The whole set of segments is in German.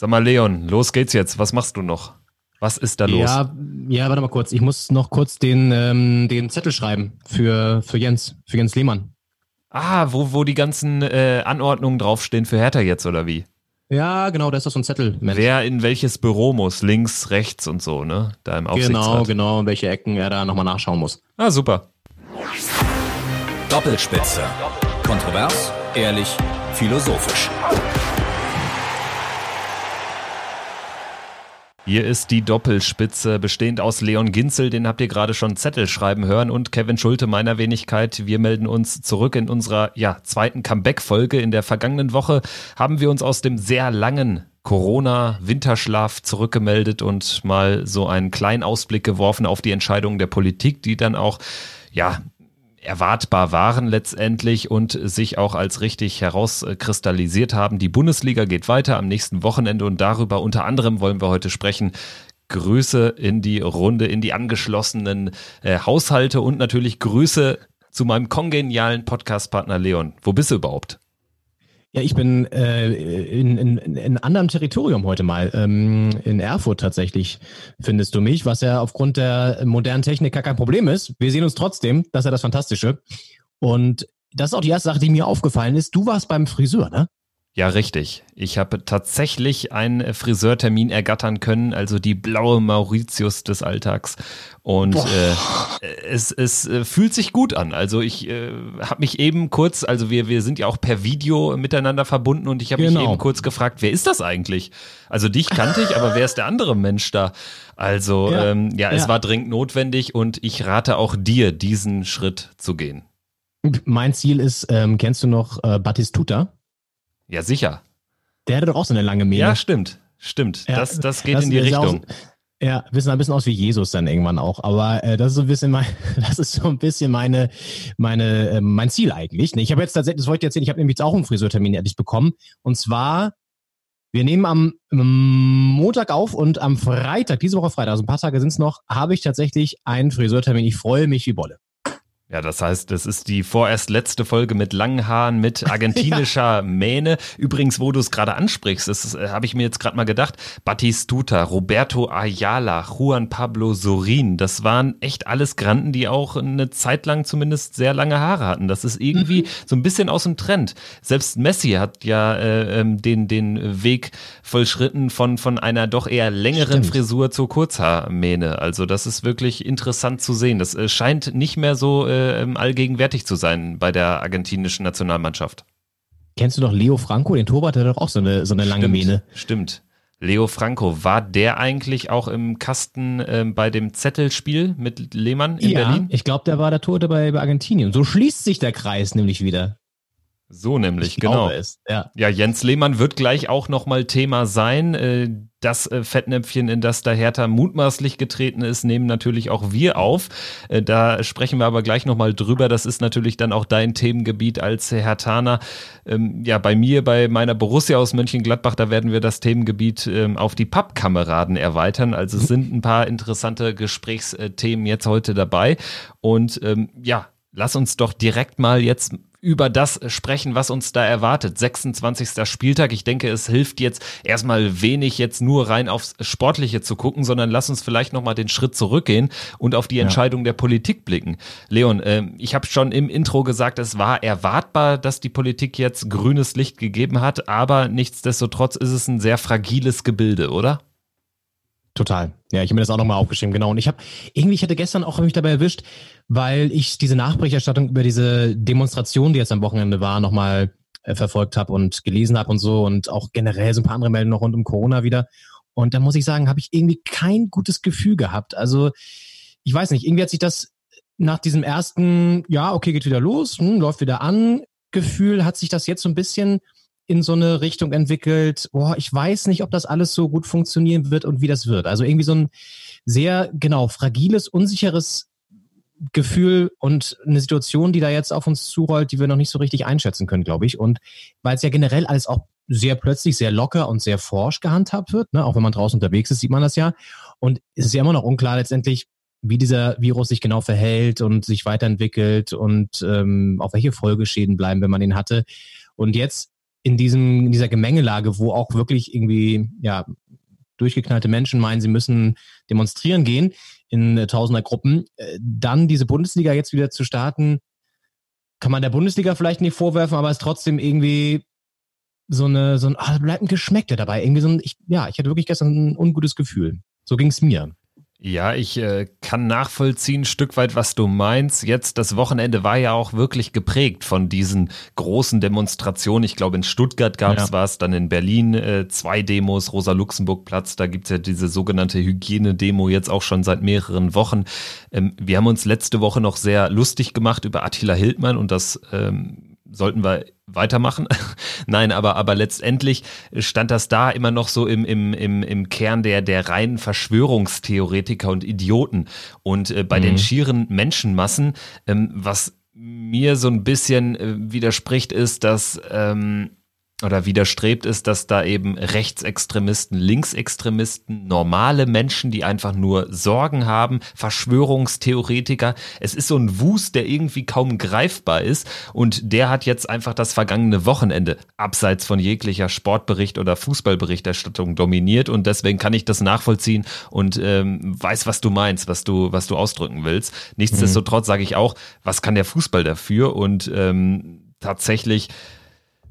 Sag mal, Leon, los geht's jetzt. Was machst du noch? Was ist da los? Ja, ja, warte mal kurz. Ich muss noch kurz den, ähm, den Zettel schreiben für, für Jens, für Jens Lehmann. Ah, wo, wo die ganzen äh, Anordnungen draufstehen für Hertha jetzt, oder wie? Ja, genau, da ist doch so ein Zettel. Mensch. Wer in welches Büro muss, links, rechts und so, ne? Da im Genau, genau, welche Ecken er da nochmal nachschauen muss. Ah, super. Doppelspitze. Kontrovers, ehrlich, philosophisch. Hier ist die Doppelspitze, bestehend aus Leon Ginzel, den habt ihr gerade schon Zettel schreiben hören, und Kevin Schulte meiner Wenigkeit. Wir melden uns zurück in unserer ja, zweiten Comeback-Folge. In der vergangenen Woche haben wir uns aus dem sehr langen Corona-Winterschlaf zurückgemeldet und mal so einen kleinen Ausblick geworfen auf die Entscheidungen der Politik, die dann auch ja, erwartbar waren letztendlich und sich auch als richtig herauskristallisiert haben. Die Bundesliga geht weiter am nächsten Wochenende und darüber unter anderem wollen wir heute sprechen. Grüße in die Runde, in die angeschlossenen äh, Haushalte und natürlich Grüße zu meinem kongenialen Podcastpartner Leon. Wo bist du überhaupt? Ja, ich bin äh, in, in, in anderem Territorium heute mal. Ähm, in Erfurt tatsächlich findest du mich, was ja aufgrund der modernen Technik gar kein Problem ist. Wir sehen uns trotzdem, das ist ja das Fantastische. Und das ist auch die erste Sache, die mir aufgefallen ist. Du warst beim Friseur, ne? Ja, richtig. Ich habe tatsächlich einen Friseurtermin ergattern können, also die blaue Mauritius des Alltags. Und äh, es, es äh, fühlt sich gut an. Also ich äh, habe mich eben kurz, also wir, wir sind ja auch per Video miteinander verbunden und ich habe genau. mich eben kurz gefragt, wer ist das eigentlich? Also dich kannte ich, aber wer ist der andere Mensch da? Also ja, ähm, ja, ja. es war dringend notwendig und ich rate auch dir, diesen Schritt zu gehen. Mein Ziel ist, ähm, kennst du noch äh, Batistuta? Ja, sicher. Der hatte doch auch so eine lange Mähne. Ja, stimmt. Stimmt. Ja, das, das geht das in die Richtung. Ja, wissen ein bisschen aus wie Jesus dann irgendwann auch. Aber äh, das ist so ein bisschen mein, das ist so ein bisschen meine, meine, äh, mein Ziel eigentlich. Ich habe jetzt tatsächlich, das wollte ich erzählen, ich habe nämlich jetzt auch einen Friseurtermin ehrlich bekommen. Und zwar, wir nehmen am Montag auf und am Freitag, diese Woche Freitag, also ein paar Tage sind es noch, habe ich tatsächlich einen Friseurtermin. Ich freue mich wie Bolle. Ja, das heißt, das ist die vorerst letzte Folge mit langen Haaren, mit argentinischer ja. Mähne. Übrigens, wo du es gerade ansprichst, das äh, habe ich mir jetzt gerade mal gedacht, Batistuta, Roberto Ayala, Juan Pablo Sorin, das waren echt alles Granden, die auch eine Zeit lang zumindest sehr lange Haare hatten. Das ist irgendwie mhm. so ein bisschen aus dem Trend. Selbst Messi hat ja äh, ähm, den, den Weg vollschritten von, von einer doch eher längeren Stimmt. Frisur zur Kurzhaarmähne. Also das ist wirklich interessant zu sehen. Das äh, scheint nicht mehr so äh, äh, allgegenwärtig zu sein bei der argentinischen Nationalmannschaft. Kennst du doch Leo Franco, den Torwart, der hat doch auch so eine, so eine lange stimmt, Mähne. Stimmt. Leo Franco, war der eigentlich auch im Kasten äh, bei dem Zettelspiel mit Lehmann in ja, Berlin? Ich glaube, der war der Tote bei, bei Argentinien. So schließt sich der Kreis nämlich wieder. So nämlich, ich genau. Es, ja. ja, Jens Lehmann wird gleich auch nochmal Thema sein. Äh, das äh, Fettnäpfchen, in das der Hertha mutmaßlich getreten ist, nehmen natürlich auch wir auf. Äh, da sprechen wir aber gleich nochmal drüber. Das ist natürlich dann auch dein Themengebiet als Hertaner. Ähm, ja, bei mir, bei meiner Borussia aus Mönchengladbach, da werden wir das Themengebiet ähm, auf die Pappkameraden erweitern. Also es sind ein paar interessante Gesprächsthemen jetzt heute dabei. Und ähm, ja, lass uns doch direkt mal jetzt über das sprechen, was uns da erwartet. 26. Spieltag. Ich denke, es hilft jetzt erstmal wenig, jetzt nur rein aufs Sportliche zu gucken, sondern lass uns vielleicht nochmal den Schritt zurückgehen und auf die Entscheidung ja. der Politik blicken. Leon, äh, ich habe schon im Intro gesagt, es war erwartbar, dass die Politik jetzt grünes Licht gegeben hat, aber nichtsdestotrotz ist es ein sehr fragiles Gebilde, oder? Total. Ja, ich habe mir das auch nochmal aufgeschrieben, genau. Und ich habe irgendwie, ich hatte gestern auch mich dabei erwischt, weil ich diese Nachberichterstattung über diese Demonstration, die jetzt am Wochenende war, nochmal äh, verfolgt habe und gelesen habe und so und auch generell so ein paar andere Meldungen noch rund um Corona wieder. Und da muss ich sagen, habe ich irgendwie kein gutes Gefühl gehabt. Also ich weiß nicht, irgendwie hat sich das nach diesem ersten, ja, okay, geht wieder los, hm, läuft wieder an, Gefühl, hat sich das jetzt so ein bisschen in so eine Richtung entwickelt, boah, ich weiß nicht, ob das alles so gut funktionieren wird und wie das wird. Also irgendwie so ein sehr, genau, fragiles, unsicheres Gefühl und eine Situation, die da jetzt auf uns zurollt, die wir noch nicht so richtig einschätzen können, glaube ich. Und weil es ja generell alles auch sehr plötzlich, sehr locker und sehr forsch gehandhabt wird, ne? auch wenn man draußen unterwegs ist, sieht man das ja. Und es ist ja immer noch unklar letztendlich, wie dieser Virus sich genau verhält und sich weiterentwickelt und ähm, auf welche Folgeschäden bleiben, wenn man ihn hatte. Und jetzt in diesem, in dieser Gemengelage, wo auch wirklich irgendwie, ja, durchgeknallte Menschen meinen, sie müssen demonstrieren gehen in äh, Tausendergruppen, äh, dann diese Bundesliga jetzt wieder zu starten, kann man der Bundesliga vielleicht nicht vorwerfen, aber es ist trotzdem irgendwie so eine, so ein, ah, bleibt ein Geschmäckle dabei. Irgendwie so ein, ich, ja, ich hatte wirklich gestern ein ungutes Gefühl. So ging es mir. Ja, ich äh, kann nachvollziehen, ein Stück weit, was du meinst. Jetzt, das Wochenende war ja auch wirklich geprägt von diesen großen Demonstrationen. Ich glaube, in Stuttgart gab es ja. was, dann in Berlin äh, zwei Demos, Rosa-Luxemburg-Platz, da gibt's ja diese sogenannte Hygienedemo jetzt auch schon seit mehreren Wochen. Ähm, wir haben uns letzte Woche noch sehr lustig gemacht über Attila Hildmann und das ähm, sollten wir weitermachen. Nein, aber, aber letztendlich stand das da immer noch so im, im, im, im Kern der, der reinen Verschwörungstheoretiker und Idioten. Und äh, bei mhm. den schieren Menschenmassen, ähm, was mir so ein bisschen äh, widerspricht, ist, dass ähm, oder widerstrebt ist, dass da eben Rechtsextremisten, Linksextremisten, normale Menschen, die einfach nur Sorgen haben, Verschwörungstheoretiker. Es ist so ein Wust, der irgendwie kaum greifbar ist und der hat jetzt einfach das vergangene Wochenende abseits von jeglicher Sportbericht oder Fußballberichterstattung dominiert und deswegen kann ich das nachvollziehen und ähm, weiß, was du meinst, was du, was du ausdrücken willst. Nichtsdestotrotz sage ich auch, was kann der Fußball dafür und ähm, tatsächlich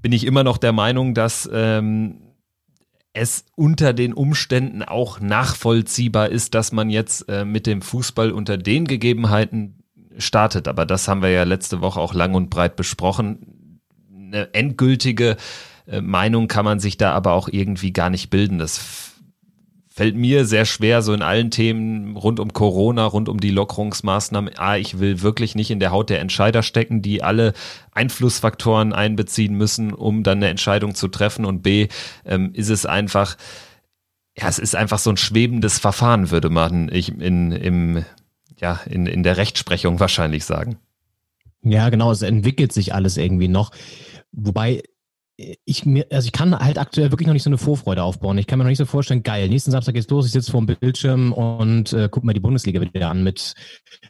bin ich immer noch der Meinung, dass ähm, es unter den Umständen auch nachvollziehbar ist, dass man jetzt äh, mit dem Fußball unter den Gegebenheiten startet. Aber das haben wir ja letzte Woche auch lang und breit besprochen. Eine endgültige äh, Meinung kann man sich da aber auch irgendwie gar nicht bilden. Das fällt mir sehr schwer, so in allen Themen rund um Corona, rund um die Lockerungsmaßnahmen. A, ich will wirklich nicht in der Haut der Entscheider stecken, die alle Einflussfaktoren einbeziehen müssen, um dann eine Entscheidung zu treffen. Und B, ähm, ist es einfach, ja, es ist einfach so ein schwebendes Verfahren, würde man ich in, im, ja, in, in der Rechtsprechung wahrscheinlich sagen. Ja, genau, es entwickelt sich alles irgendwie noch. Wobei ich mir, also ich kann halt aktuell wirklich noch nicht so eine Vorfreude aufbauen. Ich kann mir noch nicht so vorstellen, geil, nächsten Samstag geht's los, ich sitze vor dem Bildschirm und äh, guck mir die Bundesliga wieder an mit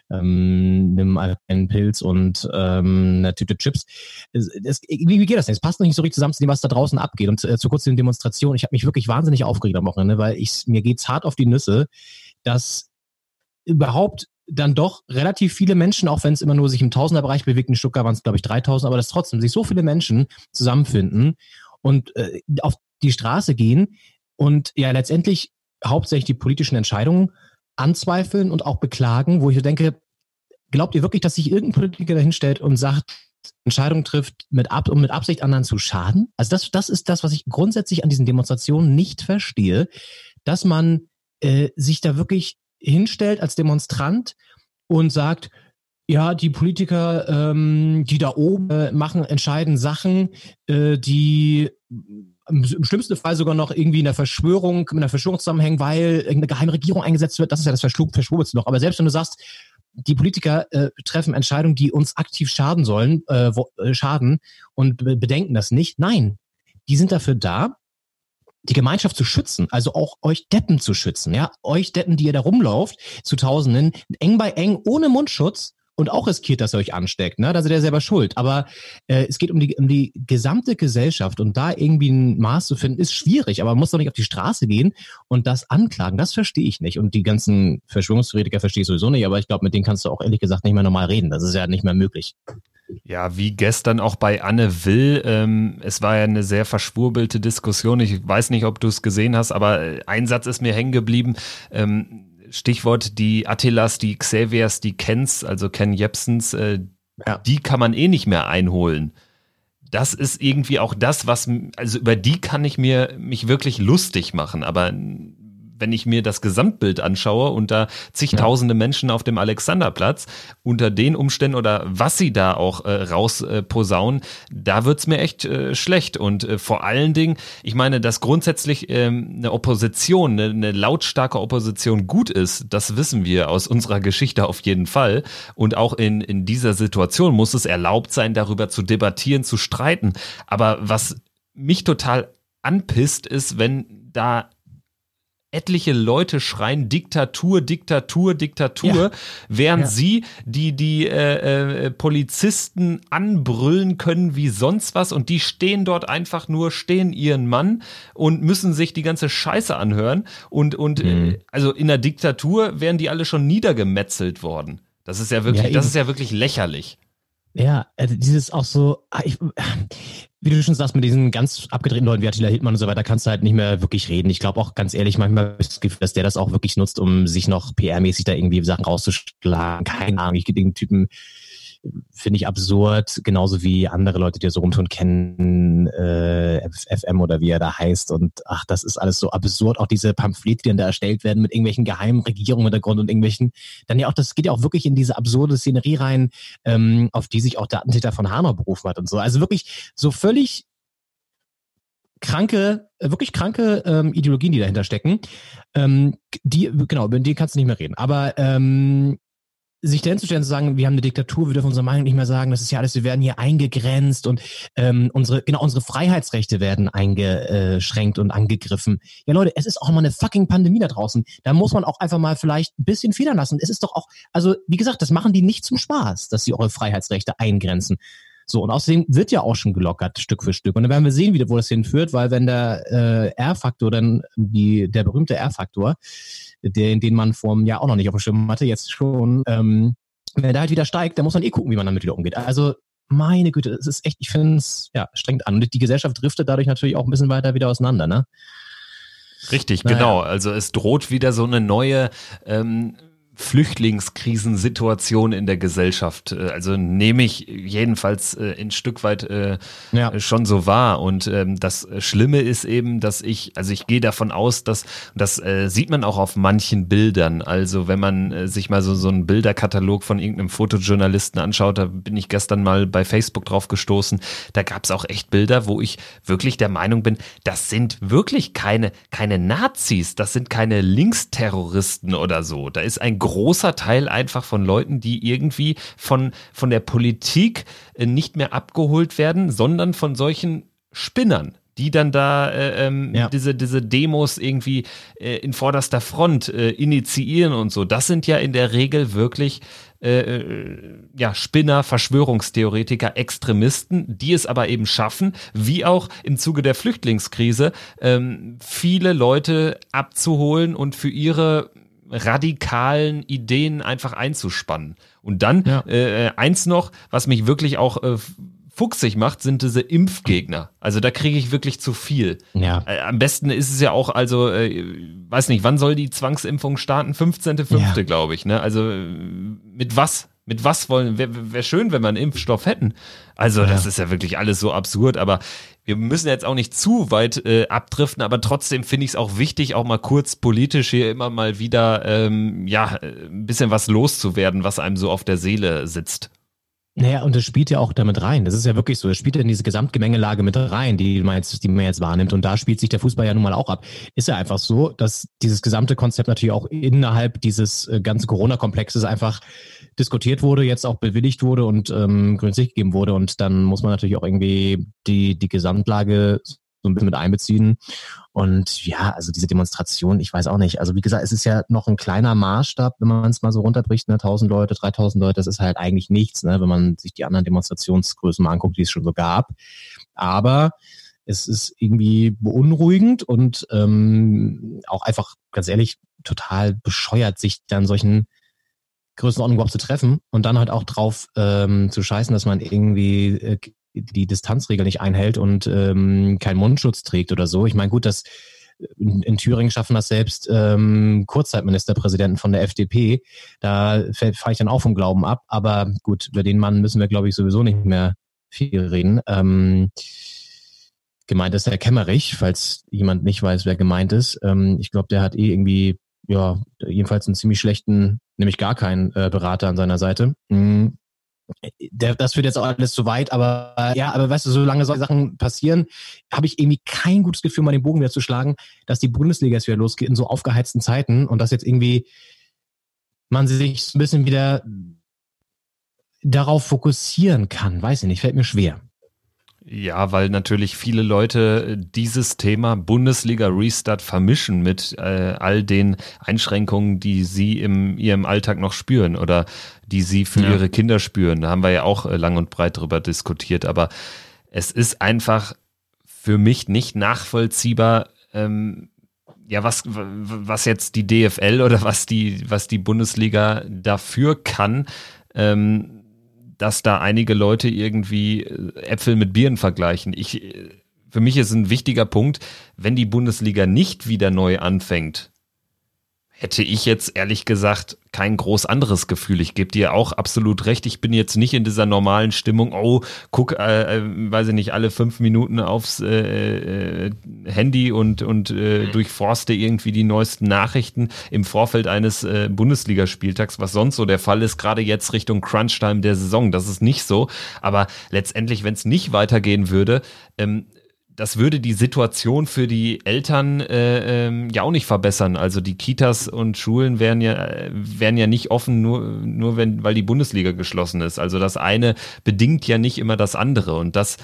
ähm, einem einen Pilz und ähm, einer Tüte Chips. Es, es, wie, wie geht das denn? Es passt noch nicht so richtig zusammen zu dem, was da draußen abgeht. Und äh, zu kurz den Demonstrationen, ich habe mich wirklich wahnsinnig aufgeregt am Wochenende, weil ich mir geht's hart auf die Nüsse, dass überhaupt dann doch relativ viele Menschen, auch wenn es immer nur sich im Tausenderbereich bewegt, in Stuttgart waren es, glaube ich, 3000, aber dass trotzdem sich so viele Menschen zusammenfinden und äh, auf die Straße gehen und ja letztendlich hauptsächlich die politischen Entscheidungen anzweifeln und auch beklagen, wo ich denke, glaubt ihr wirklich, dass sich irgendein Politiker dahinstellt und sagt, Entscheidungen trifft, mit Ab um mit Absicht anderen zu schaden? Also das, das ist das, was ich grundsätzlich an diesen Demonstrationen nicht verstehe, dass man äh, sich da wirklich hinstellt als Demonstrant und sagt, ja, die Politiker, ähm, die da oben äh, machen, entscheiden Sachen, äh, die im schlimmsten Fall sogar noch irgendwie in der Verschwörung, mit einer Verschwörung zusammenhängen, weil irgendeine geheime Regierung eingesetzt wird. Das ist ja das Verschwurzelste noch. Aber selbst wenn du sagst, die Politiker äh, treffen Entscheidungen, die uns aktiv schaden sollen, äh, wo, äh, schaden und bedenken das nicht. Nein, die sind dafür da, die Gemeinschaft zu schützen, also auch euch Deppen zu schützen, ja, euch Deppen, die ihr da rumlauft, zu Tausenden, eng bei eng, ohne Mundschutz und auch riskiert, dass ihr euch ansteckt, ne? Da seid ihr selber schuld. Aber äh, es geht um die, um die gesamte Gesellschaft und da irgendwie ein Maß zu finden, ist schwierig, aber man muss doch nicht auf die Straße gehen und das anklagen. Das verstehe ich nicht. Und die ganzen Verschwörungstheoretiker verstehe ich sowieso nicht, aber ich glaube, mit denen kannst du auch ehrlich gesagt nicht mehr normal reden. Das ist ja nicht mehr möglich. Ja, wie gestern auch bei Anne Will. Ähm, es war ja eine sehr verschwurbelte Diskussion. Ich weiß nicht, ob du es gesehen hast, aber äh, ein Satz ist mir hängen geblieben. Ähm, Stichwort die Attilas, die Xaviers, die Kens, also Ken Jepsens, äh, ja. die kann man eh nicht mehr einholen. Das ist irgendwie auch das, was, also über die kann ich mir mich wirklich lustig machen, aber wenn ich mir das Gesamtbild anschaue und da zigtausende ja. Menschen auf dem Alexanderplatz unter den Umständen oder was sie da auch äh, rausposaunen, äh, da wird's mir echt äh, schlecht. Und äh, vor allen Dingen, ich meine, dass grundsätzlich ähm, eine Opposition, eine, eine lautstarke Opposition gut ist, das wissen wir aus unserer Geschichte auf jeden Fall. Und auch in, in dieser Situation muss es erlaubt sein, darüber zu debattieren, zu streiten. Aber was mich total anpisst, ist, wenn da etliche Leute schreien Diktatur, Diktatur, Diktatur, ja. während ja. sie die, die äh, äh, Polizisten anbrüllen können wie sonst was und die stehen dort einfach nur, stehen ihren Mann und müssen sich die ganze Scheiße anhören. Und, und äh, mhm. äh, also in der Diktatur wären die alle schon niedergemetzelt worden. Das ist ja wirklich, ja, das ist ja wirklich lächerlich. Ja, also dieses auch so, ah, ich, wie du schon sagst, mit diesen ganz abgedrehten Leuten wie Attila Hildmann und so weiter kannst du halt nicht mehr wirklich reden. Ich glaube auch ganz ehrlich, manchmal das Gefühl, dass der das auch wirklich nutzt, um sich noch PR-mäßig da irgendwie Sachen rauszuschlagen. Keine Ahnung, ich den Typen finde ich absurd, genauso wie andere Leute, die so rumtun, kennen äh, FM oder wie er da heißt. Und ach, das ist alles so absurd. Auch diese Pamphlete, die dann da erstellt werden mit irgendwelchen geheimen Regierungen im Hintergrund und irgendwelchen, dann ja auch, das geht ja auch wirklich in diese absurde Szenerie rein, ähm, auf die sich auch der Attentäter von Hanau berufen hat und so. Also wirklich so völlig kranke, wirklich kranke ähm, Ideologien, die dahinter stecken. Ähm, die, genau, über die kannst du nicht mehr reden. Aber ähm, sich dahin zu stellen, zu sagen, wir haben eine Diktatur, wir dürfen unsere Meinung nicht mehr sagen, das ist ja alles, wir werden hier eingegrenzt und ähm, unsere, genau, unsere Freiheitsrechte werden eingeschränkt und angegriffen. Ja, Leute, es ist auch mal eine fucking Pandemie da draußen. Da muss man auch einfach mal vielleicht ein bisschen federn lassen. Es ist doch auch, also wie gesagt, das machen die nicht zum Spaß, dass sie eure Freiheitsrechte eingrenzen. So, und außerdem wird ja auch schon gelockert, Stück für Stück. Und dann werden wir sehen, wie, wo das hinführt, weil wenn der äh, R-Faktor dann, die, der berühmte R-Faktor, den, den man vor einem Jahr auch noch nicht auf dem Schirm hatte, jetzt schon, ähm, wenn der halt wieder steigt, dann muss man eh gucken, wie man damit wieder umgeht. Also meine Güte, es ist echt, ich finde es ja strengt an. Und die Gesellschaft driftet dadurch natürlich auch ein bisschen weiter wieder auseinander, ne? Richtig, naja. genau. Also es droht wieder so eine neue ähm, Flüchtlingskrisensituation in der Gesellschaft. Äh, also nehme ich jedenfalls äh, ein Stück weit äh, ja. schon so wahr. Und ähm, das Schlimme ist eben, dass ich, also ich gehe davon aus, dass das äh, sieht man auch auf manchen Bildern. Also wenn man äh, sich mal so, so einen Bilderkatalog von irgendeinem Fotojournalisten anschaut, da bin ich gestern mal bei Facebook drauf gestoßen, da gab es auch echt Bilder, wo ich wirklich der Meinung bin, das sind wirklich keine, keine Nazis, das sind keine Linksterroristen oder so. Da ist ein großer Teil einfach von Leuten, die irgendwie von, von der Politik äh, nicht mehr abgeholt werden, sondern von solchen Spinnern, die dann da äh, ähm, ja. diese, diese Demos irgendwie äh, in vorderster Front äh, initiieren und so. Das sind ja in der Regel wirklich äh, äh, ja, Spinner, Verschwörungstheoretiker, Extremisten, die es aber eben schaffen, wie auch im Zuge der Flüchtlingskrise, ähm, viele Leute abzuholen und für ihre radikalen Ideen einfach einzuspannen. Und dann ja. äh, eins noch, was mich wirklich auch äh, fuchsig macht, sind diese Impfgegner. Also da kriege ich wirklich zu viel. Ja. Äh, am besten ist es ja auch, also, äh, weiß nicht, wann soll die Zwangsimpfung starten? 15.05. Ja. glaube ich. Ne? Also äh, mit was? Mit was wollen? Wäre wär schön, wenn wir einen Impfstoff hätten. Also ja. das ist ja wirklich alles so absurd. Aber wir müssen jetzt auch nicht zu weit äh, abdriften, aber trotzdem finde ich es auch wichtig, auch mal kurz politisch hier immer mal wieder ähm, ja ein bisschen was loszuwerden, was einem so auf der Seele sitzt. Naja, und das spielt ja auch damit rein. Das ist ja wirklich so. Es spielt ja in diese Gesamtgemengelage mit rein, die man jetzt, die man jetzt wahrnimmt. Und da spielt sich der Fußball ja nun mal auch ab. Ist ja einfach so, dass dieses gesamte Konzept natürlich auch innerhalb dieses äh, ganzen Corona-Komplexes einfach diskutiert wurde, jetzt auch bewilligt wurde und ähm, grünes Licht gegeben wurde. Und dann muss man natürlich auch irgendwie die, die Gesamtlage so ein bisschen mit einbeziehen. Und ja, also diese Demonstration, ich weiß auch nicht. Also wie gesagt, es ist ja noch ein kleiner Maßstab, wenn man es mal so runterbricht, ne? 1000 Leute, 3000 Leute, das ist halt eigentlich nichts, ne? wenn man sich die anderen Demonstrationsgrößen mal anguckt, die es schon so gab. Aber es ist irgendwie beunruhigend und ähm, auch einfach, ganz ehrlich, total bescheuert, sich dann solchen Größenordnungen überhaupt zu treffen und dann halt auch drauf ähm, zu scheißen, dass man irgendwie äh, die Distanzregel nicht einhält und ähm, keinen Mundschutz trägt oder so. Ich meine, gut, dass in, in Thüringen schaffen das selbst ähm, Kurzzeitministerpräsidenten von der FDP. Da fahre ich dann auch vom Glauben ab. Aber gut, über den Mann müssen wir, glaube ich, sowieso nicht mehr viel reden. Ähm, gemeint ist Herr Kemmerich, falls jemand nicht weiß, wer gemeint ist. Ähm, ich glaube, der hat eh irgendwie, ja, jedenfalls einen ziemlich schlechten, nämlich gar keinen äh, Berater an seiner Seite. Mhm der, das führt jetzt auch alles zu weit, aber ja, aber weißt du, solange solche Sachen passieren, habe ich irgendwie kein gutes Gefühl, mal den Bogen wieder zu schlagen, dass die Bundesliga jetzt wieder losgeht in so aufgeheizten Zeiten und dass jetzt irgendwie man sich ein bisschen wieder darauf fokussieren kann. Weiß ich nicht, fällt mir schwer. Ja, weil natürlich viele Leute dieses Thema Bundesliga Restart vermischen mit äh, all den Einschränkungen, die sie im ihrem Alltag noch spüren oder die sie für ja. ihre Kinder spüren. Da haben wir ja auch äh, lang und breit drüber diskutiert. Aber es ist einfach für mich nicht nachvollziehbar, ähm, ja, was, was jetzt die DFL oder was die, was die Bundesliga dafür kann, ähm, dass da einige Leute irgendwie äh, Äpfel mit Bieren vergleichen. Ich, äh, für mich ist ein wichtiger Punkt, wenn die Bundesliga nicht wieder neu anfängt, hätte ich jetzt ehrlich gesagt kein groß anderes Gefühl. Ich gebe dir auch absolut recht. Ich bin jetzt nicht in dieser normalen Stimmung, oh, guck, äh, äh, weiß ich nicht, alle fünf Minuten aufs äh, äh, Handy und, und äh, mhm. durchforste irgendwie die neuesten Nachrichten im Vorfeld eines äh, Bundesligaspieltags, was sonst so der Fall ist, gerade jetzt Richtung Crunchtime der Saison. Das ist nicht so. Aber letztendlich, wenn es nicht weitergehen würde, ähm, das würde die Situation für die Eltern äh, ähm, ja auch nicht verbessern. Also die Kitas und Schulen wären ja wären ja nicht offen, nur nur wenn weil die Bundesliga geschlossen ist. Also das eine bedingt ja nicht immer das andere und das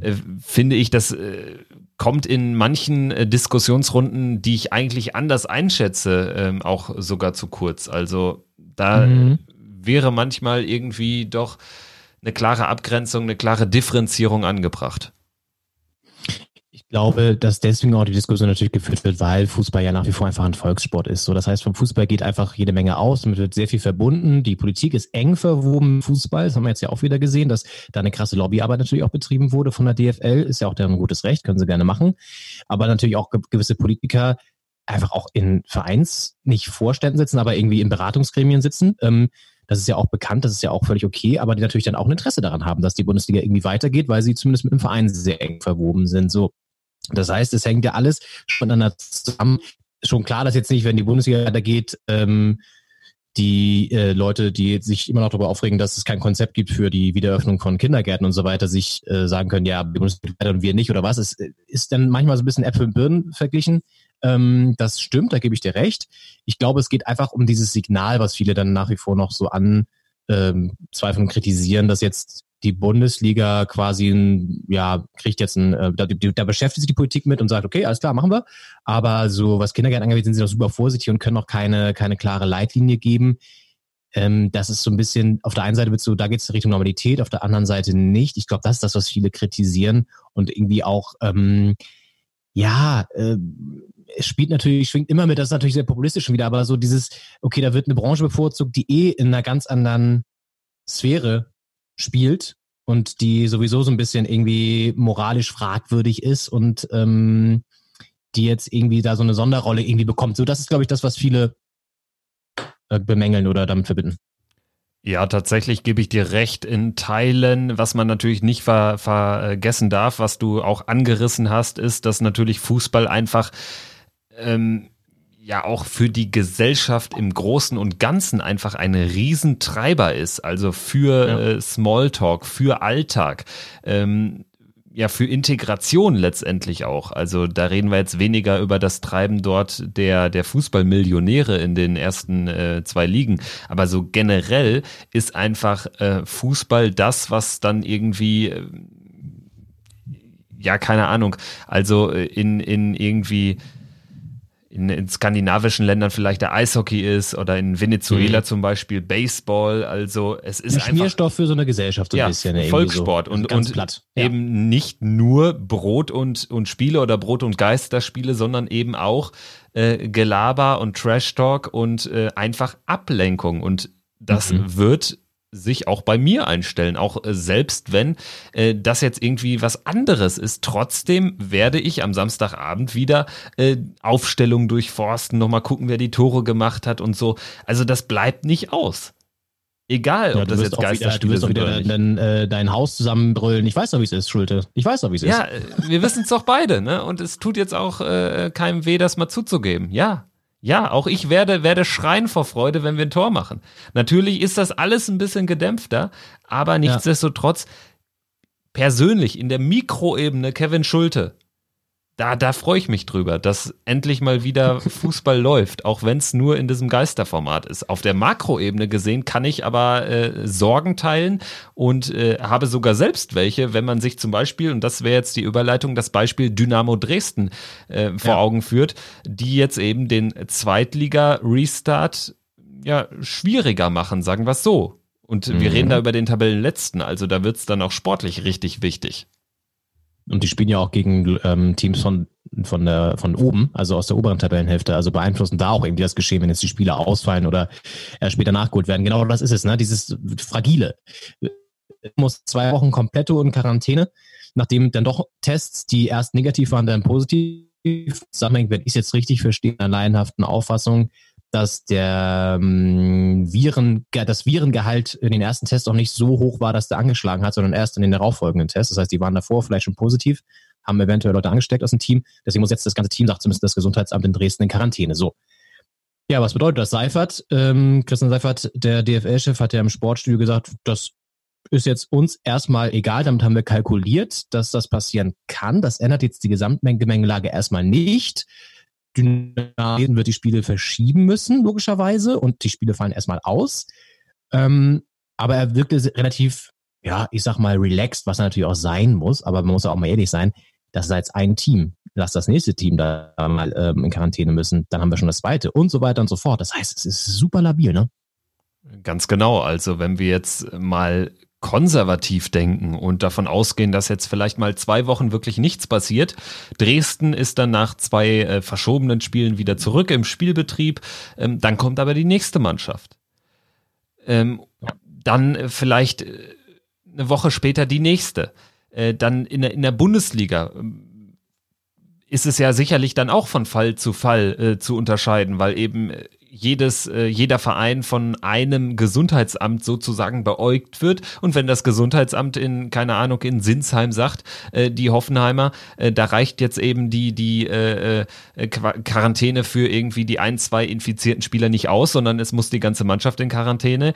äh, finde ich, das äh, kommt in manchen äh, Diskussionsrunden, die ich eigentlich anders einschätze, äh, auch sogar zu kurz. Also da mhm. wäre manchmal irgendwie doch eine klare Abgrenzung, eine klare Differenzierung angebracht. Glaube, dass deswegen auch die Diskussion natürlich geführt wird, weil Fußball ja nach wie vor einfach ein Volkssport ist. So, das heißt, vom Fußball geht einfach jede Menge aus, damit wird sehr viel verbunden. Die Politik ist eng verwoben mit Fußball. Das haben wir jetzt ja auch wieder gesehen, dass da eine krasse Lobbyarbeit natürlich auch betrieben wurde von der DFL. Ist ja auch deren gutes Recht, können sie gerne machen. Aber natürlich auch gewisse Politiker einfach auch in Vereins, nicht Vorständen sitzen, aber irgendwie in Beratungsgremien sitzen. Ähm, das ist ja auch bekannt, das ist ja auch völlig okay, aber die natürlich dann auch ein Interesse daran haben, dass die Bundesliga irgendwie weitergeht, weil sie zumindest mit dem Verein sehr eng verwoben sind. So, das heißt, es hängt ja alles miteinander zusammen. Schon klar, dass jetzt nicht, wenn die Bundesliga weitergeht, ähm, die äh, Leute, die sich immer noch darüber aufregen, dass es kein Konzept gibt für die Wiedereröffnung von Kindergärten und so weiter, sich äh, sagen können, ja, die Bundesliga weiter und wir nicht oder was. Es ist dann manchmal so ein bisschen Äpfel und Birnen verglichen. Ähm, das stimmt, da gebe ich dir recht. Ich glaube, es geht einfach um dieses Signal, was viele dann nach wie vor noch so an ähm, zweifeln und kritisieren, dass jetzt die Bundesliga quasi ein, ja, kriegt jetzt ein, äh, da, da beschäftigt sich die Politik mit und sagt, okay, alles klar, machen wir. Aber so was Kindergärten angeht, sind sie noch super vorsichtig und können auch keine, keine klare Leitlinie geben. Ähm, das ist so ein bisschen, auf der einen Seite wird so, da geht es Richtung Normalität, auf der anderen Seite nicht. Ich glaube, das ist das, was viele kritisieren und irgendwie auch, ähm, ja, äh, es spielt natürlich, schwingt immer mit, das ist natürlich sehr populistisch schon wieder, aber so dieses, okay, da wird eine Branche bevorzugt, die eh in einer ganz anderen Sphäre spielt und die sowieso so ein bisschen irgendwie moralisch fragwürdig ist und ähm, die jetzt irgendwie da so eine Sonderrolle irgendwie bekommt. So, das ist, glaube ich, das, was viele äh, bemängeln oder damit verbinden. Ja, tatsächlich gebe ich dir recht in Teilen. Was man natürlich nicht ver vergessen darf, was du auch angerissen hast, ist, dass natürlich Fußball einfach ähm, ja auch für die Gesellschaft im Großen und Ganzen einfach ein Riesentreiber ist. Also für ja. äh, Smalltalk, für Alltag. Ähm, ja, für Integration letztendlich auch. Also da reden wir jetzt weniger über das Treiben dort der, der Fußballmillionäre in den ersten äh, zwei Ligen. Aber so generell ist einfach äh, Fußball das, was dann irgendwie, äh, ja, keine Ahnung, also äh, in, in irgendwie in, in skandinavischen Ländern vielleicht der Eishockey ist oder in Venezuela mhm. zum Beispiel Baseball. Also es ist ein einfach Schmierstoff für so eine Gesellschaft so ein ja, bisschen. Volkssport so. und, und platt. Ja. eben nicht nur Brot und, und Spiele oder Brot und Geisterspiele, sondern eben auch äh, Gelaber und Trash Talk und äh, einfach Ablenkung. Und das mhm. wird sich auch bei mir einstellen, auch äh, selbst wenn äh, das jetzt irgendwie was anderes ist. Trotzdem werde ich am Samstagabend wieder äh, Aufstellungen durchforsten, nochmal gucken, wer die Tore gemacht hat und so. Also das bleibt nicht aus. Egal, ja, ob das jetzt Geisterspiele sind oder nicht. Dann, äh, dein Haus zusammenbrüllen. Ich weiß doch, wie es ist, Schulte. Ich weiß doch, wie es ist. Ja, äh, wir wissen es doch beide, ne? Und es tut jetzt auch äh, keinem weh, das mal zuzugeben. Ja, ja, auch ich werde, werde schreien vor Freude, wenn wir ein Tor machen. Natürlich ist das alles ein bisschen gedämpfter, aber nichtsdestotrotz persönlich in der Mikroebene Kevin Schulte da, da freue ich mich drüber, dass endlich mal wieder Fußball läuft, auch wenn es nur in diesem Geisterformat ist. Auf der Makroebene gesehen kann ich aber äh, Sorgen teilen und äh, habe sogar selbst welche, wenn man sich zum Beispiel, und das wäre jetzt die Überleitung, das Beispiel Dynamo Dresden äh, vor ja. Augen führt, die jetzt eben den Zweitliga-Restart ja schwieriger machen, sagen wir es so. Und mhm. wir reden da über den Tabellenletzten, also da wird es dann auch sportlich richtig wichtig. Und die spielen ja auch gegen ähm, Teams von, von, der, von oben, also aus der oberen Tabellenhälfte. Also beeinflussen da auch irgendwie das Geschehen, wenn jetzt die Spieler ausfallen oder äh, später nachgeholt werden. Genau das ist es, ne? Dieses Fragile. Muss zwei Wochen komplett in Quarantäne, nachdem dann doch Tests, die erst negativ waren, dann positiv zusammenhängen, wenn ich es jetzt richtig verstehe, in einer laienhaften Auffassung, dass der ähm, Viren, das Virengehalt in den ersten Tests auch nicht so hoch war, dass der angeschlagen hat, sondern erst in den darauffolgenden Tests. Das heißt, die waren davor vielleicht schon positiv, haben eventuell Leute angesteckt aus dem Team. Deswegen muss jetzt das ganze Team, sagt zumindest das Gesundheitsamt in Dresden, in Quarantäne. So. Ja, was bedeutet das? Seifert, ähm, Christian Seifert, der DFL-Chef, hat ja im Sportstudio gesagt, das ist jetzt uns erstmal egal, damit haben wir kalkuliert, dass das passieren kann. Das ändert jetzt die Gesamtgemengelage erstmal nicht. Dynamiten wird die Spiele verschieben müssen, logischerweise, und die Spiele fallen erstmal aus. Ähm, aber er wirkte relativ, ja, ich sag mal, relaxed, was er natürlich auch sein muss, aber man muss auch mal ehrlich sein, das ist jetzt ein Team. Lass das nächste Team da mal ähm, in Quarantäne müssen, dann haben wir schon das zweite und so weiter und so fort. Das heißt, es ist super labil, ne? Ganz genau. Also wenn wir jetzt mal konservativ denken und davon ausgehen, dass jetzt vielleicht mal zwei Wochen wirklich nichts passiert. Dresden ist dann nach zwei äh, verschobenen Spielen wieder zurück im Spielbetrieb. Ähm, dann kommt aber die nächste Mannschaft. Ähm, dann äh, vielleicht äh, eine Woche später die nächste. Äh, dann in der, in der Bundesliga ähm, ist es ja sicherlich dann auch von Fall zu Fall äh, zu unterscheiden, weil eben äh, jedes, äh, jeder Verein von einem Gesundheitsamt sozusagen beäugt wird. Und wenn das Gesundheitsamt in, keine Ahnung, in Sinsheim sagt, äh, die Hoffenheimer, äh, da reicht jetzt eben die, die äh, äh, Quarantäne für irgendwie die ein, zwei infizierten Spieler nicht aus, sondern es muss die ganze Mannschaft in Quarantäne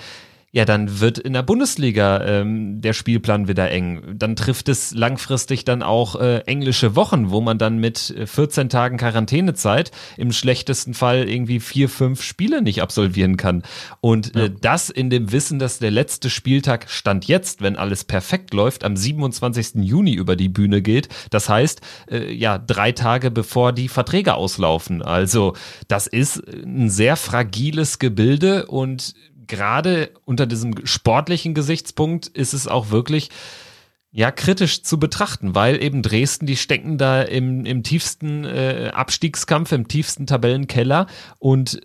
ja, dann wird in der Bundesliga ähm, der Spielplan wieder eng. Dann trifft es langfristig dann auch äh, englische Wochen, wo man dann mit 14 äh, Tagen Quarantänezeit im schlechtesten Fall irgendwie vier, fünf Spiele nicht absolvieren kann. Und äh, ja. äh, das in dem Wissen, dass der letzte Spieltag Stand jetzt, wenn alles perfekt läuft, am 27. Juni über die Bühne geht. Das heißt, äh, ja, drei Tage bevor die Verträge auslaufen. Also das ist ein sehr fragiles Gebilde und gerade unter diesem sportlichen Gesichtspunkt ist es auch wirklich ja kritisch zu betrachten, weil eben Dresden, die stecken da im, im tiefsten äh, Abstiegskampf, im tiefsten Tabellenkeller und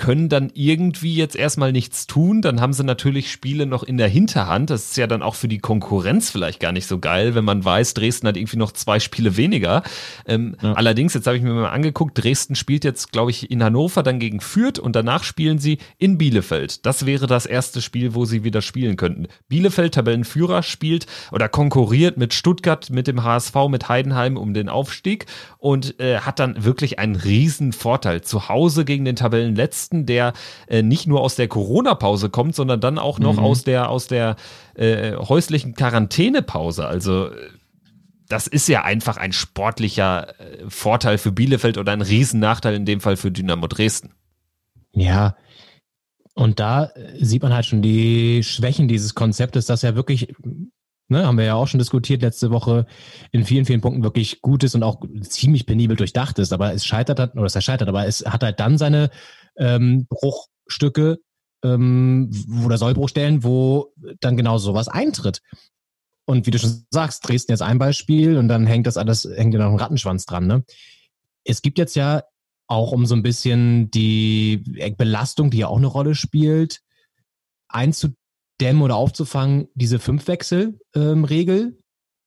können dann irgendwie jetzt erstmal nichts tun. Dann haben sie natürlich Spiele noch in der Hinterhand. Das ist ja dann auch für die Konkurrenz vielleicht gar nicht so geil, wenn man weiß, Dresden hat irgendwie noch zwei Spiele weniger. Ähm, ja. Allerdings, jetzt habe ich mir mal angeguckt, Dresden spielt jetzt, glaube ich, in Hannover dann gegen Fürth und danach spielen sie in Bielefeld. Das wäre das erste Spiel, wo sie wieder spielen könnten. Bielefeld, Tabellenführer, spielt oder konkurriert mit Stuttgart, mit dem HSV, mit Heidenheim um den Aufstieg und äh, hat dann wirklich einen riesen Vorteil. Zu Hause gegen den Tabellenletzten Westen, der äh, nicht nur aus der Corona-Pause kommt, sondern dann auch noch mhm. aus der, aus der äh, häuslichen Quarantänepause. Also äh, das ist ja einfach ein sportlicher äh, Vorteil für Bielefeld oder ein Riesennachteil in dem Fall für Dynamo Dresden. Ja, und da äh, sieht man halt schon die Schwächen dieses Konzeptes, das ja wirklich, ne, haben wir ja auch schon diskutiert letzte Woche, in vielen, vielen Punkten wirklich gut ist und auch ziemlich penibel durchdacht ist. Aber es scheitert, oder es scheitert, aber es hat halt dann seine ähm, Bruchstücke ähm, oder Sollbruchstellen, wo dann genau sowas eintritt. Und wie du schon sagst, Dresden jetzt ein Beispiel und dann hängt das alles, hängt ja noch ein Rattenschwanz dran. Ne? Es gibt jetzt ja auch um so ein bisschen die Belastung, die ja auch eine Rolle spielt, einzudämmen oder aufzufangen, diese Fünfwechsel-Regel, ähm,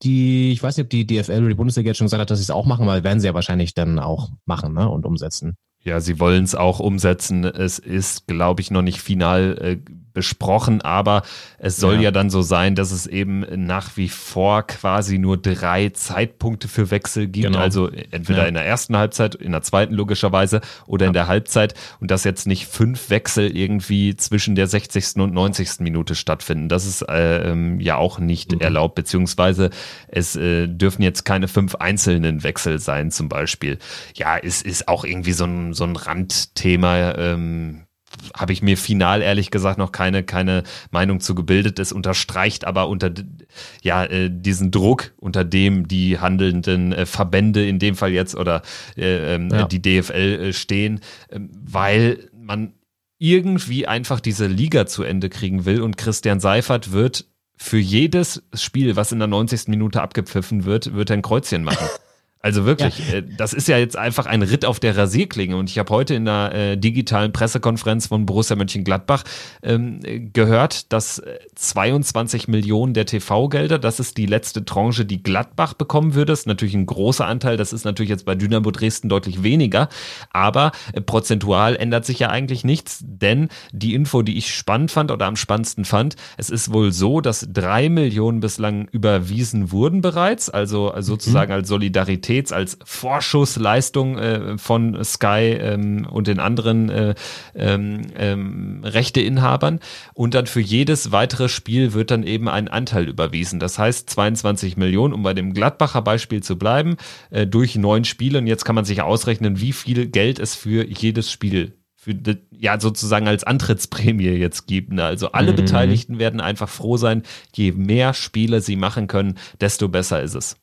die, ich weiß nicht, ob die DFL oder die Bundesliga jetzt schon gesagt hat, dass sie es auch machen, weil werden sie ja wahrscheinlich dann auch machen ne, und umsetzen. Ja, sie wollen es auch umsetzen. Es ist, glaube ich, noch nicht final äh, besprochen, aber es soll ja. ja. dann so sein, dass es eben nach wie vor quasi nur drei Zeitpunkte für Wechsel gibt. Genau. Also entweder ja. in der ersten Halbzeit, in der zweiten logischerweise oder ja. in der Halbzeit und dass jetzt nicht fünf Wechsel irgendwie zwischen der 60. und 90. Minute stattfinden. Das ist äh, ähm, ja auch nicht mhm. erlaubt, beziehungsweise es äh, dürfen jetzt keine fünf einzelnen Wechsel sein zum Beispiel. Ja, es ist auch irgendwie so ein, so ein Randthema. Ähm, habe ich mir final ehrlich gesagt noch keine keine Meinung zu gebildet. Es unterstreicht aber unter ja äh, diesen Druck, unter dem die handelnden äh, Verbände in dem Fall jetzt oder äh, ähm, ja. die DFL äh, stehen, äh, weil man irgendwie einfach diese Liga zu Ende kriegen will und Christian Seifert wird für jedes Spiel, was in der 90. Minute abgepfiffen wird, wird er ein Kreuzchen machen. Also wirklich, ja. äh, das ist ja jetzt einfach ein Ritt auf der Rasierklinge. Und ich habe heute in der äh, digitalen Pressekonferenz von Borussia Mönchengladbach ähm, gehört, dass 22 äh, Millionen der TV-Gelder, das ist die letzte Tranche, die Gladbach bekommen würde. Das ist natürlich ein großer Anteil. Das ist natürlich jetzt bei Dynamo Dresden deutlich weniger. Aber äh, prozentual ändert sich ja eigentlich nichts, denn die Info, die ich spannend fand oder am spannendsten fand, es ist wohl so, dass drei Millionen bislang überwiesen wurden bereits, also sozusagen mhm. als Solidarität Qualitäts als Vorschussleistung äh, von Sky ähm, und den anderen äh, ähm, ähm, Rechteinhabern. Und dann für jedes weitere Spiel wird dann eben ein Anteil überwiesen. Das heißt 22 Millionen, um bei dem Gladbacher Beispiel zu bleiben, äh, durch neun Spiele. Und jetzt kann man sich ausrechnen, wie viel Geld es für jedes Spiel für ja sozusagen als Antrittsprämie jetzt gibt. Ne? Also alle mhm. Beteiligten werden einfach froh sein, je mehr Spiele sie machen können, desto besser ist es.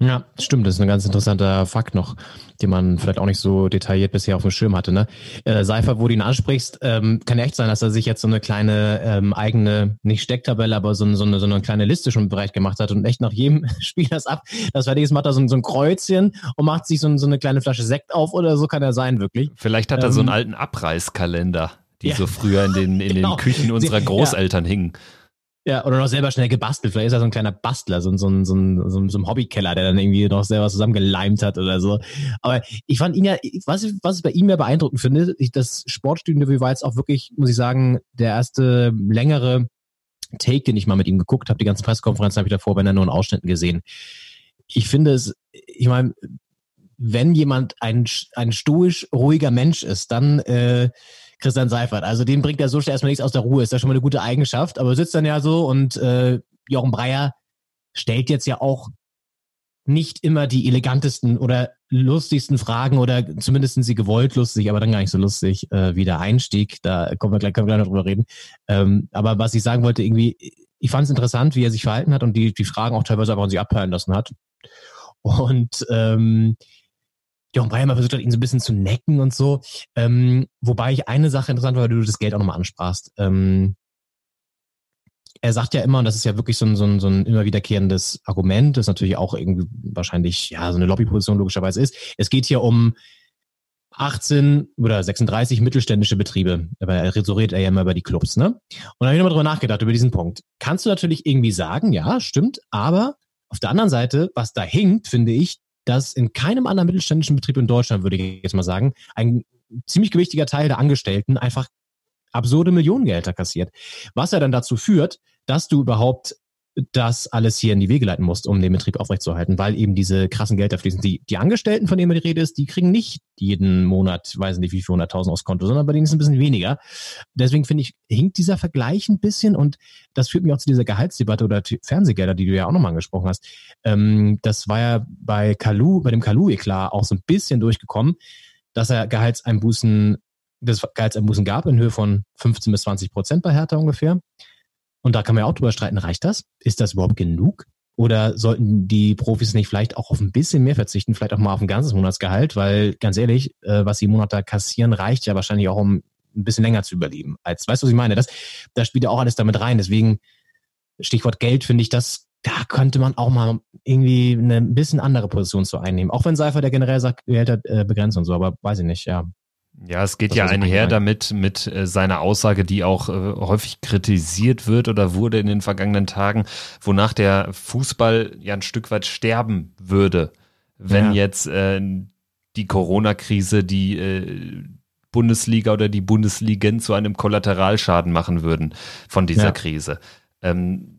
Ja, stimmt. Das ist ein ganz interessanter Fakt noch, den man vielleicht auch nicht so detailliert bisher auf dem Schirm hatte. Ne? Äh, Seifer, wo du ihn ansprichst, ähm, kann echt sein, dass er sich jetzt so eine kleine ähm, eigene, nicht Stecktabelle, aber so, so, eine, so eine kleine Liste schon bereit gemacht hat und echt nach jedem Spiel das ab. Das fertig ist, macht er so, so ein Kreuzchen und macht sich so, so eine kleine Flasche Sekt auf oder so kann er sein, wirklich. Vielleicht hat er ähm, so einen alten Abreißkalender, die ja. so früher in den, in genau. den Küchen unserer Großeltern ja. hingen. Ja, oder noch selber schnell gebastelt. Vielleicht ist er so ein kleiner Bastler, so, so, so, so, so, so ein Hobbykeller, der dann irgendwie noch selber zusammengeleimt hat oder so. Aber ich fand ihn ja, was ich, was ich bei ihm ja beeindruckend finde, ich, das Sportstudio war jetzt auch wirklich, muss ich sagen, der erste längere Take, den ich mal mit ihm geguckt habe. Die ganzen Pressekonferenzen habe ich davor bei nur in Ausschnitten gesehen. Ich finde es, ich meine, wenn jemand ein, ein stoisch ruhiger Mensch ist, dann äh, Christian Seifert. Also den bringt er so schnell erstmal nichts aus der Ruhe. Ist ja schon mal eine gute Eigenschaft. Aber sitzt dann ja so und äh, Jochen Breyer stellt jetzt ja auch nicht immer die elegantesten oder lustigsten Fragen oder zumindest sie gewollt lustig, aber dann gar nicht so lustig äh, wie der Einstieg. Da kommen wir gleich, können wir gleich noch drüber reden. Ähm, aber was ich sagen wollte, irgendwie, ich fand es interessant, wie er sich verhalten hat und die, die Fragen auch teilweise einfach an sich abhören lassen hat. Und ähm, Jochen Breyer versucht hat, ihn so ein bisschen zu necken und so. Ähm, wobei ich eine Sache interessant war, weil du das Geld auch nochmal ansprachst. Ähm, er sagt ja immer, und das ist ja wirklich so ein, so ein, so ein immer wiederkehrendes Argument, das natürlich auch irgendwie wahrscheinlich ja so eine Lobbyposition logischerweise ist. Es geht hier um 18 oder 36 mittelständische Betriebe. Aber so redet er ja immer über die Clubs, ne? Und da habe ich nochmal drüber nachgedacht, über diesen Punkt. Kannst du natürlich irgendwie sagen, ja, stimmt, aber auf der anderen Seite, was da hinkt, finde ich, dass in keinem anderen mittelständischen Betrieb in Deutschland, würde ich jetzt mal sagen, ein ziemlich gewichtiger Teil der Angestellten einfach absurde Millionengehälter kassiert. Was ja dann dazu führt, dass du überhaupt das alles hier in die Wege leiten musst, um den Betrieb aufrechtzuerhalten, weil eben diese krassen Gelder fließen. Die, die Angestellten, von denen die Rede ist, die kriegen nicht jeden Monat, weiß nicht wie viel, 100.000 aufs Konto, sondern bei denen ist es ein bisschen weniger. Deswegen finde ich, hinkt dieser Vergleich ein bisschen und das führt mich auch zu dieser Gehaltsdebatte oder Fernsehgelder, die du ja auch nochmal angesprochen hast. Ähm, das war ja bei Kalu, bei dem Kalu-Eklat auch so ein bisschen durchgekommen, dass er Gehaltseinbußen, das Gehaltseinbußen gab in Höhe von 15 bis 20 Prozent bei Hertha ungefähr. Und da kann man ja auch drüber streiten, reicht das? Ist das überhaupt genug? Oder sollten die Profis nicht vielleicht auch auf ein bisschen mehr verzichten, vielleicht auch mal auf ein ganzes Monatsgehalt? Weil ganz ehrlich, äh, was sie im Monat da kassieren, reicht ja wahrscheinlich auch, um ein bisschen länger zu überleben. Als, weißt du, was ich meine? Das, das spielt ja auch alles damit rein. Deswegen, Stichwort Geld, finde ich, das, da könnte man auch mal irgendwie eine bisschen andere Position zu einnehmen. Auch wenn Seifer der generell sagt, Gehälter äh, begrenzt und so, aber weiß ich nicht, ja. Ja, es geht das ja einher damit mit äh, seiner Aussage, die auch äh, häufig kritisiert wird oder wurde in den vergangenen Tagen, wonach der Fußball ja ein Stück weit sterben würde, wenn ja. jetzt äh, die Corona-Krise die äh, Bundesliga oder die Bundesligen zu einem Kollateralschaden machen würden von dieser ja. Krise. Ähm,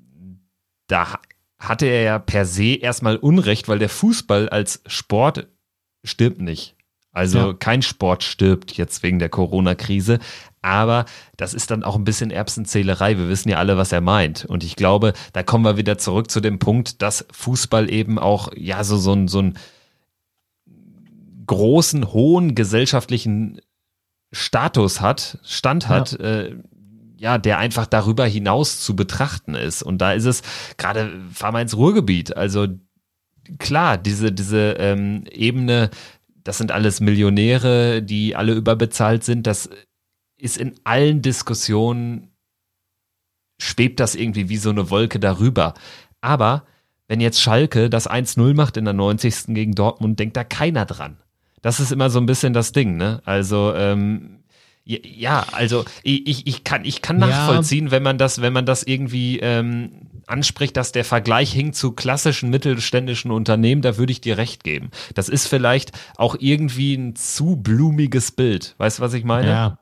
da hatte er ja per se erstmal Unrecht, weil der Fußball als Sport stirbt nicht. Also ja. kein Sport stirbt jetzt wegen der Corona-Krise. Aber das ist dann auch ein bisschen Erbsenzählerei. Wir wissen ja alle, was er meint. Und ich glaube, da kommen wir wieder zurück zu dem Punkt, dass Fußball eben auch, ja, so, so, so einen großen, hohen gesellschaftlichen Status hat, Stand hat, ja. Äh, ja, der einfach darüber hinaus zu betrachten ist. Und da ist es gerade, fahr mal ins Ruhrgebiet. Also klar, diese, diese ähm, Ebene, das sind alles Millionäre, die alle überbezahlt sind. Das ist in allen Diskussionen, schwebt das irgendwie wie so eine Wolke darüber. Aber wenn jetzt Schalke das 1-0 macht in der 90. gegen Dortmund, denkt da keiner dran. Das ist immer so ein bisschen das Ding, ne? Also, ähm, ja, also ich, ich kann, ich kann nachvollziehen, ja. wenn man das, wenn man das irgendwie ähm, anspricht, dass der Vergleich hinkt zu klassischen mittelständischen Unternehmen, da würde ich dir recht geben. Das ist vielleicht auch irgendwie ein zu blumiges Bild. Weißt du, was ich meine? Ja.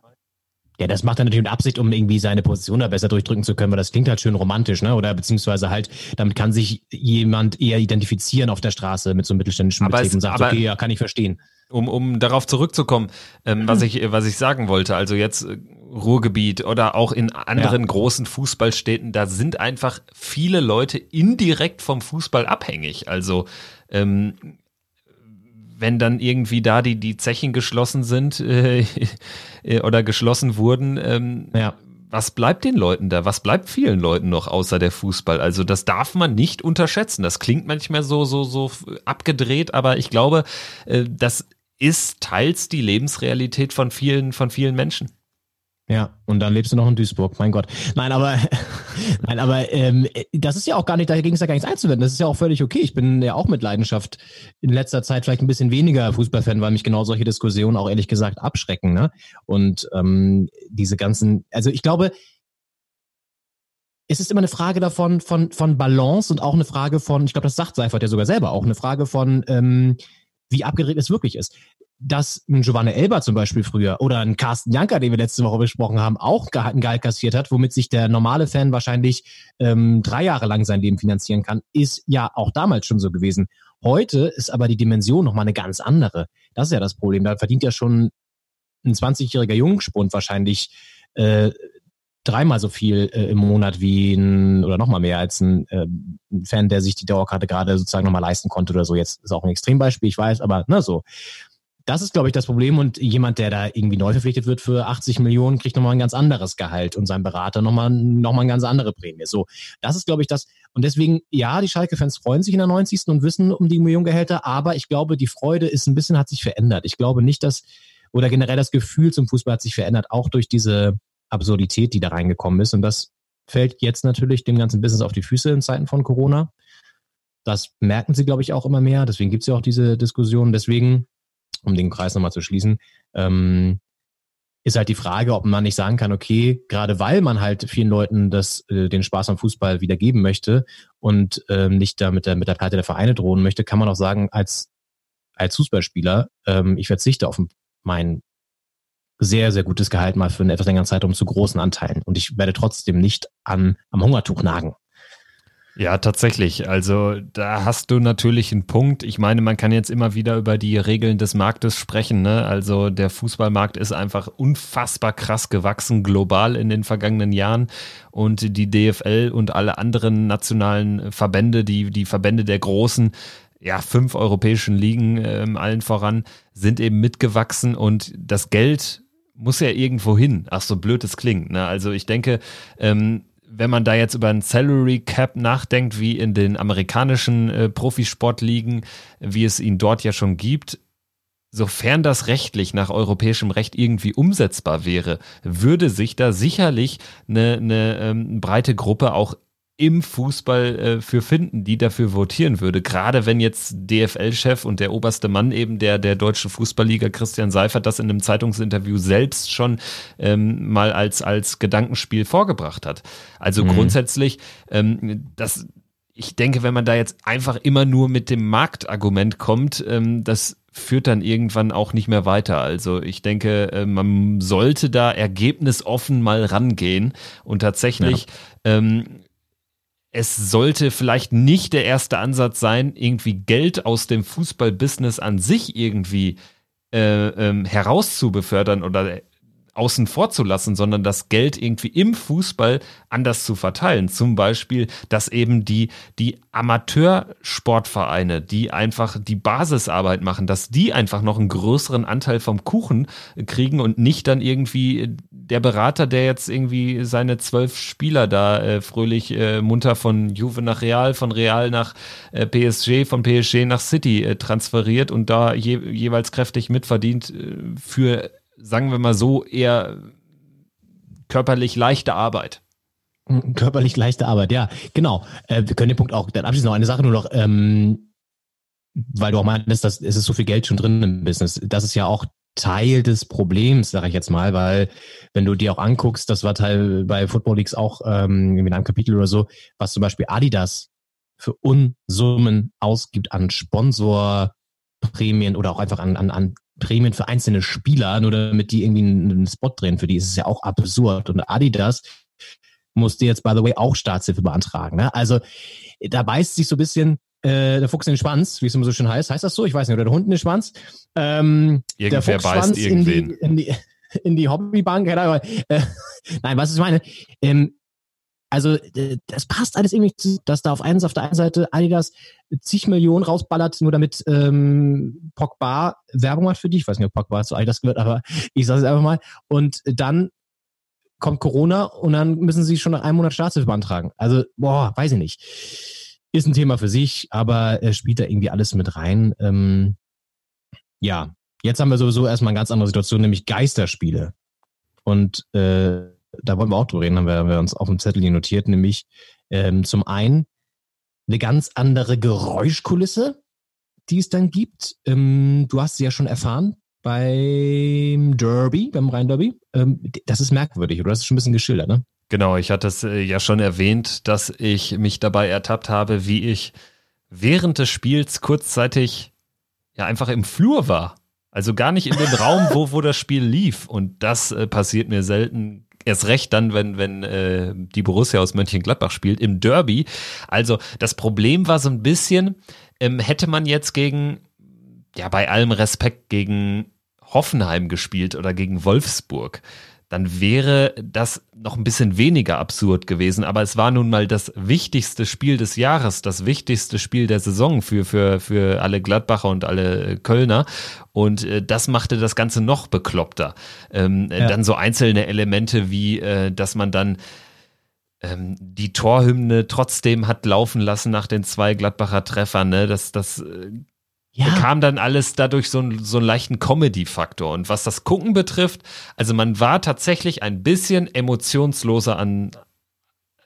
Ja, das macht er natürlich mit Absicht, um irgendwie seine Position da besser durchdrücken zu können, weil das klingt halt schön romantisch, ne? Oder beziehungsweise halt, damit kann sich jemand eher identifizieren auf der Straße mit so einem mittelständischen aber Betrieb es, und sagt, okay, ja, kann ich verstehen um, um darauf zurückzukommen, ähm, was, ich, was ich sagen wollte, also jetzt äh, Ruhrgebiet oder auch in anderen ja. großen Fußballstädten, da sind einfach viele Leute indirekt vom Fußball abhängig. Also ähm, wenn dann irgendwie da die, die Zechen geschlossen sind äh, oder geschlossen wurden, ähm, ja was bleibt den Leuten da? Was bleibt vielen Leuten noch außer der Fußball? Also das darf man nicht unterschätzen. Das klingt manchmal so so so abgedreht, aber ich glaube, äh, das ist teils die Lebensrealität von vielen, von vielen Menschen. Ja, und dann lebst du noch in Duisburg, mein Gott. Nein, aber, nein, aber ähm, das ist ja auch gar nicht, dagegen ist ja gar nichts einzuwenden. Das ist ja auch völlig okay. Ich bin ja auch mit Leidenschaft in letzter Zeit vielleicht ein bisschen weniger Fußballfan, weil mich genau solche Diskussionen auch ehrlich gesagt abschrecken. Ne? Und ähm, diese ganzen, also ich glaube, es ist immer eine Frage davon, von, von Balance und auch eine Frage von, ich glaube, das sagt Seifert ja sogar selber auch, eine Frage von, ähm, wie abgedreht es wirklich ist. Dass ein Giovanni Elber zum Beispiel früher oder ein Carsten Janker, den wir letzte Woche besprochen haben, auch ein Gehalt kassiert hat, womit sich der normale Fan wahrscheinlich ähm, drei Jahre lang sein Leben finanzieren kann, ist ja auch damals schon so gewesen. Heute ist aber die Dimension nochmal eine ganz andere. Das ist ja das Problem. Da verdient ja schon ein 20-jähriger Jungspund wahrscheinlich äh, dreimal so viel äh, im Monat wie ein, oder nochmal mehr als ein, äh, ein Fan, der sich die Dauerkarte gerade sozusagen nochmal leisten konnte oder so. Jetzt ist auch ein Extrembeispiel, ich weiß, aber ne, so. Das ist, glaube ich, das Problem. Und jemand, der da irgendwie neu verpflichtet wird für 80 Millionen, kriegt nochmal ein ganz anderes Gehalt und sein Berater nochmal, nochmal eine ganz andere Prämie. So, das ist, glaube ich, das. Und deswegen, ja, die Schalke-Fans freuen sich in der 90. und wissen um die Millionengehälter, aber ich glaube, die Freude ist ein bisschen, hat sich verändert. Ich glaube nicht, dass, oder generell das Gefühl zum Fußball hat sich verändert, auch durch diese, Absurdität, die da reingekommen ist. Und das fällt jetzt natürlich dem ganzen Business auf die Füße in Zeiten von Corona. Das merken sie, glaube ich, auch immer mehr. Deswegen gibt es ja auch diese Diskussion. Deswegen, um den Kreis nochmal zu schließen, ähm, ist halt die Frage, ob man nicht sagen kann, okay, gerade weil man halt vielen Leuten das, äh, den Spaß am Fußball wiedergeben möchte und ähm, nicht da mit der, mit der Pleite der Vereine drohen möchte, kann man auch sagen, als, als Fußballspieler, ähm, ich verzichte auf mein sehr, sehr gutes Gehalt mal für einen etwas längeren Zeitraum zu großen Anteilen. Und ich werde trotzdem nicht an, am Hungertuch nagen. Ja, tatsächlich. Also da hast du natürlich einen Punkt. Ich meine, man kann jetzt immer wieder über die Regeln des Marktes sprechen. Ne? Also der Fußballmarkt ist einfach unfassbar krass gewachsen global in den vergangenen Jahren und die DFL und alle anderen nationalen Verbände, die die Verbände der großen ja, fünf europäischen Ligen äh, allen voran sind eben mitgewachsen und das Geld muss ja irgendwo hin. Ach, so blöd es klingt. Ne? Also ich denke, ähm, wenn man da jetzt über ein Salary Cap nachdenkt, wie in den amerikanischen äh, Profisportligen, wie es ihn dort ja schon gibt, sofern das rechtlich nach europäischem Recht irgendwie umsetzbar wäre, würde sich da sicherlich eine, eine ähm, breite Gruppe auch im Fußball äh, für finden, die dafür votieren würde. Gerade wenn jetzt DFL-Chef und der oberste Mann eben der, der deutschen Fußballliga, Christian Seifert, das in einem Zeitungsinterview selbst schon ähm, mal als, als Gedankenspiel vorgebracht hat. Also mhm. grundsätzlich, ähm, das, ich denke, wenn man da jetzt einfach immer nur mit dem Marktargument kommt, ähm, das führt dann irgendwann auch nicht mehr weiter. Also ich denke, äh, man sollte da ergebnisoffen mal rangehen und tatsächlich ja. ähm, es sollte vielleicht nicht der erste Ansatz sein, irgendwie Geld aus dem Fußballbusiness an sich irgendwie äh, ähm, herauszubefördern oder außen vor zu lassen, sondern das Geld irgendwie im Fußball anders zu verteilen. Zum Beispiel, dass eben die, die Amateursportvereine, die einfach die Basisarbeit machen, dass die einfach noch einen größeren Anteil vom Kuchen kriegen und nicht dann irgendwie der Berater, der jetzt irgendwie seine zwölf Spieler da äh, fröhlich äh, munter von Juve nach Real, von Real nach äh, PSG, von PSG nach City äh, transferiert und da je, jeweils kräftig mitverdient äh, für sagen wir mal so, eher körperlich leichte Arbeit. Hm, körperlich leichte Arbeit, ja, genau. Äh, wir können den Punkt auch, dann abschließend noch eine Sache nur noch, ähm, weil du auch meintest, dass es ist so viel Geld schon drin im Business. Das ist ja auch Teil des Problems, sage ich jetzt mal, weil wenn du dir auch anguckst, das war Teil bei Football Leagues auch ähm, in einem Kapitel oder so, was zum Beispiel Adidas für Unsummen ausgibt an Sponsorprämien oder auch einfach an, an, an Prämien für einzelne Spieler, nur damit die irgendwie einen Spot drehen. Für die ist es ja auch absurd. Und Adidas musste jetzt, by the way, auch Staatshilfe beantragen. Ne? Also da beißt sich so ein bisschen äh, der Fuchs in den Schwanz, wie es immer so schön heißt. Heißt das so? Ich weiß nicht. Oder der Hund in den Schwanz. Ähm, Irgendwer der beißt irgendwen. In die, in die, in die Hobbybank. Äh, nein, was ich meine, ähm, also das passt alles irgendwie zu, dass da auf, eins, auf der einen Seite Adidas zig Millionen rausballert, nur damit ähm, Pogba Werbung macht für dich. Ich weiß nicht, ob Pogba zu Adidas gehört, aber ich sage es einfach mal. Und dann kommt Corona und dann müssen sie schon nach einem Monat Staatshilfe beantragen. Also, boah, weiß ich nicht. Ist ein Thema für sich, aber äh, spielt da irgendwie alles mit rein. Ähm, ja, jetzt haben wir sowieso erstmal eine ganz andere Situation, nämlich Geisterspiele. Und äh, da wollen wir auch drüber reden, haben wir, haben wir uns auf dem Zettel hier notiert, nämlich ähm, zum einen eine ganz andere Geräuschkulisse, die es dann gibt. Ähm, du hast sie ja schon erfahren beim Derby, beim Rhein-Derby. Ähm, das ist merkwürdig, oder? Das ist schon ein bisschen geschildert, ne? Genau, ich hatte es äh, ja schon erwähnt, dass ich mich dabei ertappt habe, wie ich während des Spiels kurzzeitig ja einfach im Flur war. Also gar nicht in dem Raum, wo, wo das Spiel lief. Und das äh, passiert mir selten erst recht dann, wenn, wenn äh, die Borussia aus Mönchengladbach spielt, im Derby. Also das Problem war so ein bisschen, ähm, hätte man jetzt gegen, ja, bei allem Respekt gegen Hoffenheim gespielt oder gegen Wolfsburg, dann wäre das noch ein bisschen weniger absurd gewesen. Aber es war nun mal das wichtigste Spiel des Jahres, das wichtigste Spiel der Saison für, für, für alle Gladbacher und alle Kölner. Und äh, das machte das Ganze noch bekloppter. Ähm, ja. Dann so einzelne Elemente wie, äh, dass man dann ähm, die Torhymne trotzdem hat laufen lassen nach den zwei Gladbacher Treffern. Ne? Das, das äh, ja. bekam dann alles dadurch so, einen, so einen leichten Comedy-Faktor. Und was das Gucken betrifft, also man war tatsächlich ein bisschen emotionsloser an,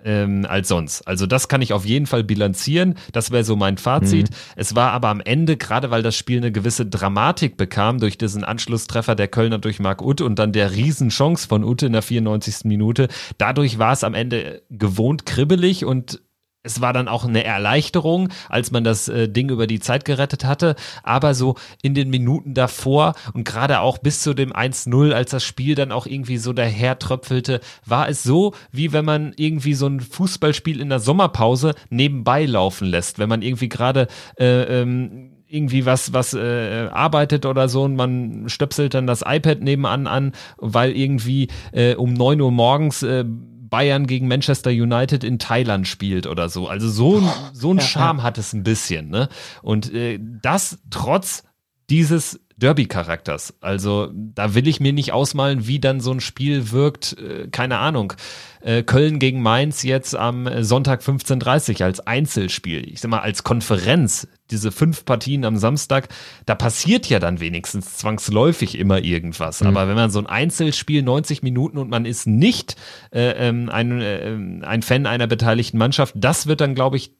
ähm, als sonst. Also das kann ich auf jeden Fall bilanzieren. Das wäre so mein Fazit. Mhm. Es war aber am Ende, gerade weil das Spiel eine gewisse Dramatik bekam durch diesen Anschlusstreffer der Kölner durch Marc Utt und dann der Riesenchance von Utte in der 94. Minute, dadurch war es am Ende gewohnt kribbelig und es war dann auch eine Erleichterung, als man das äh, Ding über die Zeit gerettet hatte. Aber so in den Minuten davor und gerade auch bis zu dem 1-0, als das Spiel dann auch irgendwie so dahertröpfelte, war es so, wie wenn man irgendwie so ein Fußballspiel in der Sommerpause nebenbei laufen lässt. Wenn man irgendwie gerade äh, ähm, irgendwie was, was äh, arbeitet oder so und man stöpselt dann das iPad nebenan an, weil irgendwie äh, um neun Uhr morgens äh, Bayern gegen Manchester United in Thailand spielt oder so. Also so, ein, so ein Charme hat es ein bisschen. Ne? Und äh, das trotz dieses Derby-Charakters. Also da will ich mir nicht ausmalen, wie dann so ein Spiel wirkt. Äh, keine Ahnung. Äh, Köln gegen Mainz jetzt am Sonntag 15.30 als Einzelspiel. Ich sag mal, als Konferenz, diese fünf Partien am Samstag, da passiert ja dann wenigstens zwangsläufig immer irgendwas. Mhm. Aber wenn man so ein Einzelspiel 90 Minuten und man ist nicht äh, ähm, ein, äh, ein Fan einer beteiligten Mannschaft, das wird dann, glaube ich,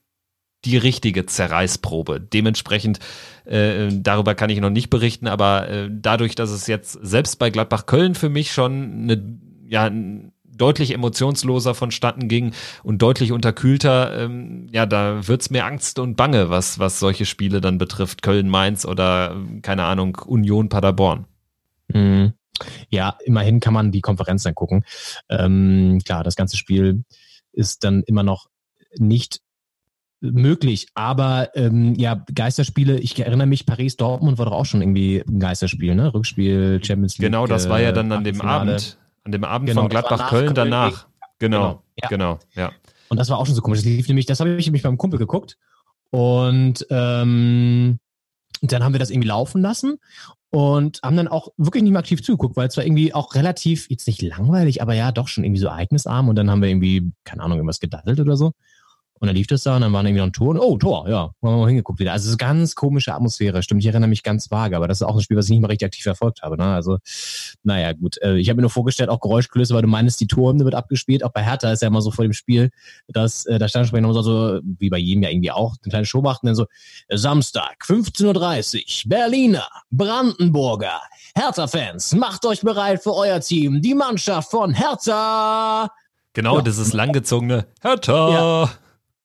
die richtige Zerreißprobe. Dementsprechend, äh, darüber kann ich noch nicht berichten, aber äh, dadurch, dass es jetzt selbst bei Gladbach Köln für mich schon eine, ja, deutlich emotionsloser vonstatten ging und deutlich unterkühlter, ähm, ja, da wird's mir Angst und Bange, was, was solche Spiele dann betrifft. Köln, Mainz oder, keine Ahnung, Union, Paderborn. Mhm. Ja, immerhin kann man die Konferenz dann gucken. Ähm, klar, das ganze Spiel ist dann immer noch nicht möglich. Aber ähm, ja, Geisterspiele, ich erinnere mich, Paris-Dortmund war doch auch schon irgendwie ein Geisterspiel, ne? Rückspiel, Champions League. Genau, das war ja dann an dem Abend, an dem Abend genau, von Gladbach-Köln danach. Genau, genau, ja. genau, ja. Und das war auch schon so komisch. Das lief nämlich, das habe ich nämlich beim Kumpel geguckt. Und ähm, dann haben wir das irgendwie laufen lassen und haben dann auch wirklich nicht mehr aktiv zugeguckt, weil es war irgendwie auch relativ, jetzt nicht langweilig, aber ja, doch schon irgendwie so ereignisarm und dann haben wir irgendwie, keine Ahnung, irgendwas gedaddelt oder so. Und dann lief das da und dann waren irgendwie noch ein Tor. Und, oh, Tor, ja. Haben wir mal hingeguckt wieder. Also es ist ganz komische Atmosphäre. Stimmt, ich erinnere mich ganz vage, aber das ist auch ein Spiel, was ich nicht mal richtig aktiv verfolgt habe. Ne? Also, naja, gut. Äh, ich habe mir nur vorgestellt, auch Geräuschkulisse, weil du meinst, die Torhymne wird abgespielt. Auch bei Hertha ist ja immer so vor dem Spiel, dass äh, der Stadionsprecher immer so, wie bei jedem ja irgendwie auch, eine kleine Show macht und dann so, Samstag, 15.30 Uhr, Berliner, Brandenburger, Hertha-Fans, macht euch bereit für euer Team, die Mannschaft von Hertha. Genau, ja. dieses langgezogene Hertha. Ja.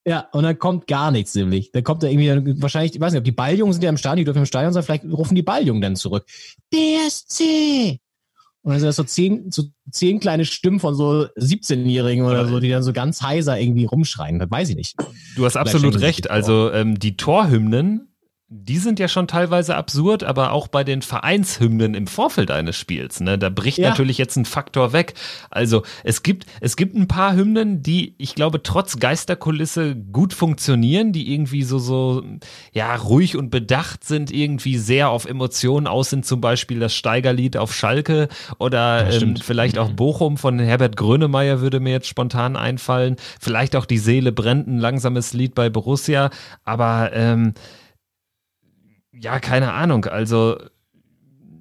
Ja, und dann kommt gar nichts nämlich. Dann kommt da irgendwie, wahrscheinlich, ich weiß nicht, ob die Balljungen sind ja im Stadion, die dürfen im Stadion sein, vielleicht rufen die Balljungen dann zurück. BSC! Und dann sind das so zehn, so zehn kleine Stimmen von so 17-Jährigen oder so, die dann so ganz heiser irgendwie rumschreien. Das weiß ich nicht. Du hast absolut recht. Also ähm, die Torhymnen die sind ja schon teilweise absurd, aber auch bei den Vereinshymnen im Vorfeld eines Spiels, ne, da bricht ja. natürlich jetzt ein Faktor weg. Also es gibt, es gibt ein paar Hymnen, die, ich glaube, trotz Geisterkulisse gut funktionieren, die irgendwie so, so, ja, ruhig und bedacht sind, irgendwie sehr auf Emotionen aus sind, zum Beispiel das Steigerlied auf Schalke oder ja, ähm, vielleicht auch. Bochum von Herbert Grönemeyer würde mir jetzt spontan einfallen. Vielleicht auch die Seele brennt, ein langsames Lied bei Borussia, aber ähm, ja, keine Ahnung. Also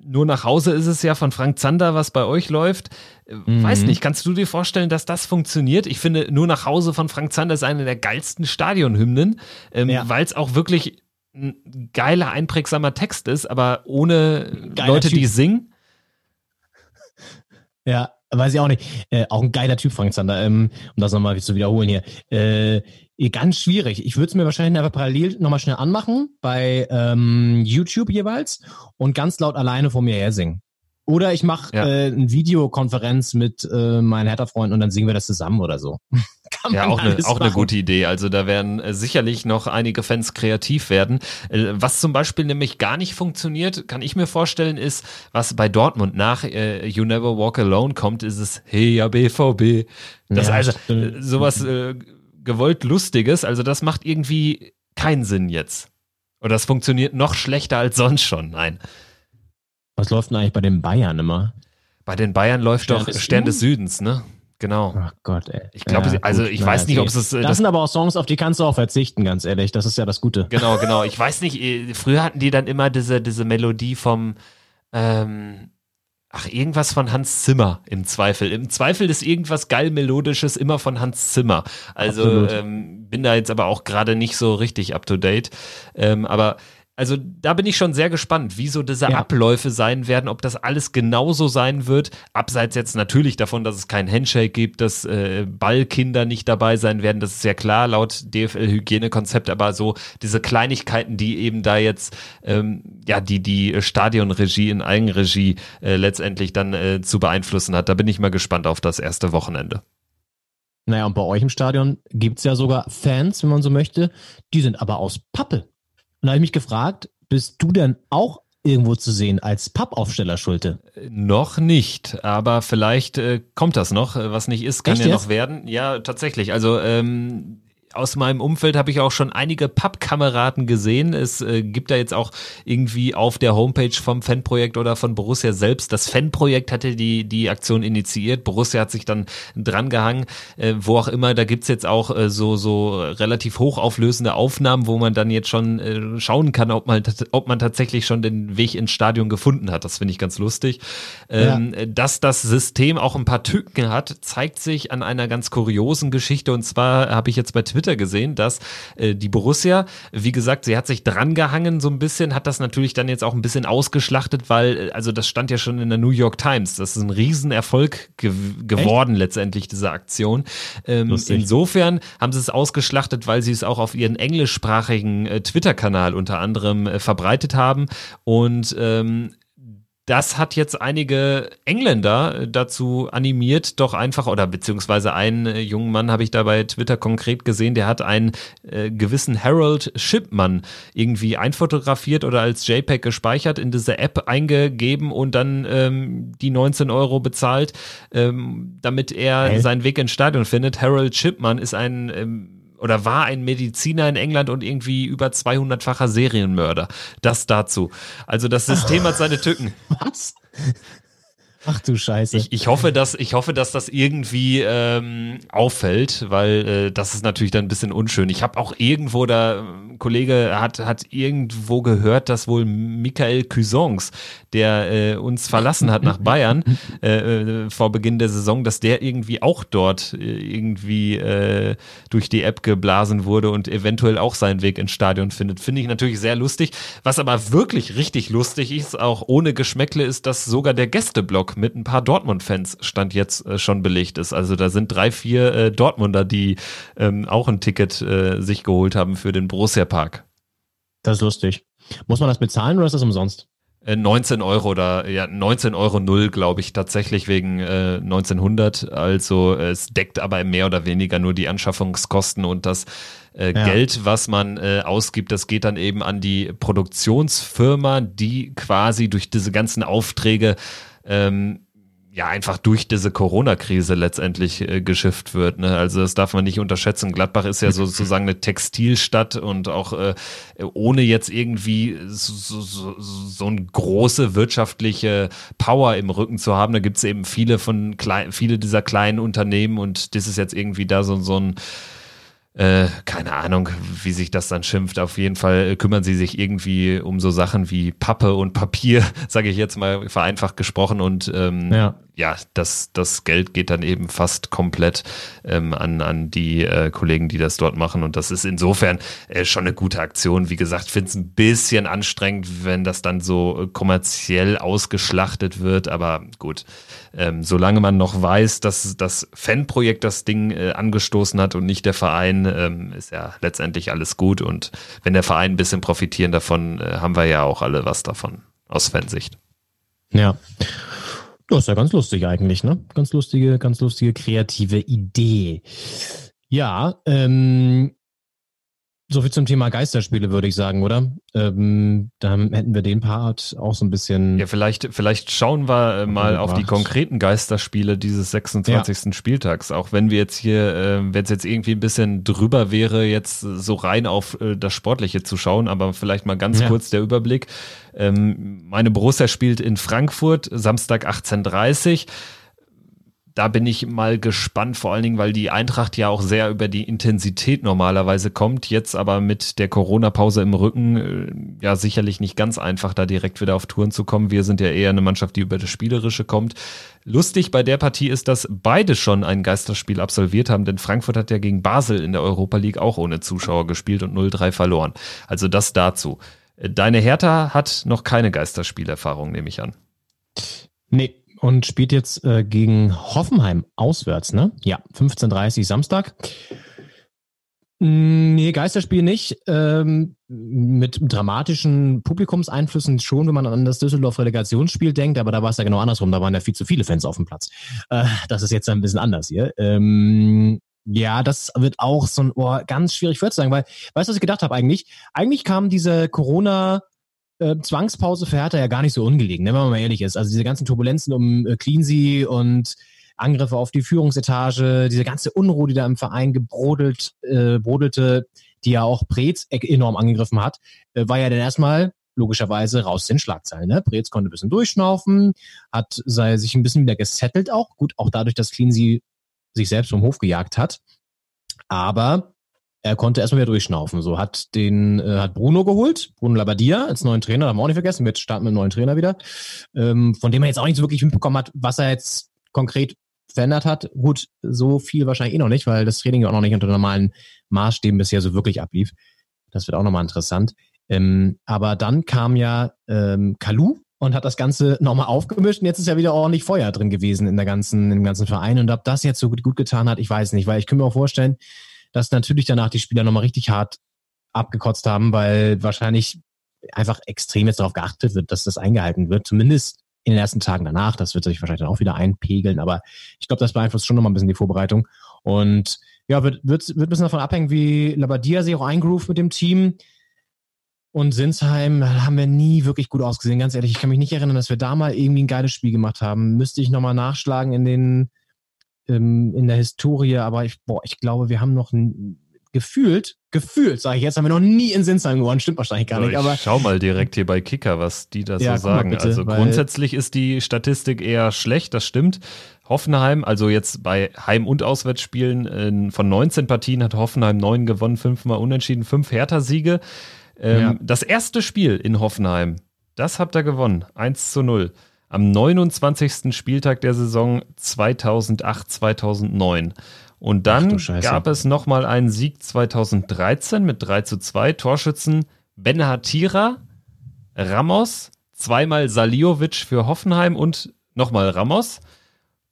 nur nach Hause ist es ja von Frank Zander, was bei euch läuft. Mhm. Weiß nicht, kannst du dir vorstellen, dass das funktioniert? Ich finde, nur nach Hause von Frank Zander ist eine der geilsten Stadionhymnen, ähm, ja. weil es auch wirklich ein geiler, einprägsamer Text ist, aber ohne Geiler Leute, typ. die singen. Ja, weiß ich auch nicht. Äh, auch ein geiler Typ, Frank Zander, ähm, um das nochmal zu wiederholen hier. Äh, Ganz schwierig. Ich würde es mir wahrscheinlich einfach parallel nochmal schnell anmachen bei ähm, YouTube jeweils und ganz laut alleine vor mir her singen. Oder ich mache ja. äh, eine Videokonferenz mit äh, meinen Hertha-Freunden und dann singen wir das zusammen oder so. ja, auch eine, auch eine gute Idee. Also da werden äh, sicherlich noch einige Fans kreativ werden. Äh, was zum Beispiel nämlich gar nicht funktioniert, kann ich mir vorstellen, ist, was bei Dortmund nach äh, You Never Walk Alone kommt, ist es Hey ja BVB. Das ja, also äh, sowas äh, gewollt Lustiges. Also das macht irgendwie keinen Sinn jetzt. Oder das funktioniert noch schlechter als sonst schon. Nein. Was läuft denn eigentlich bei den Bayern immer? Bei den Bayern läuft Stern doch des Stern des Südens, ne? Genau. Ach Gott, ey. Ich glaube, ja, also ich weiß nicht, ob es ist. Äh, das, das, sind aber auch Songs, auf die kannst du auch verzichten, ganz ehrlich. Das ist ja das Gute. Genau, genau. Ich weiß nicht, äh, früher hatten die dann immer diese, diese Melodie vom, ähm, Ach, irgendwas von Hans Zimmer im Zweifel. Im Zweifel ist irgendwas geil Melodisches immer von Hans Zimmer. Also ähm, bin da jetzt aber auch gerade nicht so richtig up to date. Ähm, aber also da bin ich schon sehr gespannt, wie so diese ja. Abläufe sein werden, ob das alles genauso sein wird. Abseits jetzt natürlich davon, dass es keinen Handshake gibt, dass äh, Ballkinder nicht dabei sein werden, das ist ja klar laut DFL-Hygienekonzept, aber so diese Kleinigkeiten, die eben da jetzt ähm, ja die die Stadionregie in Eigenregie äh, letztendlich dann äh, zu beeinflussen hat. Da bin ich mal gespannt auf das erste Wochenende. Naja, und bei euch im Stadion gibt's ja sogar Fans, wenn man so möchte, die sind aber aus Pappe. Und da habe ich mich gefragt, bist du denn auch irgendwo zu sehen als Pappaufsteller, Schulte? Noch nicht, aber vielleicht äh, kommt das noch. Was nicht ist, kann Echt ja jetzt? noch werden. Ja, tatsächlich. Also ähm, aus meinem Umfeld habe ich auch schon einige Pappkameraden gesehen. Es äh, gibt da jetzt auch irgendwie auf der Homepage vom Fanprojekt oder von Borussia selbst. Das Fanprojekt hatte die, die Aktion initiiert. Borussia hat sich dann drangehangen. Äh, wo auch immer, da gibt's jetzt auch äh, so, so relativ hochauflösende Aufnahmen, wo man dann jetzt schon äh, schauen kann, ob man, ob man tatsächlich schon den Weg ins Stadion gefunden hat. Das finde ich ganz lustig. Ähm, ja. Dass das System auch ein paar Tücken hat, zeigt sich an einer ganz kuriosen Geschichte. Und zwar habe ich jetzt bei Twitter Twitter gesehen, dass äh, die Borussia, wie gesagt, sie hat sich drangehangen so ein bisschen, hat das natürlich dann jetzt auch ein bisschen ausgeschlachtet, weil, äh, also das stand ja schon in der New York Times. Das ist ein Riesenerfolg ge geworden Echt? letztendlich, diese Aktion. Ähm, insofern haben sie es ausgeschlachtet, weil sie es auch auf ihren englischsprachigen äh, Twitter-Kanal unter anderem äh, verbreitet haben. Und ähm, das hat jetzt einige Engländer dazu animiert, doch einfach, oder beziehungsweise einen äh, jungen Mann habe ich da bei Twitter konkret gesehen, der hat einen äh, gewissen Harold Shipman irgendwie einfotografiert oder als JPEG gespeichert, in diese App eingegeben und dann ähm, die 19 Euro bezahlt, ähm, damit er hey. seinen Weg ins Stadion findet. Harold Shipman ist ein ähm, oder war ein Mediziner in England und irgendwie über 200-facher Serienmörder. Das dazu. Also das System hat seine Tücken. Was? Ach du Scheiße. Ich, ich, hoffe, dass, ich hoffe, dass das irgendwie ähm, auffällt, weil äh, das ist natürlich dann ein bisschen unschön. Ich habe auch irgendwo da, ein ähm, Kollege hat, hat irgendwo gehört, dass wohl Michael Cuisance, der äh, uns verlassen hat nach Bayern äh, äh, vor Beginn der Saison, dass der irgendwie auch dort äh, irgendwie äh, durch die App geblasen wurde und eventuell auch seinen Weg ins Stadion findet. Finde ich natürlich sehr lustig. Was aber wirklich richtig lustig ist, auch ohne Geschmäckle, ist, dass sogar der Gästeblock Block mit ein paar Dortmund-Fans stand jetzt äh, schon belegt ist. Also da sind drei, vier äh, Dortmunder, die ähm, auch ein Ticket äh, sich geholt haben für den Borussia Park. Das ist lustig. Muss man das bezahlen oder ist das umsonst? 19 äh, Euro oder ja 19 Euro null, glaube ich, tatsächlich wegen äh, 1900. Also es deckt aber mehr oder weniger nur die Anschaffungskosten und das äh, ja. Geld, was man äh, ausgibt, das geht dann eben an die Produktionsfirma, die quasi durch diese ganzen Aufträge ähm, ja einfach durch diese Corona-Krise letztendlich äh, geschifft wird. Ne? Also das darf man nicht unterschätzen. Gladbach ist ja sozusagen eine Textilstadt und auch äh, ohne jetzt irgendwie so, so, so eine große wirtschaftliche Power im Rücken zu haben. Da gibt es eben viele von klein, viele dieser kleinen Unternehmen und das ist jetzt irgendwie da so, so ein äh, keine Ahnung, wie sich das dann schimpft. Auf jeden Fall kümmern sie sich irgendwie um so Sachen wie Pappe und Papier, sage ich jetzt mal vereinfacht gesprochen. Und ähm, ja ja, das, das Geld geht dann eben fast komplett ähm, an, an die äh, Kollegen, die das dort machen. Und das ist insofern äh, schon eine gute Aktion. Wie gesagt, finde es ein bisschen anstrengend, wenn das dann so äh, kommerziell ausgeschlachtet wird. Aber gut, ähm, solange man noch weiß, dass das Fanprojekt das Ding äh, angestoßen hat und nicht der Verein, ähm, ist ja letztendlich alles gut. Und wenn der Verein ein bisschen profitieren davon, äh, haben wir ja auch alle was davon aus Fansicht. Ja. Das ist ja ganz lustig eigentlich, ne? Ganz lustige, ganz lustige kreative Idee. Ja, ähm, so viel zum Thema Geisterspiele, würde ich sagen, oder? Ähm, dann hätten wir den Part auch so ein bisschen. Ja, vielleicht, vielleicht schauen wir äh, mal auf die konkreten Geisterspiele dieses 26. Ja. Spieltags. Auch wenn wir jetzt hier, äh, wenn es jetzt irgendwie ein bisschen drüber wäre, jetzt so rein auf äh, das Sportliche zu schauen, aber vielleicht mal ganz ja. kurz der Überblick. Ähm, meine Borussia spielt in Frankfurt, Samstag 18.30 Uhr da bin ich mal gespannt, vor allen Dingen, weil die Eintracht ja auch sehr über die Intensität normalerweise kommt. Jetzt aber mit der Corona-Pause im Rücken äh, ja sicherlich nicht ganz einfach, da direkt wieder auf Touren zu kommen. Wir sind ja eher eine Mannschaft, die über das Spielerische kommt. Lustig bei der Partie ist, dass beide schon ein Geisterspiel absolviert haben, denn Frankfurt hat ja gegen Basel in der Europa League auch ohne Zuschauer gespielt und 0-3 verloren. Also das dazu. Deine Hertha hat noch keine Geisterspielerfahrung, nehme ich an. Nee, und spielt jetzt äh, gegen Hoffenheim auswärts, ne? Ja, 15.30 Samstag. Mm, nee, Geisterspiel nicht. Ähm, mit dramatischen Publikumseinflüssen schon, wenn man an das Düsseldorf-Relegationsspiel denkt, aber da war es ja genau andersrum. Da waren ja viel zu viele Fans auf dem Platz. Äh, das ist jetzt ein bisschen anders hier. Ähm, ja, das wird auch so ein oh, ganz schwierig vorzusagen, weil, weißt du, was ich gedacht habe eigentlich? Eigentlich kam diese Corona- äh, Zwangspause für Hertha ja gar nicht so ungelegen, ne, wenn man mal ehrlich ist. Also diese ganzen Turbulenzen um äh, und Angriffe auf die Führungsetage, diese ganze Unruhe, die da im Verein gebrodelt, äh, brodelte, die ja auch Preetz e-, enorm angegriffen hat, äh, war ja dann erstmal logischerweise raus den Schlagzeilen. Ne? Preetz konnte ein bisschen durchschnaufen, hat sei, sich ein bisschen wieder gesettelt auch. Gut, auch dadurch, dass Cleansey sich selbst vom Hof gejagt hat. Aber er konnte erstmal wieder durchschnaufen. So hat den äh, hat Bruno geholt, Bruno Labbadia als neuen Trainer, haben wir auch nicht vergessen. Wir starten mit einem neuen Trainer wieder, ähm, von dem er jetzt auch nicht so wirklich mitbekommen hat, was er jetzt konkret verändert hat. Gut, so viel wahrscheinlich eh noch nicht, weil das Training auch noch nicht unter normalen Maßstäben bisher so wirklich ablief. Das wird auch nochmal interessant. Ähm, aber dann kam ja ähm, Kalu und hat das Ganze nochmal aufgemischt und jetzt ist ja wieder ordentlich Feuer drin gewesen in der ganzen, im ganzen Verein. Und ob das jetzt so gut, gut getan hat, ich weiß nicht, weil ich kann mir auch vorstellen, dass natürlich danach die Spieler nochmal richtig hart abgekotzt haben, weil wahrscheinlich einfach extrem jetzt darauf geachtet wird, dass das eingehalten wird. Zumindest in den ersten Tagen danach. Das wird sich wahrscheinlich dann auch wieder einpegeln, aber ich glaube, das beeinflusst schon nochmal ein bisschen die Vorbereitung. Und ja, wird, wird, wird ein bisschen davon abhängen, wie Labadia sich auch eingroovt mit dem Team. Und Sinsheim haben wir nie wirklich gut ausgesehen. Ganz ehrlich, ich kann mich nicht erinnern, dass wir da mal irgendwie ein geiles Spiel gemacht haben. Müsste ich nochmal nachschlagen in den ähm, in der Historie, aber ich, boah, ich glaube, wir haben noch gefühlt, gefühlt, sage ich jetzt, haben wir noch nie in Sinsheim gewonnen. Stimmt wahrscheinlich gar nicht. Aber schau mal direkt hier bei Kicker, was die da ja, so sagen. Bitte, also grundsätzlich ist die Statistik eher schlecht, das stimmt. Hoffenheim, also jetzt bei Heim- und Auswärtsspielen von 19 Partien hat Hoffenheim 9 gewonnen, 5 mal unentschieden, 5 Hertha-Siege. Ähm, ja. Das erste Spiel in Hoffenheim, das habt ihr gewonnen, 1 zu 0. Am 29. Spieltag der Saison 2008-2009. Und dann gab es nochmal einen Sieg 2013 mit 3 zu 2. Torschützen Benhatira, Ramos, zweimal Saliovic für Hoffenheim und nochmal Ramos.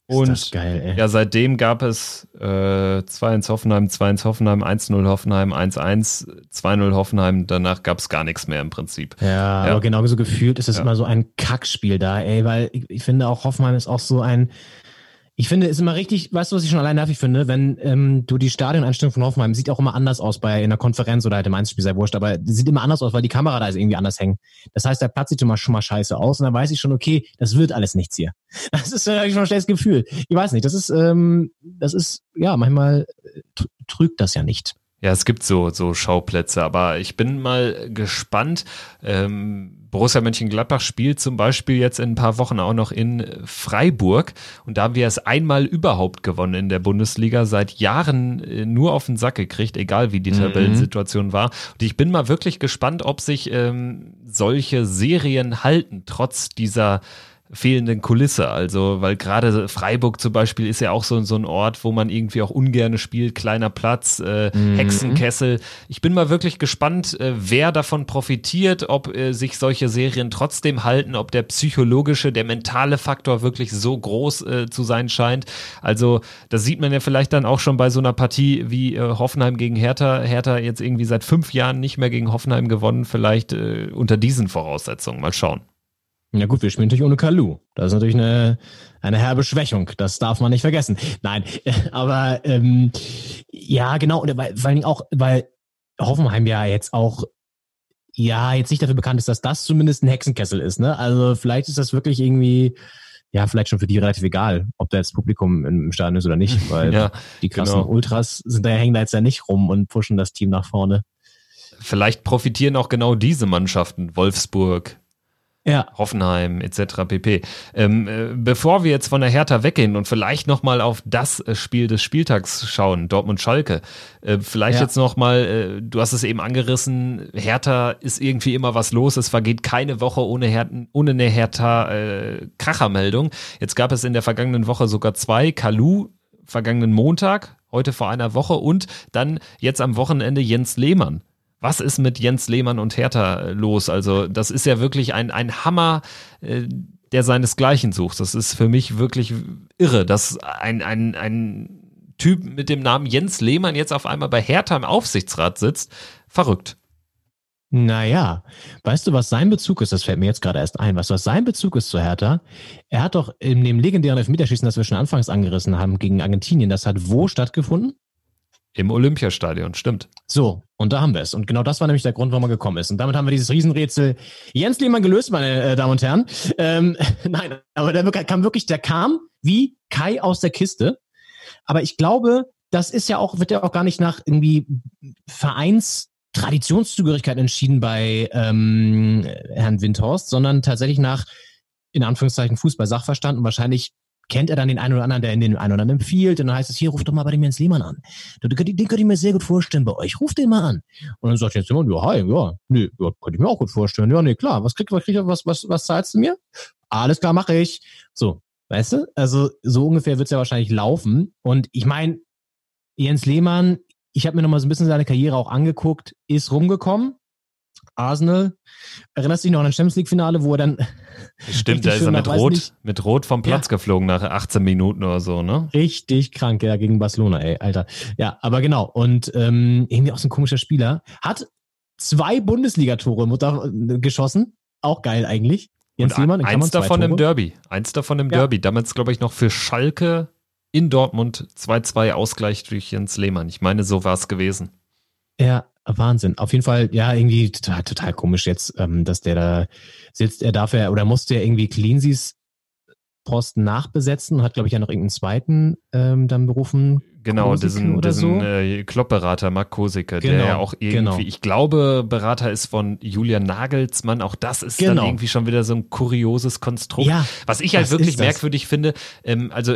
Und geil, ja, seitdem gab es äh, 2 ins Hoffenheim, 2 ins Hoffenheim, 1-0 Hoffenheim, 1-1, 2-0 Hoffenheim, danach gab es gar nichts mehr im Prinzip. Ja, ja. aber genau so gefühlt ist es ja. immer so ein Kackspiel da, ey, weil ich, ich finde auch Hoffenheim ist auch so ein, ich finde, es ist immer richtig, weißt du, was ich schon allein nervig finde, wenn ähm, du die Stadioneinstellung von Hoffenheim sieht auch immer anders aus bei in der Konferenz oder halt im Einzelspiel, sei wurscht, aber sieht immer anders aus, weil die Kamera da ist irgendwie anders hängen. Das heißt, der Platz sieht immer schon mal scheiße aus und dann weiß ich schon, okay, das wird alles nichts hier. Das ist äh, schon ein schlechtes Gefühl. Ich weiß nicht, das ist, ähm, das ist, ja, manchmal äh, trügt das ja nicht. Ja, es gibt so, so Schauplätze, aber ich bin mal gespannt. Ähm, Borussia Mönchengladbach spielt zum Beispiel jetzt in ein paar Wochen auch noch in Freiburg und da haben wir es einmal überhaupt gewonnen in der Bundesliga, seit Jahren äh, nur auf den Sack gekriegt, egal wie die mhm. Tabellensituation war. Und ich bin mal wirklich gespannt, ob sich ähm, solche Serien halten, trotz dieser fehlenden Kulisse. Also, weil gerade Freiburg zum Beispiel ist ja auch so, so ein Ort, wo man irgendwie auch ungerne spielt, kleiner Platz, äh, mhm. Hexenkessel. Ich bin mal wirklich gespannt, äh, wer davon profitiert, ob äh, sich solche Serien trotzdem halten, ob der psychologische, der mentale Faktor wirklich so groß äh, zu sein scheint. Also, das sieht man ja vielleicht dann auch schon bei so einer Partie wie äh, Hoffenheim gegen Hertha. Hertha jetzt irgendwie seit fünf Jahren nicht mehr gegen Hoffenheim gewonnen, vielleicht äh, unter diesen Voraussetzungen. Mal schauen. Ja gut, wir spielen natürlich ohne Kalu. Das ist natürlich eine, eine herbe Schwächung. Das darf man nicht vergessen. Nein, aber ähm, ja, genau. Und weil, vor allem auch, weil Hoffenheim ja jetzt auch ja jetzt nicht dafür bekannt ist, dass das zumindest ein Hexenkessel ist. Ne? Also vielleicht ist das wirklich irgendwie ja, vielleicht schon für die relativ egal, ob da jetzt Publikum im Stadion ist oder nicht, weil ja, die krassen genau. Ultras sind da hängen da jetzt ja nicht rum und pushen das Team nach vorne. Vielleicht profitieren auch genau diese Mannschaften, Wolfsburg, ja. Hoffenheim etc. pp. Ähm, äh, bevor wir jetzt von der Hertha weggehen und vielleicht nochmal auf das äh, Spiel des Spieltags schauen, Dortmund-Schalke, äh, vielleicht ja. jetzt nochmal, äh, du hast es eben angerissen, Hertha ist irgendwie immer was los, es vergeht keine Woche ohne, Her ohne eine Hertha-Krachermeldung. Äh, jetzt gab es in der vergangenen Woche sogar zwei, Kalu vergangenen Montag, heute vor einer Woche und dann jetzt am Wochenende Jens Lehmann was ist mit Jens Lehmann und Hertha äh, los? Also, das ist ja wirklich ein, ein Hammer, äh, der seinesgleichen sucht. Das ist für mich wirklich irre, dass ein, ein, ein Typ mit dem Namen Jens Lehmann jetzt auf einmal bei Hertha im Aufsichtsrat sitzt. Verrückt. Naja, weißt du, was sein Bezug ist? Das fällt mir jetzt gerade erst ein. Weißt du, was sein Bezug ist zu Hertha? Er hat doch in dem legendären Elfmeterschießen, das wir schon anfangs angerissen haben, gegen Argentinien, das hat wo stattgefunden? Im Olympiastadion, stimmt. So, und da haben wir es. Und genau das war nämlich der Grund, warum er gekommen ist. Und damit haben wir dieses Riesenrätsel Jens Lehmann gelöst, meine äh, Damen und Herren. Ähm, nein, aber der kam wirklich, der kam wie Kai aus der Kiste. Aber ich glaube, das ist ja auch, wird ja auch gar nicht nach irgendwie Vereinstradtionszugehörigkeit entschieden bei ähm, Herrn Windhorst, sondern tatsächlich nach, in Anführungszeichen, Fußball-Sachverstand und wahrscheinlich kennt er dann den einen oder anderen, der in den einen oder anderen empfiehlt. Und dann heißt es, hier, ruft doch mal bei dem Jens Lehmann an. Den, den, könnte ich mir sehr gut vorstellen bei euch. Ruft den mal an. Und dann sagt Jens Lehmann, ja, hi, ja, nee, ja, könnte ich mir auch gut vorstellen. Ja, nee, klar. Was kriegt, was kriegt, was, was, was zahlst du mir? Alles klar, mache ich. So. Weißt du? Also so ungefähr wird es ja wahrscheinlich laufen. Und ich meine, Jens Lehmann, ich habe mir noch mal so ein bisschen seine Karriere auch angeguckt, ist rumgekommen. Arsenal. Erinnerst du dich noch an ein Champions League-Finale, wo er dann. Stimmt, da ist er mit Rot, mit Rot vom Platz ja. geflogen nach 18 Minuten oder so, ne? Richtig krank, ja, gegen Barcelona, ey, Alter. Ja, aber genau. Und ähm, irgendwie auch so ein komischer Spieler. Hat zwei Bundesligatore geschossen. Auch geil eigentlich. Jens Und Lehmann, eins davon Tore. im Derby. Eins davon im ja. Derby. Damals, glaube ich, noch für Schalke in Dortmund 2-2 Ausgleich durch Jens Lehmann. Ich meine, so war es gewesen. Ja, Wahnsinn. Auf jeden Fall, ja, irgendwie total, total komisch jetzt, ähm, dass der da sitzt. Er darf ja, oder musste ja irgendwie Cleansies Posten nachbesetzen und hat, glaube ich, ja noch irgendeinen zweiten ähm, dann berufen. Genau, Kosicke diesen, diesen so. äh, Klopp-Berater Mark Kosicke, genau, der ja auch irgendwie, genau. ich glaube, Berater ist von Julian Nagelsmann. Auch das ist genau. dann irgendwie schon wieder so ein kurioses Konstrukt. Ja, was ich halt wirklich merkwürdig finde, ähm, also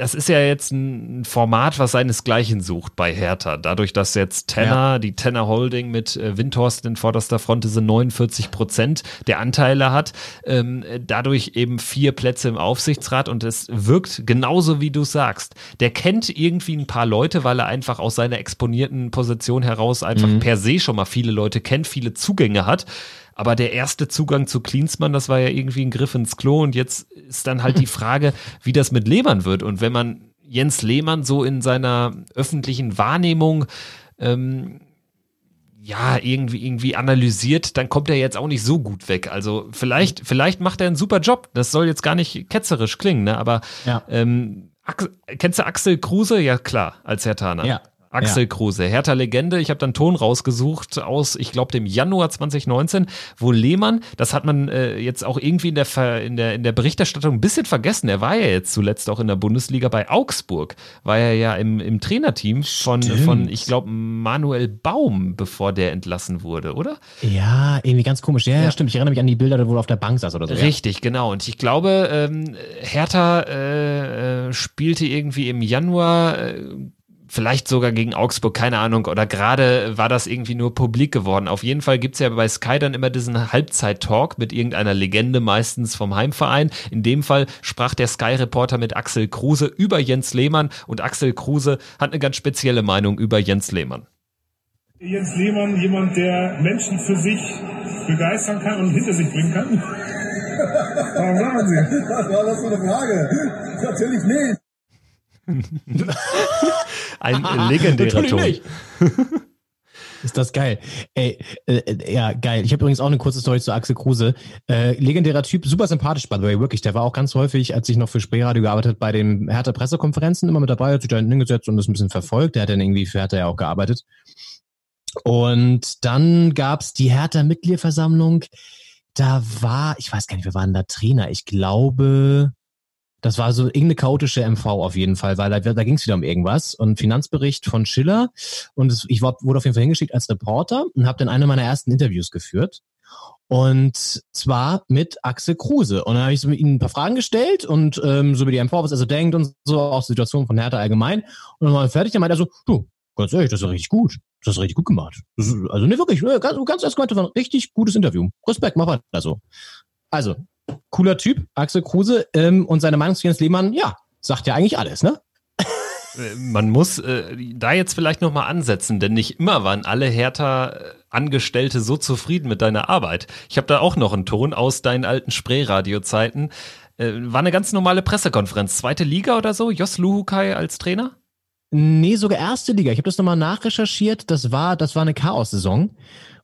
das ist ja jetzt ein Format, was seinesgleichen sucht bei Hertha. Dadurch, dass jetzt Tenner, ja. die Tenner Holding mit äh, Windhorst in vorderster Front diese 49 Prozent der Anteile hat, ähm, dadurch eben vier Plätze im Aufsichtsrat und es wirkt genauso, wie du sagst. Der kennt irgendwie ein paar Leute, weil er einfach aus seiner exponierten Position heraus einfach mhm. per se schon mal viele Leute kennt, viele Zugänge hat. Aber der erste Zugang zu Klinsmann, das war ja irgendwie ein Griff ins Klo. Und jetzt ist dann halt die Frage, wie das mit Lehmann wird. Und wenn man Jens Lehmann so in seiner öffentlichen Wahrnehmung ähm, ja, irgendwie, irgendwie analysiert, dann kommt er jetzt auch nicht so gut weg. Also vielleicht, vielleicht macht er einen super Job. Das soll jetzt gar nicht ketzerisch klingen, ne? Aber ja. ähm, kennst du Axel Kruse? Ja, klar, als Herr Taner. Ja. Axel ja. Kruse, Hertha Legende. Ich habe dann Ton rausgesucht aus, ich glaube, dem Januar 2019, wo Lehmann, das hat man äh, jetzt auch irgendwie in der, Ver, in, der, in der Berichterstattung ein bisschen vergessen. Er war ja jetzt zuletzt auch in der Bundesliga bei Augsburg. War er ja im, im Trainerteam von, von ich glaube, Manuel Baum, bevor der entlassen wurde, oder? Ja, irgendwie ganz komisch. Ja, ja, stimmt. Ich erinnere mich an die Bilder, wo er auf der Bank saß oder so. Richtig, ja. genau. Und ich glaube, ähm, Hertha äh, äh, spielte irgendwie im Januar. Äh, vielleicht sogar gegen Augsburg, keine Ahnung, oder gerade war das irgendwie nur publik geworden. Auf jeden Fall gibt's ja bei Sky dann immer diesen Halbzeit-Talk mit irgendeiner Legende, meistens vom Heimverein. In dem Fall sprach der Sky-Reporter mit Axel Kruse über Jens Lehmann und Axel Kruse hat eine ganz spezielle Meinung über Jens Lehmann. Jens Lehmann, jemand, der Menschen für sich begeistern kann und hinter sich bringen kann? Warum sagen Sie? Was war das für eine Frage? Natürlich nicht. Ein legendärer Ton. Ist das geil. Ey, äh, äh, ja, geil. Ich habe übrigens auch eine kurze Story zu Axel Kruse. Äh, legendärer Typ, super sympathisch, by the way, wirklich. Der war auch ganz häufig, als ich noch für Spreeradio gearbeitet bei den Hertha Pressekonferenzen immer mit dabei, hat sich da hingesetzt und das ein bisschen verfolgt. Der hat dann irgendwie für Hertha ja auch gearbeitet. Und dann gab's die Hertha Mitgliederversammlung. Da war, ich weiß gar nicht, wir waren da Trainer. Ich glaube, das war so irgendeine chaotische MV auf jeden Fall, weil da, da ging es wieder um irgendwas. Und Finanzbericht von Schiller. Und es, ich war, wurde auf jeden Fall hingeschickt als Reporter und habe dann eine meiner ersten Interviews geführt. Und zwar mit Axel Kruse. Und dann habe ich so mit ihm ein paar Fragen gestellt und ähm, so wie die MV, was er so denkt und so, auch Situationen von Hertha allgemein. Und dann war er fertig, dann meinte er so, du, ganz ehrlich, das ist richtig gut. Das ist richtig gut gemacht. Ist, also ne, wirklich, ganz, ganz erst gemeint, das war ein richtig gutes Interview. Respekt, mach weiter so. Also, cooler Typ, Axel Kruse. Ähm, und seine Meinung zu Jens Lehmann, ja, sagt ja eigentlich alles, ne? Äh, man muss äh, da jetzt vielleicht nochmal ansetzen, denn nicht immer waren alle Hertha-Angestellte so zufrieden mit deiner Arbeit. Ich habe da auch noch einen Ton aus deinen alten Spreeradio-Zeiten. Äh, war eine ganz normale Pressekonferenz. Zweite Liga oder so? Jos Luhukai als Trainer? Nee, sogar erste Liga. Ich habe das nochmal nachrecherchiert. Das war, das war eine Chaos-Saison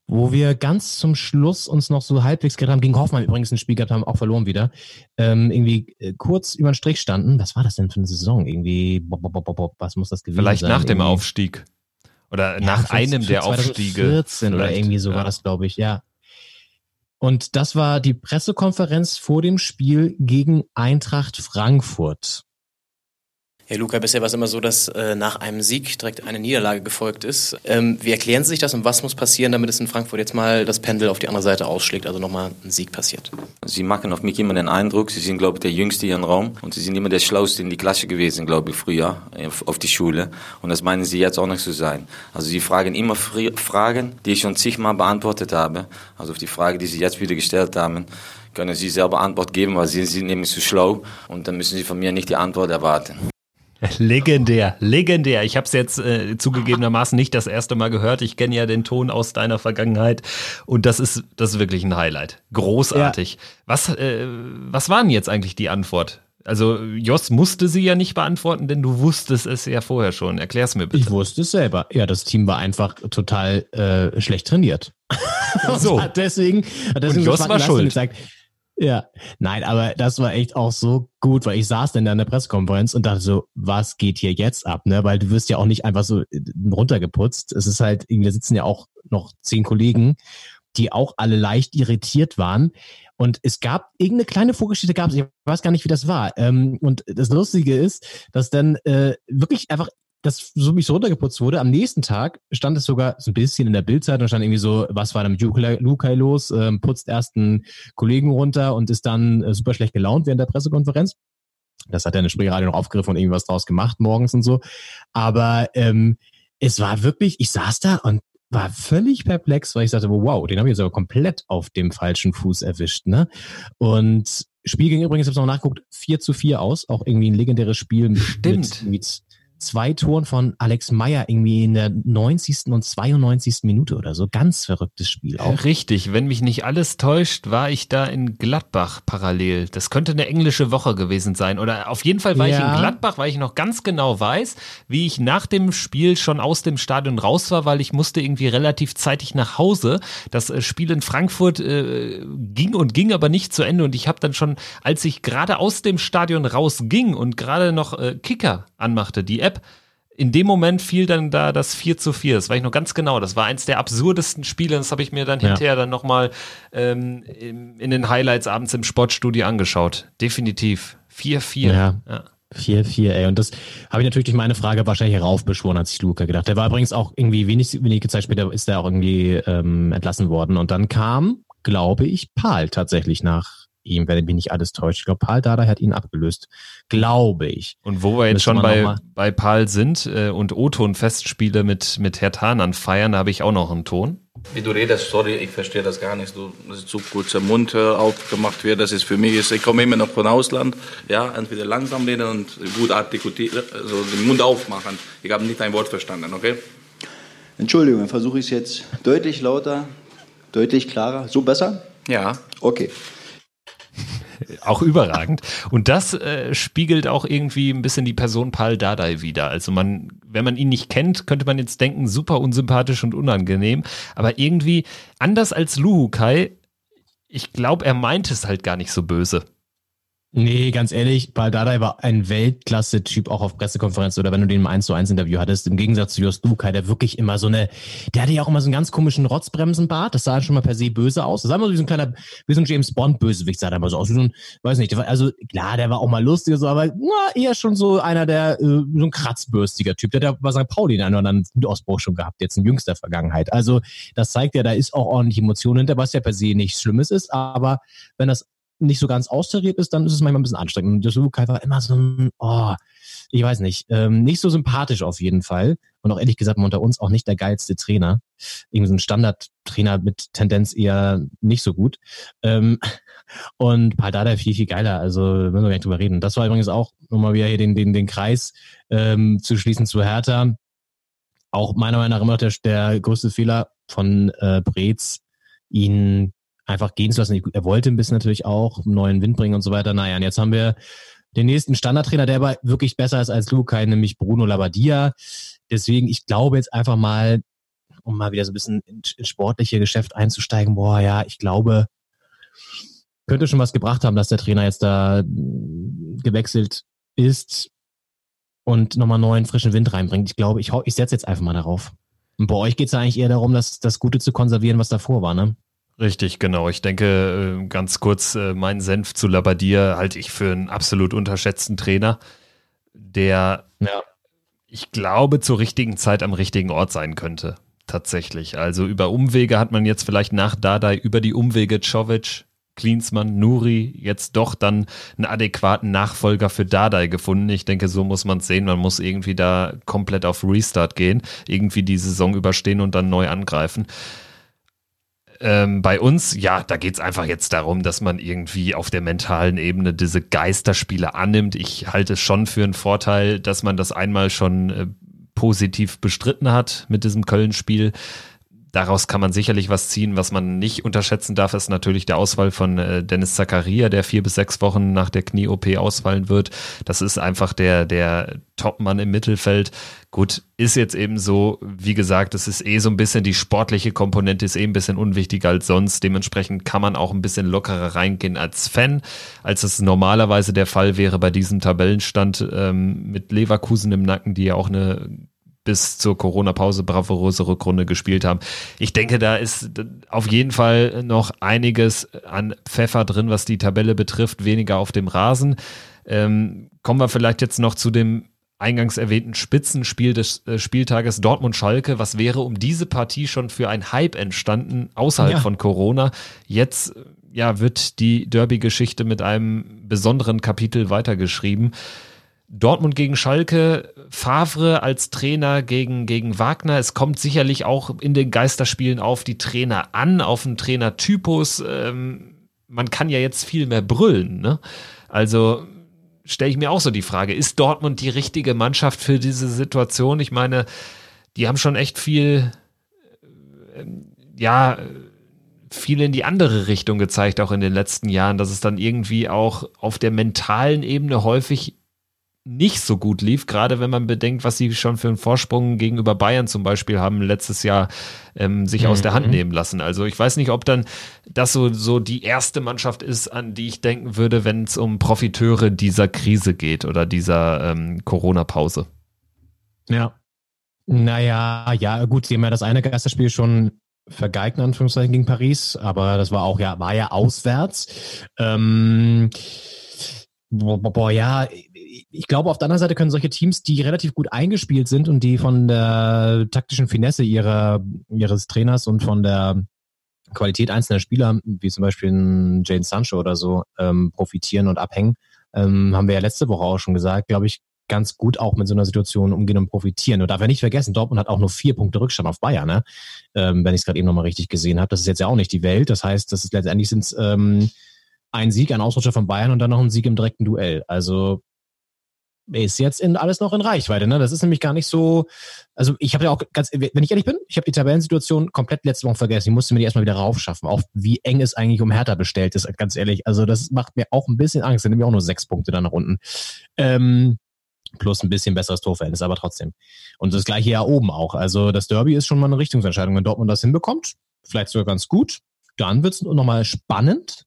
wo wir ganz zum Schluss uns noch so halbwegs gerettet haben, gegen Hoffmann übrigens ein Spiel gehabt haben, auch verloren wieder, ähm, irgendwie äh, kurz über den Strich standen. Was war das denn für eine Saison? Irgendwie, bob, bob, bob, was muss das gewesen Vielleicht sein? Vielleicht nach dem Aufstieg. Oder ja, nach für, einem für der 2014 Aufstiege. 14 oder irgendwie so ja. war das, glaube ich, ja. Und das war die Pressekonferenz vor dem Spiel gegen Eintracht Frankfurt. Herr Luca, bisher war es immer so, dass äh, nach einem Sieg direkt eine Niederlage gefolgt ist. Ähm, wie erklären Sie sich das und was muss passieren, damit es in Frankfurt jetzt mal das Pendel auf die andere Seite ausschlägt, also nochmal ein Sieg passiert? Sie machen auf mich immer den Eindruck, Sie sind, glaube ich, der Jüngste hier im Raum und Sie sind immer der Schlauste in die Klasse gewesen, glaube ich, früher auf die Schule. Und das meinen Sie jetzt auch nicht zu sein. Also Sie fragen immer Fragen, die ich schon zigmal beantwortet habe. Also auf die Frage, die Sie jetzt wieder gestellt haben, können Sie selber Antwort geben, weil Sie sind nämlich zu schlau und dann müssen Sie von mir nicht die Antwort erwarten. Legendär, legendär. Ich habe es jetzt äh, zugegebenermaßen nicht das erste Mal gehört. Ich kenne ja den Ton aus deiner Vergangenheit und das ist das ist wirklich ein Highlight. Großartig. Ja. Was äh, was war denn jetzt eigentlich die Antwort? Also Jos musste sie ja nicht beantworten, denn du wusstest es ja vorher schon. Erklär's mir bitte. Ich wusste es selber. Ja, das Team war einfach total äh, schlecht trainiert. so. deswegen, deswegen Und Jos war schuld. Gesagt, ja, nein, aber das war echt auch so gut, weil ich saß dann da in der Pressekonferenz und dachte so, was geht hier jetzt ab, ne? Weil du wirst ja auch nicht einfach so äh, runtergeputzt. Es ist halt, irgendwie sitzen ja auch noch zehn Kollegen, die auch alle leicht irritiert waren. Und es gab irgendeine kleine Vorgeschichte gab es, ich weiß gar nicht, wie das war. Ähm, und das Lustige ist, dass dann äh, wirklich einfach das so mich so runtergeputzt wurde. Am nächsten Tag stand es sogar so ein bisschen in der Bildzeit und stand irgendwie so, was war da mit Lukai los? Ähm, putzt erst einen Kollegen runter und ist dann äh, super schlecht gelaunt während der Pressekonferenz. Das hat er in der Spreeradio noch aufgegriffen und irgendwas draus gemacht morgens und so. Aber ähm, es war wirklich, ich saß da und war völlig perplex, weil ich sagte, wow, den habe ich jetzt aber komplett auf dem falschen Fuß erwischt. Ne? Und Spiel ging übrigens, ich habe noch nachgeguckt, 4 zu 4 aus. Auch irgendwie ein legendäres Spiel Stimmt. mit, mit zwei Toren von Alex Meyer irgendwie in der 90. und 92. Minute oder so. Ganz verrücktes Spiel auch. Richtig, wenn mich nicht alles täuscht, war ich da in Gladbach parallel. Das könnte eine englische Woche gewesen sein. Oder auf jeden Fall war ja. ich in Gladbach, weil ich noch ganz genau weiß, wie ich nach dem Spiel schon aus dem Stadion raus war, weil ich musste irgendwie relativ zeitig nach Hause. Das äh, Spiel in Frankfurt äh, ging und ging aber nicht zu Ende. Und ich habe dann schon, als ich gerade aus dem Stadion rausging und gerade noch äh, Kicker anmachte, die App. In dem Moment fiel dann da das 4 zu 4. Das war ich noch ganz genau. Das war eins der absurdesten Spiele. Das habe ich mir dann ja. hinterher dann nochmal ähm, in den Highlights abends im Sportstudio angeschaut. Definitiv. 4-4. Ja. ja. 4-4, ey. Und das habe ich natürlich durch meine Frage wahrscheinlich heraufbeschworen, als ich Luca gedacht. Der war übrigens auch irgendwie wenig, wenige Zeit später ist er auch irgendwie ähm, entlassen worden. Und dann kam, glaube ich, Paul tatsächlich nach ihm, wenn mich nicht alles täuscht. Ich glaube, Paul Dada hat ihn abgelöst. Glaube ich. Und wo wir jetzt schon bei, bei Paul sind äh, und O-Ton-Festspiele mit, mit Herr Tanan feiern, da habe ich auch noch einen Ton. Wie du redest, sorry, ich verstehe das gar nicht. Du, dass zu kurzer Mund äh, aufgemacht wird, das ist für mich, ist, ich komme immer noch von Ausland, ja, entweder langsam reden und gut artikulieren, also den Mund aufmachen. Ich habe nicht ein Wort verstanden, okay? Entschuldigung, versuche ich es jetzt deutlich lauter, deutlich klarer. So besser? Ja. Okay auch überragend. Und das äh, spiegelt auch irgendwie ein bisschen die Person Paul Dardai wieder. Also man, wenn man ihn nicht kennt, könnte man jetzt denken, super unsympathisch und unangenehm. Aber irgendwie anders als Luhukai, ich glaube, er meint es halt gar nicht so böse. Nee, ganz ehrlich, Paul Dardai war ein Weltklasse-Typ auch auf Pressekonferenz oder wenn du den im 1 zu 1 Interview hattest, im Gegensatz zu Jost Lukai, der wirklich immer so eine, der hatte ja auch immer so einen ganz komischen Rotzbremsenbart, das sah schon mal per se böse aus. Das sah immer so wie so ein kleiner, wie so ein James Bond-Bösewicht sah der immer so aus, wie so ein, weiß nicht, also klar, der war auch mal lustig so, aber na, eher schon so einer der, äh, so ein kratzbürstiger Typ, der hat bei St. Pauli einen oder anderen Wutausbruch schon gehabt, jetzt in jüngster Vergangenheit. Also das zeigt ja, da ist auch ordentlich Emotion hinter, was ja per se nichts Schlimmes ist, aber wenn das nicht so ganz austariert ist, dann ist es manchmal ein bisschen anstrengend. Und Josu Kai war immer so ein, oh, ich weiß nicht, ähm, nicht so sympathisch auf jeden Fall. Und auch ehrlich gesagt unter uns auch nicht der geilste Trainer. Irgendwie so ein Standardtrainer mit Tendenz eher nicht so gut. Ähm, und Paldada viel, viel geiler. Also müssen wir gar nicht drüber reden. Das war übrigens auch, um mal wieder hier den, den, den Kreis ähm, zu schließen zu Hertha. Auch meiner Meinung nach immer der, der größte Fehler von äh, Brez, ihn einfach gehen zu lassen. Er wollte ein bisschen natürlich auch einen neuen Wind bringen und so weiter. Naja, und jetzt haben wir den nächsten Standardtrainer, der aber wirklich besser ist als Lukai, nämlich Bruno Labbadia. Deswegen, ich glaube jetzt einfach mal, um mal wieder so ein bisschen ins sportliche Geschäft einzusteigen, boah, ja, ich glaube, könnte schon was gebracht haben, dass der Trainer jetzt da gewechselt ist und nochmal neuen frischen Wind reinbringt. Ich glaube, ich, ich setze jetzt einfach mal darauf. Und bei euch geht es eigentlich eher darum, das, das Gute zu konservieren, was davor war, ne? Richtig, genau. Ich denke, äh, ganz kurz, äh, meinen Senf zu Labadier halte ich für einen absolut unterschätzten Trainer, der, ja. ich glaube, zur richtigen Zeit am richtigen Ort sein könnte. Tatsächlich. Also über Umwege hat man jetzt vielleicht nach Dadai über die Umwege Czovic, Klinsmann, Nuri jetzt doch dann einen adäquaten Nachfolger für Dadai gefunden. Ich denke, so muss man es sehen. Man muss irgendwie da komplett auf Restart gehen, irgendwie die Saison überstehen und dann neu angreifen Ähm, bei uns, ja, da geht es einfach jetzt darum, dass man irgendwie auf der mentalen Ebene diese Geisterspiele annimmt. Ich halte es schon für einen Vorteil, dass man das einmal schon äh, positiv bestritten hat mit diesem Köln-Spiel. Daraus kann man sicherlich was ziehen. Was man nicht unterschätzen darf, ist natürlich der Ausfall von äh, Dennis Zakaria, der vier bis sechs Wochen nach der Knie-OP ausfallen wird. Das ist einfach der, der Topmann im Mittelfeld. Gut, ist jetzt eben so, wie gesagt, es ist eh so ein bisschen die sportliche Komponente, ist eh ein bisschen unwichtiger als sonst. Dementsprechend kann man auch ein bisschen lockerer reingehen als Fan, als es normalerweise der Fall wäre bei diesem Tabellenstand ähm, mit Leverkusen im Nacken, die ja auch eine bis zur Corona-Pause bravouröse Rückrunde gespielt haben. Ich denke, da ist auf jeden Fall noch einiges an Pfeffer drin, was die Tabelle betrifft, weniger auf dem Rasen. Ähm, kommen wir vielleicht jetzt noch zu dem eingangs erwähnten Spitzenspiel des äh, Spieltages Dortmund-Schalke. Was wäre um diese Partie schon für ein Hype entstanden außerhalb ja. von Corona? Jetzt ja, wird die Derby-Geschichte mit einem besonderen Kapitel weitergeschrieben. Dortmund gegen Schalke, Favre als Trainer gegen, gegen Wagner. Es kommt sicherlich auch in den Geisterspielen auf die Trainer an, auf den Trainertypus. Ähm, man kann ja jetzt viel mehr brüllen. Ne? Also stelle ich mir auch so die Frage, ist Dortmund die richtige Mannschaft für diese Situation? Ich meine, die haben schon echt viel, äh, ja, viel in die andere Richtung gezeigt, auch in den letzten Jahren, dass es dann irgendwie auch auf der mentalen Ebene häufig nicht so gut lief, gerade wenn man bedenkt, was sie schon für einen Vorsprung gegenüber Bayern zum Beispiel haben letztes Jahr ähm, sich mhm. aus der Hand mhm. nehmen lassen. Also ich weiß nicht, ob dann das so, so die erste Mannschaft ist, an die ich denken würde, wenn es um Profiteure dieser Krise geht oder dieser ähm, Corona-Pause. Ja. Naja, ja, gut, sie haben ja das eine Geisterspiel schon vergeigt, in Anführungszeichen, gegen Paris, aber das war auch ja, war ja auswärts. Ähm, boah, boah, ja, ich glaube, auf der anderen Seite können solche Teams, die relativ gut eingespielt sind und die von der taktischen Finesse ihrer, ihres Trainers und von der Qualität einzelner Spieler, wie zum Beispiel Jane Sancho oder so, ähm, profitieren und abhängen, ähm, haben wir ja letzte Woche auch schon gesagt, glaube ich, ganz gut auch mit so einer Situation umgehen und profitieren. Und darf er nicht vergessen, Dortmund hat auch nur vier Punkte Rückstand auf Bayern, ne? ähm, wenn ich es gerade eben nochmal richtig gesehen habe. Das ist jetzt ja auch nicht die Welt. Das heißt, das ist letztendlich sind ähm, ein Sieg, ein Ausrutscher von Bayern und dann noch ein Sieg im direkten Duell. Also ist jetzt in alles noch in Reichweite. Ne? Das ist nämlich gar nicht so. Also ich habe ja auch ganz, wenn ich ehrlich bin, ich habe die Tabellensituation komplett letzte Woche vergessen. Ich musste mir die erstmal wieder raufschaffen. Auch wie eng es eigentlich um Hertha bestellt ist, ganz ehrlich. Also das macht mir auch ein bisschen Angst. Dann nehme ich auch nur sechs Punkte da nach unten. Ähm, plus ein bisschen besseres Torverhältnis, aber trotzdem. Und das gleiche ja oben auch. Also das Derby ist schon mal eine Richtungsentscheidung. Wenn Dortmund das hinbekommt, vielleicht sogar ganz gut, dann wird es nochmal spannend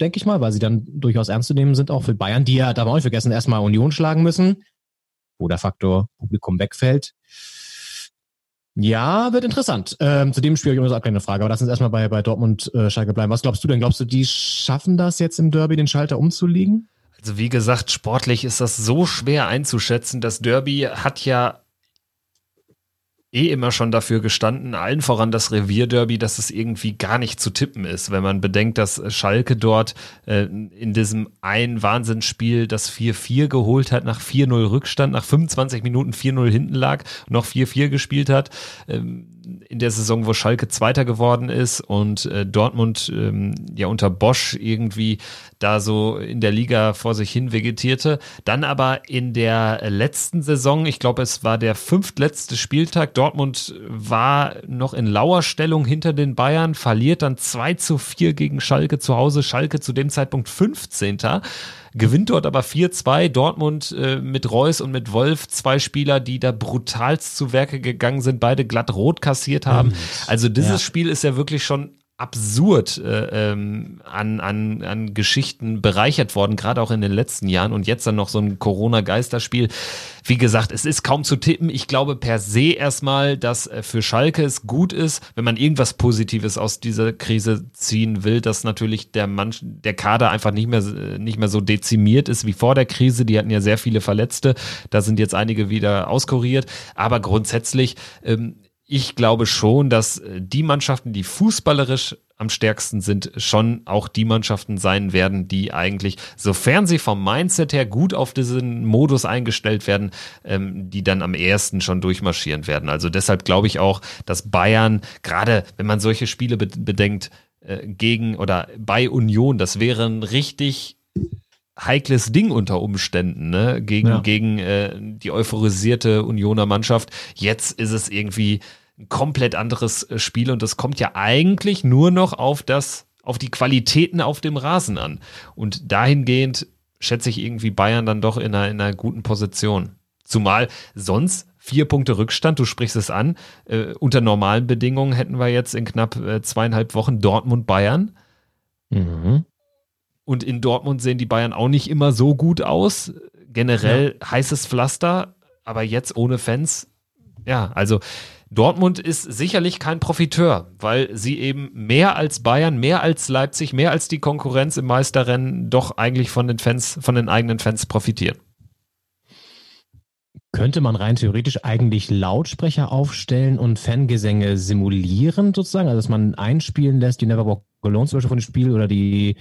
denke ich mal, weil sie dann durchaus ernst zu nehmen sind, auch für Bayern, die ja, darf man auch nicht vergessen, erstmal Union schlagen müssen, wo der Faktor Publikum wegfällt. Ja, wird interessant. Ähm, zu dem Spiel habe ich noch eine Frage, aber lass uns erstmal bei, bei Dortmund äh, Schalke bleiben. Was glaubst du denn? Glaubst du, die schaffen das jetzt im Derby, den Schalter umzulegen? Also wie gesagt, sportlich ist das so schwer einzuschätzen. Das Derby hat ja eh immer schon dafür gestanden, allen voran das Revierderby, dass es irgendwie gar nicht zu tippen ist, wenn man bedenkt, dass Schalke dort äh, in diesem ein Wahnsinnsspiel das 4-4 geholt hat, nach 4-0 Rückstand, nach 25 Minuten 4-0 hinten lag, noch 4-4 gespielt hat. Ähm, in der Saison, wo Schalke Zweiter geworden ist und äh, Dortmund ähm, ja unter Bosch irgendwie da so in der Liga vor sich hin vegetierte. Dann aber in der letzten Saison, ich glaube, es war der fünftletzte Spieltag, Dortmund war noch in lauer Stellung hinter den Bayern, verliert dann 2 zu 4 gegen Schalke zu Hause. Schalke zu dem Zeitpunkt 15 gewinnt dort aber 4-2. Dortmund äh, mit Reus und mit Wolf, zwei Spieler, die da brutalst zu Werke gegangen sind, beide glatt rot kassiert haben. Also dieses ja. Spiel ist ja wirklich schon absurd äh, ähm, an, an, an Geschichten bereichert worden, gerade auch in den letzten Jahren und jetzt dann noch so ein Corona-Geisterspiel. Wie gesagt, es ist kaum zu tippen. Ich glaube per se erstmal, dass äh, für Schalke es gut ist, wenn man irgendwas Positives aus dieser Krise ziehen will, dass natürlich der Mann, der Kader einfach nicht mehr, nicht mehr so dezimiert ist wie vor der Krise. Die hatten ja sehr viele Verletzte. Da sind jetzt einige wieder auskuriert. Aber grundsätzlich ähm, ich glaube schon, dass äh, die Mannschaften, die fußballerisch am stärksten sind, schon auch die Mannschaften sein werden, die eigentlich, sofern sie vom Mindset her gut auf diesen Modus eingestellt werden, ähm, die dann am ersten schon durchmarschieren werden. Also deshalb glaube ich auch, dass Bayern, gerade wenn man solche Spiele bedenkt, äh, gegen oder bei Union, das wäre ein richtig heikles Ding unter Umständen, ne? Gegen, ja. gegen äh, die euphorisierte Unioner Mannschaft. Jetzt ist es irgendwie ein komplett anderes äh, Spiel und das kommt ja eigentlich nur noch auf das, auf die Qualitäten auf dem Rasen an. Und dahingehend schätze ich irgendwie Bayern dann doch in einer, in einer guten Position. Zumal sonst vier Punkte Rückstand, du sprichst es an. Äh, unter normalen Bedingungen hätten wir jetzt in knapp äh, zweieinhalb Wochen Dortmund-Bayern. Mhm. Und in Dortmund sehen die Bayern auch nicht immer so gut aus. Generell ja. heißes Pflaster, aber jetzt ohne Fans. Ja, also Dortmund ist sicherlich kein Profiteur, weil sie eben mehr als Bayern, mehr als Leipzig, mehr als die Konkurrenz im Meisterrennen doch eigentlich von den Fans, von den eigenen Fans profitieren. Könnte man rein theoretisch eigentlich Lautsprecher aufstellen und Fangesänge simulieren sozusagen? Also dass man einspielen lässt, die Never Walk Alone zum Beispiel von dem Spiel oder die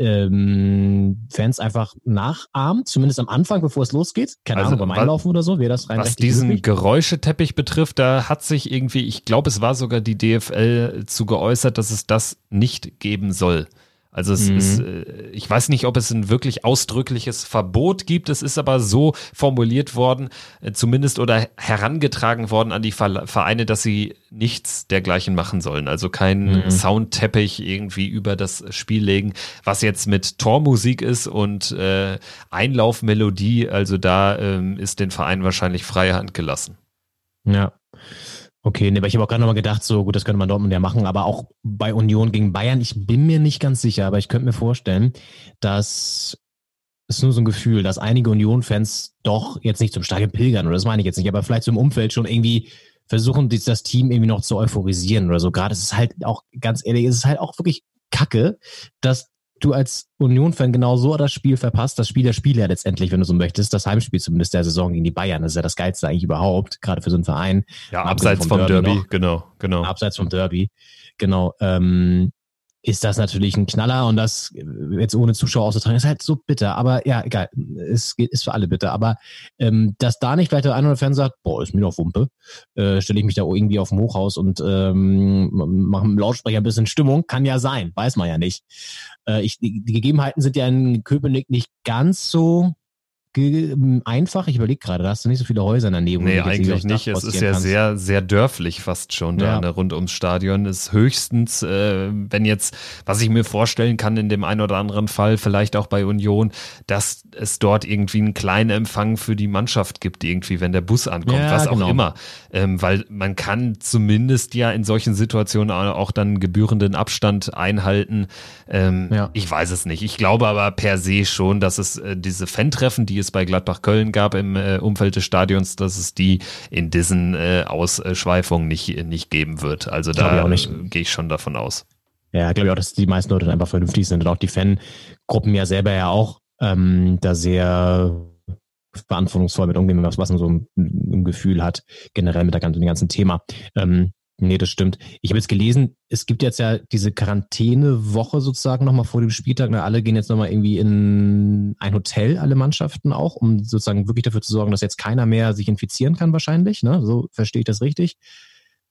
ähm, Fans einfach nachahmen, zumindest am Anfang, bevor es losgeht. Keine also, Ahnung, beim Einlaufen oder so, wäre das rein Was diesen möglich? Geräuscheteppich betrifft, da hat sich irgendwie, ich glaube, es war sogar die DFL zu geäußert, dass es das nicht geben soll. Also es mhm. ist, äh, ich weiß nicht, ob es ein wirklich ausdrückliches Verbot gibt. Es ist aber so formuliert worden, äh, zumindest oder herangetragen worden an die Vereine, dass sie nichts dergleichen machen sollen. Also kein mhm. Soundteppich irgendwie über das Spiel legen, was jetzt mit Tormusik ist und äh, Einlaufmelodie. Also da ähm, ist den Verein wahrscheinlich freie Hand gelassen. Ja. Okay, nee, aber ich habe auch gerade nochmal gedacht, so gut, das könnte man Dortmund ja machen, aber auch bei Union gegen Bayern, ich bin mir nicht ganz sicher, aber ich könnte mir vorstellen, dass ist nur so ein Gefühl, dass einige Union-Fans doch jetzt nicht zum Stadion pilgern, oder das meine ich jetzt nicht, aber vielleicht so im Umfeld schon irgendwie versuchen, das Team irgendwie noch zu euphorisieren oder so. Gerade ist es halt auch, ganz ehrlich, ist es halt auch wirklich kacke, dass du als Union-Fan genau so das Spiel verpasst, das Spiel der Spiele ja letztendlich, wenn du so möchtest, das Heimspiel zumindest der Saison gegen die Bayern, das ist ja das Geilste eigentlich überhaupt, gerade für so einen Verein. Ja, abseits vom, vom Derby, Derby genau, genau. Abseits vom Derby, genau. Ähm, ist das natürlich ein Knaller und das jetzt ohne Zuschauer auszutragen, ist halt so bitter. Aber ja, egal, es ist für alle bitter. Aber ähm, dass da nicht vielleicht der eine oder Fan sagt, boah, ist mir doch Wumpe, äh, stelle ich mich da irgendwie auf dem Hochhaus und ähm, mache im Lautsprecher ein bisschen Stimmung, kann ja sein, weiß man ja nicht. Äh, ich, die, die Gegebenheiten sind ja in Köpenick nicht ganz so einfach? Ich überlege gerade, da hast du nicht so viele Häuser in der Nähe. Nee, eigentlich nicht. Es ist ja kannst. sehr, sehr dörflich fast schon da ja. ne, rund ums Stadion. Ist höchstens, äh, wenn jetzt, was ich mir vorstellen kann, in dem einen oder anderen Fall, vielleicht auch bei Union, dass es dort irgendwie einen kleinen Empfang für die Mannschaft gibt, irgendwie, wenn der Bus ankommt, ja, was genau. auch immer. Ähm, weil man kann zumindest ja in solchen Situationen auch dann gebührenden Abstand einhalten. Ähm, ja. Ich weiß es nicht. Ich glaube aber per se schon, dass es äh, diese Fan-Treffen, die es bei Gladbach-Köln gab im äh, Umfeld des Stadions, dass es die in diesen äh, Ausschweifungen nicht, nicht geben wird. Also da gehe ich schon davon aus. Ja, glaube ich auch, dass die meisten Leute einfach vernünftig sind und auch die Fangruppen ja selber ja auch ähm, da sehr verantwortungsvoll mit umgehen, was, man so im, im Gefühl hat, generell mit, der ganzen, dem ganzen Thema. Ähm, Nee, das stimmt. Ich habe jetzt gelesen, es gibt jetzt ja diese Quarantänewoche sozusagen nochmal vor dem Spieltag. Na, alle gehen jetzt nochmal irgendwie in ein Hotel, alle Mannschaften auch, um sozusagen wirklich dafür zu sorgen, dass jetzt keiner mehr sich infizieren kann wahrscheinlich. Ne? So verstehe ich das richtig.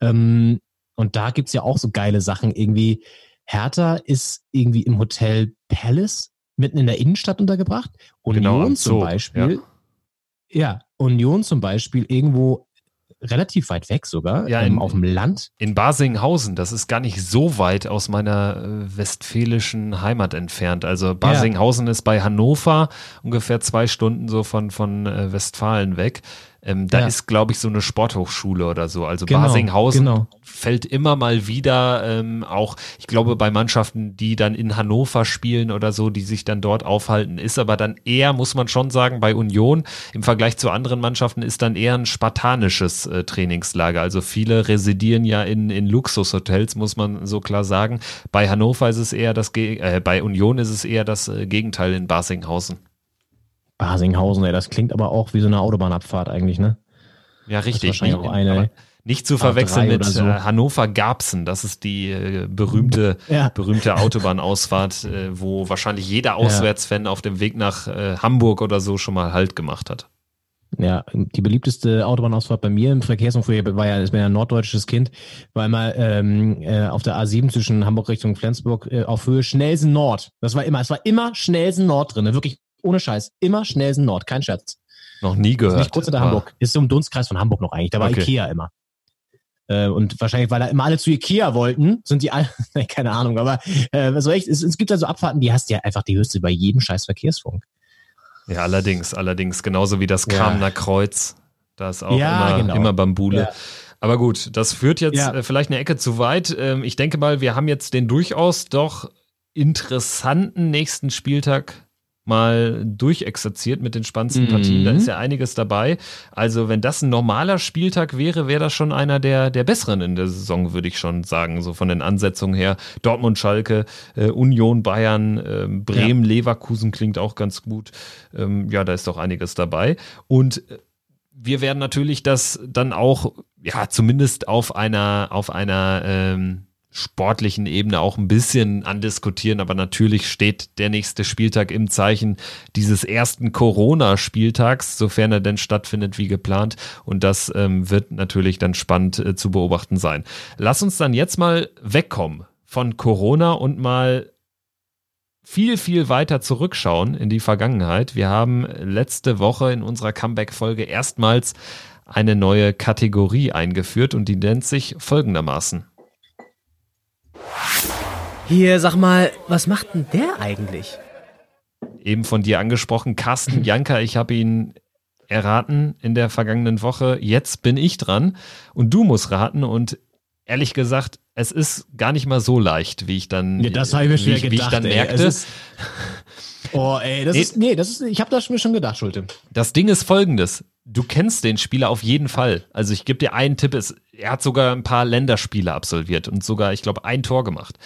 Ähm, und da gibt's ja auch so geile Sachen. Irgendwie, Hertha ist irgendwie im Hotel Palace mitten in der Innenstadt untergebracht. Union genau, zum Beispiel. Ja. ja, Union zum Beispiel irgendwo relativ weit weg sogar, ja, ähm, in, auf dem Land. In Basinghausen, das ist gar nicht so weit aus meiner äh, westfälischen Heimat entfernt. Also Basinghausen ja. ist bei Hannover ungefähr zwei Stunden so von, von äh, Westfalen weg. Ähm, da ja. ist, glaube ich, so eine Sporthochschule oder so. Also genau, Basinghausen genau. fällt immer mal wieder ähm, auch, ich glaube, bei Mannschaften, die dann in Hannover spielen oder so, die sich dann dort aufhalten, ist aber dann eher, muss man schon sagen, bei Union im Vergleich zu anderen Mannschaften ist dann eher ein spartanisches äh, Trainingslager. Also viele residieren ja in, in Luxushotels, muss man so klar sagen. Bei Hannover ist es eher das, äh, bei Union ist es eher das äh, Gegenteil in Basinghausen. Basinghausen, ey, das klingt aber auch wie so eine Autobahnabfahrt eigentlich, ne? Ja, richtig. wahrscheinlich auch eine. Nicht zu verwechseln mit so. äh, Hannover Garbsen. Das ist die äh, berühmte, ja. berühmte Autobahnausfahrt, äh, wo wahrscheinlich jeder Auswärtsfan ja. auf dem Weg nach äh, Hamburg oder so schon mal Halt gemacht hat. Ja, die beliebteste Autobahnausfahrt bei mir im Verkehrsumfeld war ja, ich bin ja ein norddeutsches Kind, war mal ähm, äh, auf der A7 zwischen Hamburg Richtung Flensburg äh, auf Höhe Schnelsen Nord. Das war immer, es war immer Schnelsen Nord drin, wirklich ohne Scheiß, immer Schnelsen Nord, kein Scherz. Noch nie gehört. Ist nicht kurz hinter Hamburg, ist so im Dunstkreis von Hamburg noch eigentlich, da war okay. Ikea immer. Äh, und wahrscheinlich, weil da immer alle zu Ikea wollten, sind die alle, keine Ahnung, aber äh, so echt, es, es gibt da so Abfahrten, die hast du ja einfach die höchste bei jedem scheiß Verkehrsfunk. Ja, allerdings, allerdings, genauso wie das Kamener Kreuz. Da ist auch ja, immer, genau. immer Bambule. Ja. Aber gut, das führt jetzt ja. Äh, vielleicht eine Ecke zu weit. Ähm, ich denke mal, wir haben jetzt den durchaus doch interessanten nächsten Spieltag mal durchexerziert mit den spannendsten mhm. Partien. Da ist ja einiges dabei. Also, wenn das ein normaler Spieltag wäre, wäre das schon einer der, der besseren in der Saison, würde ich schon sagen. So von den Ansetzungen her. Dortmund, Schalke, äh, Union, Bayern, äh, Bremen, ja. Leverkusen klingt auch ganz gut. Ähm, ja, da ist doch einiges dabei. Und äh, wir werden natürlich das dann auch, ja, zumindest auf einer, auf einer, ähm, sportlichen Ebene auch ein bisschen andiskutieren, aber natürlich steht der nächste Spieltag im Zeichen dieses ersten Corona-Spieltags, sofern er denn stattfindet wie geplant. Und das ähm, wird natürlich dann spannend äh, zu beobachten sein. Lass uns dann jetzt mal wegkommen von Corona und mal viel, viel weiter zurückschauen in die Vergangenheit. Wir haben letzte Woche in unserer Comeback-Folge erstmals eine neue Kategorie eingeführt und die nennt sich folgendermaßen. Hier, sag mal, was macht denn der eigentlich? Eben von dir angesprochen, Carsten Janker, ich habe ihn erraten in der vergangenen Woche. Jetzt bin ich dran und du musst raten und ehrlich gesagt, es ist gar nicht mal so leicht, wie ich dann, ja, das ich mir wie, gedacht, wie ich dann ey, merkte. Oh, ey, das nee, ist, nee, das ist, ich habe das mir schon gedacht, Schulte. Das Ding ist folgendes. Du kennst den Spieler auf jeden Fall. Also ich gebe dir einen Tipp, es, er hat sogar ein paar Länderspiele absolviert und sogar, ich glaube, ein Tor gemacht.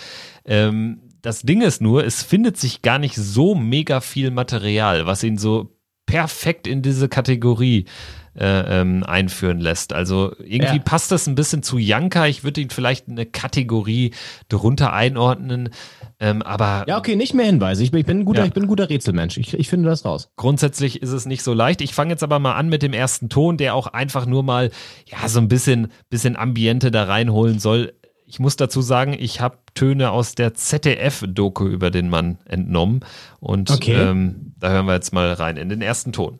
Ähm, das Ding ist nur, es findet sich gar nicht so mega viel Material, was ihn so perfekt in diese Kategorie äh, ähm, einführen lässt. Also irgendwie ja. passt das ein bisschen zu Janka. Ich würde ihn vielleicht eine Kategorie drunter einordnen. Ähm, aber ja, okay, nicht mehr Hinweise. Ich bin, ich bin ein guter, ja. ich bin ein guter Rätselmensch. Ich, ich finde das raus. Grundsätzlich ist es nicht so leicht. Ich fange jetzt aber mal an mit dem ersten Ton, der auch einfach nur mal ja so ein bisschen, bisschen Ambiente da reinholen soll. Ich muss dazu sagen, ich habe Töne aus der ZDF-Doku über den Mann entnommen. Und okay. ähm, da hören wir jetzt mal rein in den ersten Ton.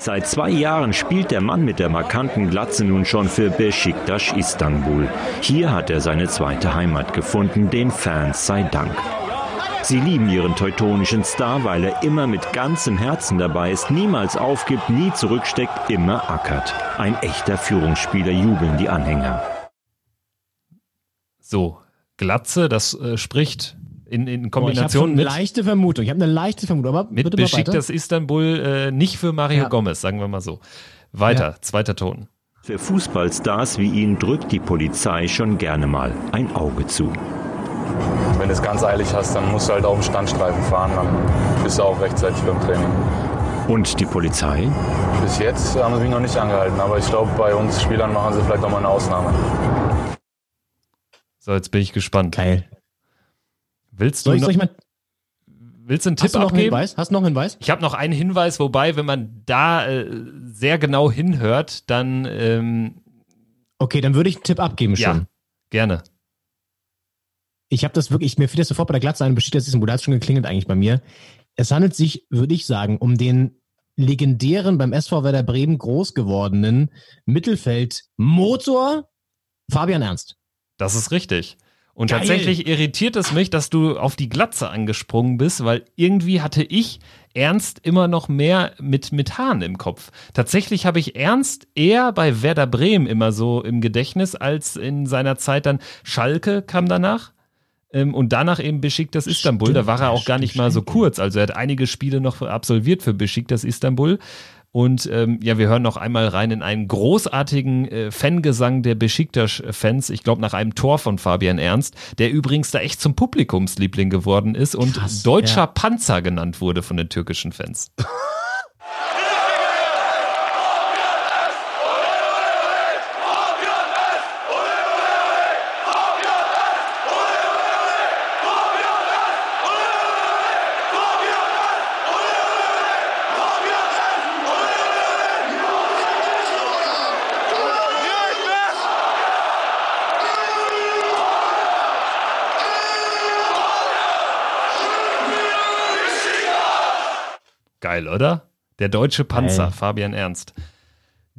Seit zwei Jahren spielt der Mann mit der markanten Glatze nun schon für Besiktas Istanbul. Hier hat er seine zweite Heimat gefunden, den Fans sei Dank. Sie lieben ihren teutonischen Star, weil er immer mit ganzem Herzen dabei ist, niemals aufgibt, nie zurücksteckt, immer ackert. Ein echter Führungsspieler jubeln die Anhänger. So, Glatze, das äh, spricht in, in Kombination oh, ich mit. eine leichte Vermutung. Ich habe eine leichte Vermutung. Aber mit Besiktas Istanbul äh, nicht für Mario ja. Gomez, sagen wir mal so. Weiter, ja. zweiter Ton. Für Fußballstars wie ihn drückt die Polizei schon gerne mal ein Auge zu. Wenn du es ganz eilig hast, dann musst du halt auf dem Standstreifen fahren, dann bist du auch rechtzeitig beim Training. Und die Polizei? Bis jetzt haben sie mich noch nicht angehalten, aber ich glaube, bei uns Spielern machen sie vielleicht auch mal eine Ausnahme. So, jetzt bin ich gespannt. Geil. Willst du, soll ich, soll ich mal, willst du einen Tipp Hast du noch abgeben? Einen Hinweis? Hast du noch einen Hinweis? Ich habe noch einen Hinweis, wobei, wenn man da äh, sehr genau hinhört, dann. Ähm, okay, dann würde ich einen Tipp abgeben schon. Ja, gerne. Ich habe das wirklich, mir fiel das sofort bei der Glatze ein, besteht das ist ein hat schon geklingelt eigentlich bei mir. Es handelt sich, würde ich sagen, um den legendären beim SV Werder Bremen groß gewordenen Mittelfeld-Motor Fabian Ernst. Das ist richtig. Und Geil. tatsächlich irritiert es mich, dass du auf die Glatze angesprungen bist, weil irgendwie hatte ich Ernst immer noch mehr mit, mit Haaren im Kopf. Tatsächlich habe ich Ernst eher bei Werder Bremen immer so im Gedächtnis, als in seiner Zeit dann Schalke kam danach. Ähm, und danach eben Besiktas Istanbul. Stimmt, da war er auch gar nicht mal so kurz. Also er hat einige Spiele noch absolviert für Besiktas Istanbul. Und ähm, ja, wir hören noch einmal rein in einen großartigen äh, Fangesang der Besiktas-Fans. Ich glaube, nach einem Tor von Fabian Ernst, der übrigens da echt zum Publikumsliebling geworden ist und Krass, deutscher ja. Panzer genannt wurde von den türkischen Fans. Geil, oder? Der deutsche Panzer, Geil. Fabian Ernst.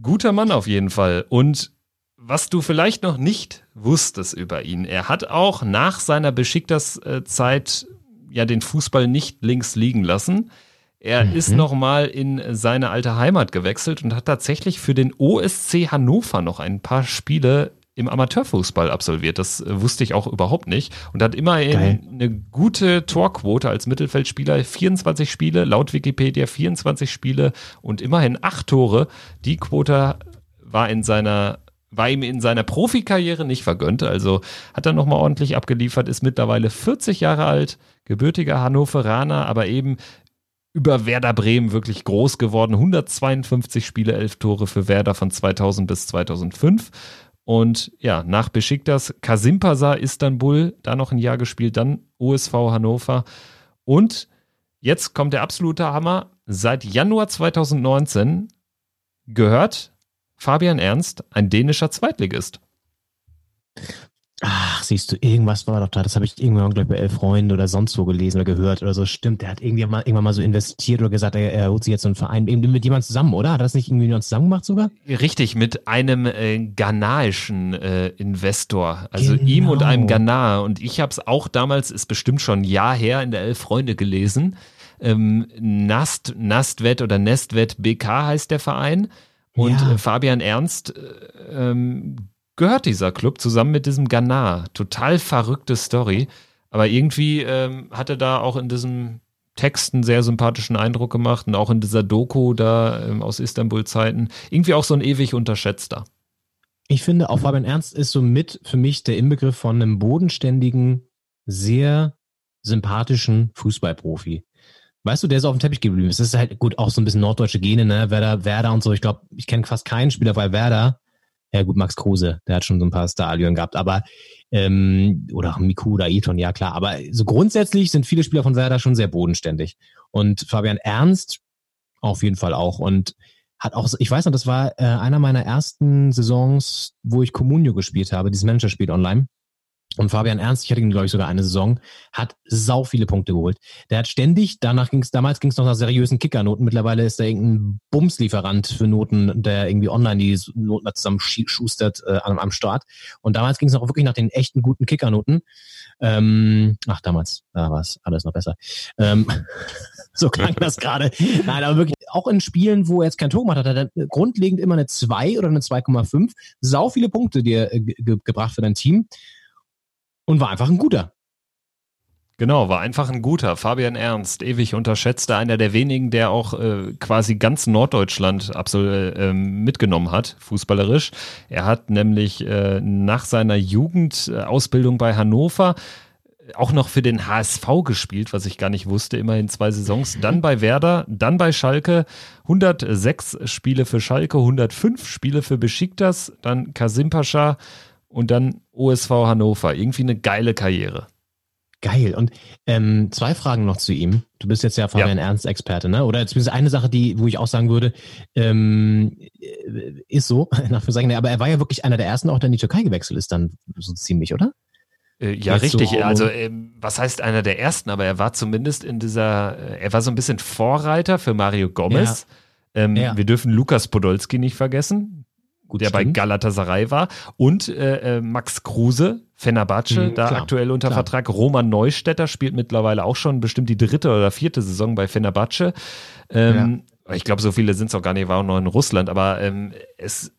Guter Mann auf jeden Fall. Und was du vielleicht noch nicht wusstest über ihn, er hat auch nach seiner Beschickters-Zeit ja den Fußball nicht links liegen lassen. Er mhm. ist nochmal in seine alte Heimat gewechselt und hat tatsächlich für den OSC Hannover noch ein paar Spiele im Amateurfußball absolviert. Das äh, wusste ich auch überhaupt nicht. Und hat immerhin Geil. eine gute Torquote als Mittelfeldspieler. 24 Spiele, laut Wikipedia 24 Spiele und immerhin acht Tore. Die Quote war in seiner war ihm in seiner Profikarriere nicht vergönnt. Also hat er nochmal ordentlich abgeliefert, ist mittlerweile 40 Jahre alt, gebürtiger Hannoveraner, aber eben über Werder Bremen wirklich groß geworden. 152 Spiele, 11 Tore für Werder von 2000 bis 2005. Und ja, nach Besiktas Kasimpasa Istanbul, da noch ein Jahr gespielt, dann USV Hannover. Und jetzt kommt der absolute Hammer. Seit Januar 2019 gehört Fabian Ernst ein dänischer Zweitligist. Ach, siehst du, irgendwas war doch da. Das habe ich irgendwann, glaube ich, bei Elf Freunden oder sonst wo gelesen oder gehört oder so. Stimmt, der hat irgendwann mal, irgendwann mal so investiert oder gesagt, er, er holt sich jetzt so einen Verein eben mit jemandem zusammen, oder? Hat er das nicht irgendwie noch zusammen gemacht sogar? Richtig, mit einem äh, ghanaischen äh, Investor. Also genau. ihm und einem Ghana. Und ich habe es auch damals, ist bestimmt schon ein Jahr her, in der Elf Freunde gelesen. Ähm, Nast, Nastwet oder Nestwet BK heißt der Verein. Und ja. äh, Fabian Ernst äh, ähm, gehört dieser Club zusammen mit diesem Ghana. Total verrückte Story. Aber irgendwie ähm, hat er da auch in diesem Text einen sehr sympathischen Eindruck gemacht und auch in dieser Doku da ähm, aus Istanbul-Zeiten. Irgendwie auch so ein ewig unterschätzter. Ich finde, auch Fabian Ernst ist so mit für mich der Inbegriff von einem bodenständigen, sehr sympathischen Fußballprofi. Weißt du, der ist auf dem Teppich geblieben. Es ist halt gut, auch so ein bisschen norddeutsche Gene, ne? Werder, Werder und so. Ich glaube, ich kenne fast keinen Spieler bei Werder, ja gut, Max Kruse, der hat schon so ein paar Stadien gehabt, aber ähm, oder Miku oder Eton, ja klar. Aber so grundsätzlich sind viele Spieler von Werder schon sehr bodenständig. Und Fabian Ernst auf jeden Fall auch. Und hat auch, ich weiß noch, das war äh, einer meiner ersten Saisons, wo ich Comunio gespielt habe, dieses Managerspiel online. Und Fabian Ernst, ich hatte ihn, glaube ich, sogar eine Saison, hat sau viele Punkte geholt. Der hat ständig, danach ging es, damals ging es noch nach seriösen Kickernoten. Mittlerweile ist er irgendein Bumslieferant für Noten, der irgendwie online die Noten zusammen schustert äh, am, am Start. Und damals ging es auch wirklich nach den echten guten Kickernoten. Ähm, ach, damals, da war es alles noch besser. Ähm, so klang das gerade. Nein, aber wirklich auch in Spielen, wo er jetzt kein Tor gemacht hat, hat er grundlegend immer eine 2 oder eine 2,5. Sau viele Punkte dir äh, ge gebracht für dein Team und war einfach ein guter. Genau, war einfach ein guter. Fabian Ernst, ewig unterschätzter, einer der wenigen, der auch äh, quasi ganz Norddeutschland absolut äh, mitgenommen hat, fußballerisch. Er hat nämlich äh, nach seiner Jugendausbildung bei Hannover auch noch für den HSV gespielt, was ich gar nicht wusste, immerhin zwei Saisons. Dann bei Werder, dann bei Schalke, 106 Spiele für Schalke, 105 Spiele für Besiktas, dann Kasim Pascha, und dann OSV Hannover. Irgendwie eine geile Karriere. Geil. Und ähm, zwei Fragen noch zu ihm. Du bist jetzt ja Fabian ja. Ernst-Experte, ne? Oder zumindest eine Sache, die, wo ich auch sagen würde, ähm, ist so, nach sagen, aber er war ja wirklich einer der ersten, auch der in die Türkei gewechselt ist, dann so ziemlich, oder? Äh, ja, Jetzt richtig. So also, ähm, was heißt einer der ersten? Aber er war zumindest in dieser, äh, er war so ein bisschen Vorreiter für Mario Gomez. Ja. Ähm, ja. Wir dürfen Lukas Podolski nicht vergessen, Gut, der stimmt. bei Galatasaray war. Und äh, äh Max Kruse, Fenerbahce, mhm, da klar, aktuell unter klar. Vertrag. Roman Neustädter spielt mittlerweile auch schon bestimmt die dritte oder vierte Saison bei Fenerbahce. Ähm, ja. Ich glaube, so viele sind es auch gar nicht, war auch noch in Russland, aber ähm, es